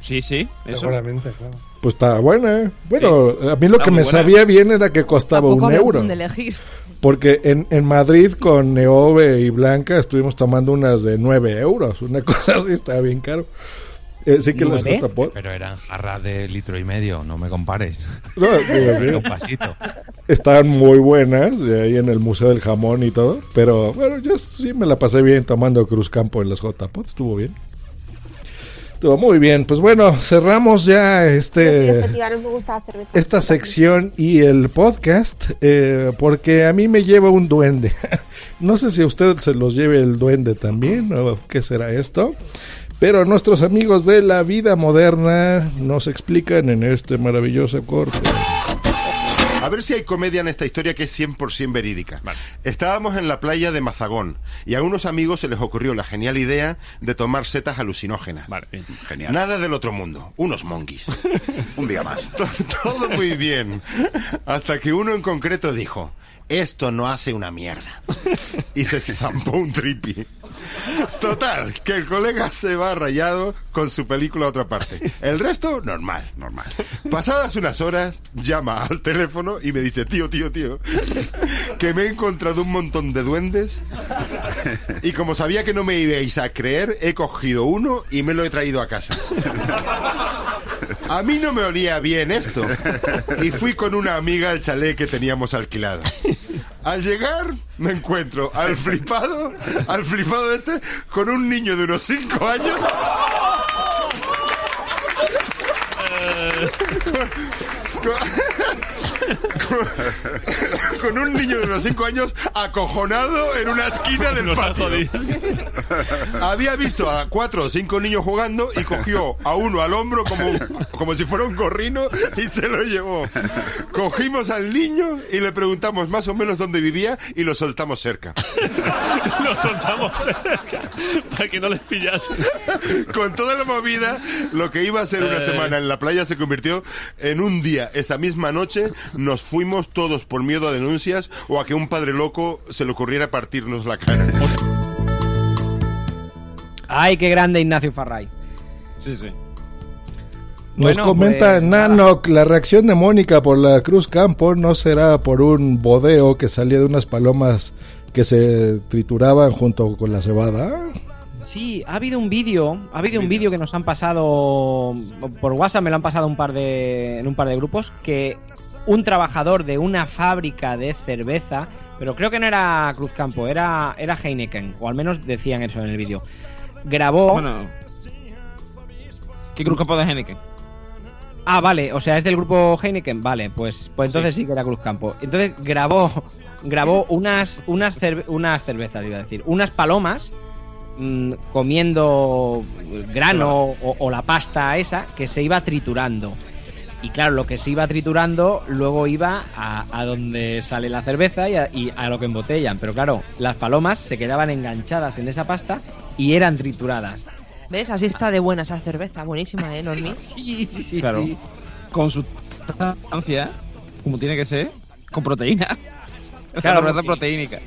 Sí, sí, eso. Seguramente, claro. Pues está buena. ¿eh? Bueno, a mí lo Está que me buena. sabía bien era que costaba Tampoco un euro. opción de elegir. Porque en, en Madrid con Neove y Blanca estuvimos tomando unas de 9 euros. Una cosa así estaba bien caro. Eh, sí que las. JPod. Pero eran jarras de litro y medio, no me compares. No, digo, sí. Un pasito. Estaban muy buenas, ahí en el Museo del Jamón y todo. Pero bueno, yo sí me la pasé bien tomando Cruz Campo en las JPOT, estuvo bien. Estuvo muy bien. Pues bueno, cerramos ya este esta sección y el podcast eh, porque a mí me lleva un duende. no sé si a usted se los lleve el duende también o qué será esto. Pero nuestros amigos de la vida moderna nos explican en este maravilloso corte. A ver si hay comedia en esta historia que es 100% verídica. Estábamos en la playa de Mazagón y a unos amigos se les ocurrió la genial idea de tomar setas alucinógenas. Genial. Nada del otro mundo, unos monkeys. Un día más. To- Todo muy bien. Hasta que uno en concreto dijo, esto no hace una mierda. Y se zampó un tripi. Total, que el colega se va rayado con su película a otra parte. El resto, normal. Normal. Pasadas unas horas, llama al teléfono y me dice, tío, tío, tío, que me he encontrado un montón de duendes y como sabía que no me ibais a creer, he cogido uno y me lo he traído a casa. A mí no me olía bien esto. Y fui con una amiga al chalet que teníamos alquilado. Al llegar, me encuentro al flipado, al flipado este, con un niño de unos 5 años. Con, con un niño de unos 5 años acojonado en una esquina del Nos patio. Había visto a cuatro o cinco niños jugando y cogió a uno al hombro como, como si fuera un gorrino y se lo llevó. Cogimos al niño y le preguntamos más o menos dónde vivía y lo soltamos cerca. Lo soltamos cerca para que no les pillasen. Con toda la movida, lo que iba a ser una Eh. semana en la playa se convirtió en un día. Esa misma noche nos fuimos todos por miedo a denuncias o a que un padre loco se le ocurriera partirnos la cara. Ay, qué grande Ignacio Farray. Sí, sí. Nos Bueno, comenta pues, Nanoc, la reacción de Mónica por la Cruz Campo no será por un bodeo que salía de unas palomas que se trituraban junto con la cebada. Sí, ha habido un vídeo, ha habido un vídeo que nos han pasado por WhatsApp, me lo han pasado un par de, en un par de grupos, que un trabajador de una fábrica de cerveza, pero creo que no era Cruzcampo, era, era Heineken, o al menos decían eso en el vídeo, grabó... Bueno, ¿qué Cruzcampo de Heineken? Ah, vale, o sea, es del grupo Heineken, vale, pues, pues entonces sí, que era Cruzcampo. Entonces grabó, grabó unas, unas, cerve- unas cervezas, iba a decir, unas palomas mm, comiendo grano o, o la pasta esa que se iba triturando. Y claro, lo que se iba triturando luego iba a, a donde sale la cerveza y a, y a lo que embotellan. Pero claro, las palomas se quedaban enganchadas en esa pasta y eran trituradas. ¿Ves? Así está de buena esa cerveza. Buenísima, ¿eh, Normi? Sí, sí, Claro. Con su sustancia, como tiene que ser, con proteína. Claro, proteínica.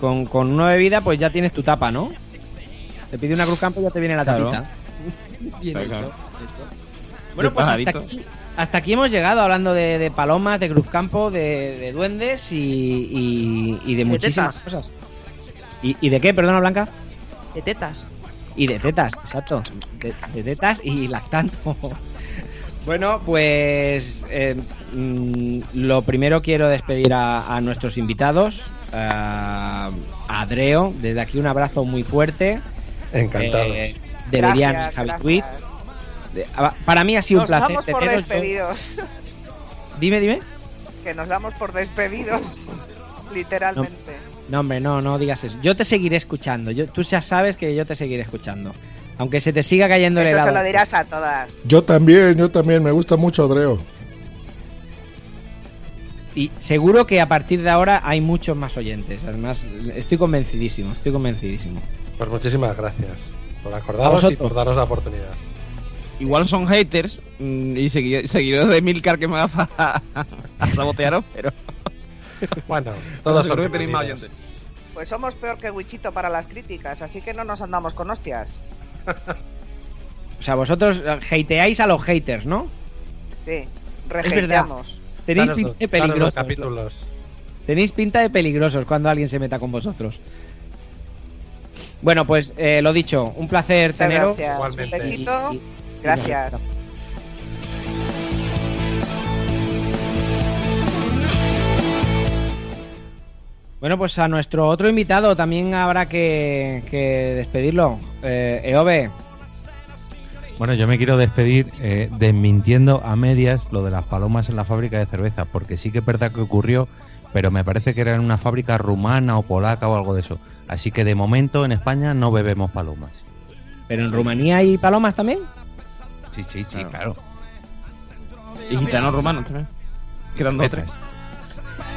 Con, con una bebida, pues ya tienes tu tapa, ¿no? Te pide una Cruz Campo y ya te viene la Claro. tapita. Bien Claro, hecho, claro. hecho. Bueno, pues hasta aquí, hasta aquí hemos llegado hablando de, de palomas, de Cruzcampo, de, de duendes y, y- y de muchísimas cosas. ¿Y, y de qué, perdona, Blanca? De tetas. Y de tetas, exacto. De, de tetas y lactando. Bueno, pues eh, mm, lo primero quiero despedir a, a nuestros invitados. A, a Adreo, desde aquí un abrazo muy fuerte. Encantado. Eh, de Berian Gracias, Javi gracias. Tweet. De- a- Para mí ha sido Nos un placer damos por teneros. Yo- despedidos. Dime, dime. Que nos damos por despedidos. Literalmente. No, hombre, no, no digas eso. Yo te seguiré escuchando. Yo, tú ya sabes que yo te seguiré escuchando. Aunque se te siga cayendo el Eso se helado. lo dirás a todas. Yo también, yo también, me gusta mucho Adreo. Y seguro que a partir de ahora hay muchos más oyentes. Además, estoy convencidísimo, estoy convencidísimo. Pues muchísimas gracias por acordaros y por darnos la oportunidad. Igual son haters mm, y segui- seguidores de Milcar que me va a, a sabotearos, pero. Bueno, todos son que tenéis más oyentes. Pues somos peor que Wichito para las críticas, así que no nos andamos con hostias. O sea, vosotros eh, hateáis a los haters, ¿no? Sí, rejeiteamos. Tenéis pinta de peligrosos. capítulos. Tenéis pinta de peligrosos cuando alguien se meta con vosotros. Bueno, pues eh, lo dicho, un placer Muchas teneros. gracias. Igualmente. Un besito. Y- y- Gracias. Bueno, pues a nuestro otro invitado también habrá que, que despedirlo. Eh, Eove, Bueno, yo me quiero despedir eh, desmintiendo a medias lo de las palomas en la fábrica de cerveza, porque sí que es verdad que ocurrió, pero me parece que era en una fábrica rumana o polaca o algo de eso. Así que de momento en España no bebemos palomas. ¿pero en Rumanía hay palomas también? Sí, sí, sí, claro. Y gitanos romanos también. Quedan dos tres.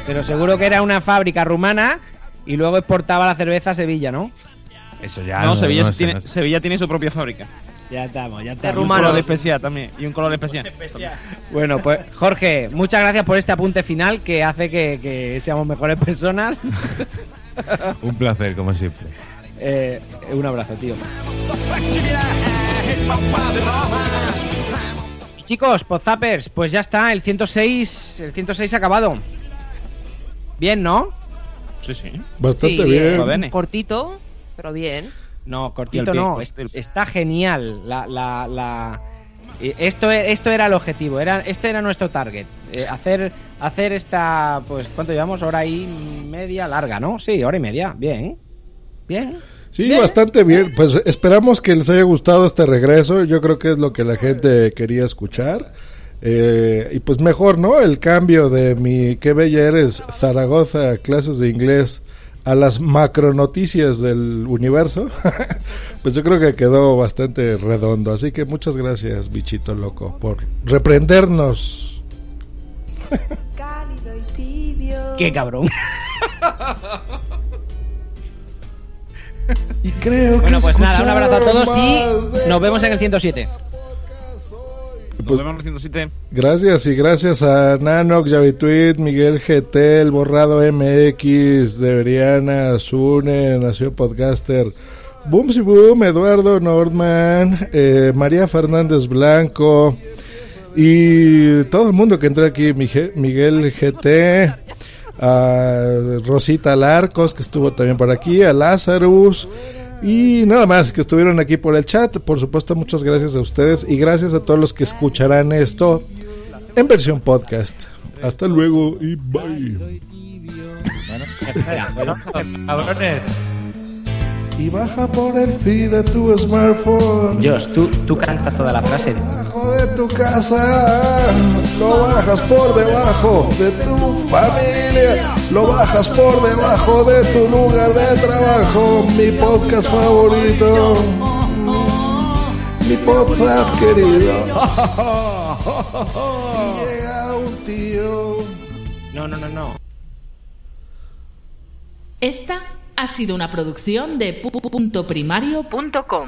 Pero seguro que era una fábrica rumana y luego exportaba la cerveza a Sevilla, ¿no? Eso ya no, Sevilla, sé, tiene, no sé. Sevilla tiene su propia fábrica. Ya estamos, ya Y estamos. un color especial también. Y un color especial. Bueno, pues Jorge, muchas gracias por este apunte final que hace que, que seamos mejores personas. Un placer, como siempre. Eh, un abrazo, tío. Y chicos, Podzappers, pues ya está, el 106, el 106 ha acabado. Bien, ¿no? Sí, sí. Bastante Sí, bien. Cortito, pero bien. No, cortito no, está genial. La, la, la- eh, Esto, e- esto era el objetivo, era, este era nuestro target. eh, hacer, hacer esta, pues, ¿cuánto llevamos? Hora y media larga, ¿no? Sí, hora y media. Bien. Bien. Sí, bastante bien. Pues esperamos que les haya gustado este regreso. Yo creo que es lo que la gente quería escuchar. Eh, y pues mejor, ¿no? El cambio de mi qué bella eres Zaragoza, clases de inglés, a las macronoticias del universo. pues yo creo que quedó bastante redondo. Así que muchas gracias, bichito loco, por reprendernos. Cálido y tibio. Qué cabrón. Y creo Bueno, pues nada, un abrazo a todos y nos vemos en el 107. Nos vemos en el 107. Gracias y gracias a Nanox, Javituit, Miguel GT, El Borrado MX, Deberiana, Zune, Nación Podcaster, Boomsy Boom, Eduardo Nordman, eh, María Fernández Blanco y todo el mundo que entró aquí, Miguel GT, a Rosita Larcos que estuvo también por aquí, a Lazarus. Y nada más que estuvieron aquí por el chat. Por supuesto, muchas gracias a ustedes y gracias a todos los que escucharán esto en versión podcast. Hasta luego y bye. Y baja por el feed de tu smartphone. Dios, tú, tú cantas toda la frase. Debajo de tu casa, lo bajas por debajo de tu familia, lo bajas por debajo de tu lugar de trabajo, mi podcast favorito, mi WhatsApp querido. Y llega un tío. No, no, no, no. Esta ha sido una producción de pu- pu- punto primario.com.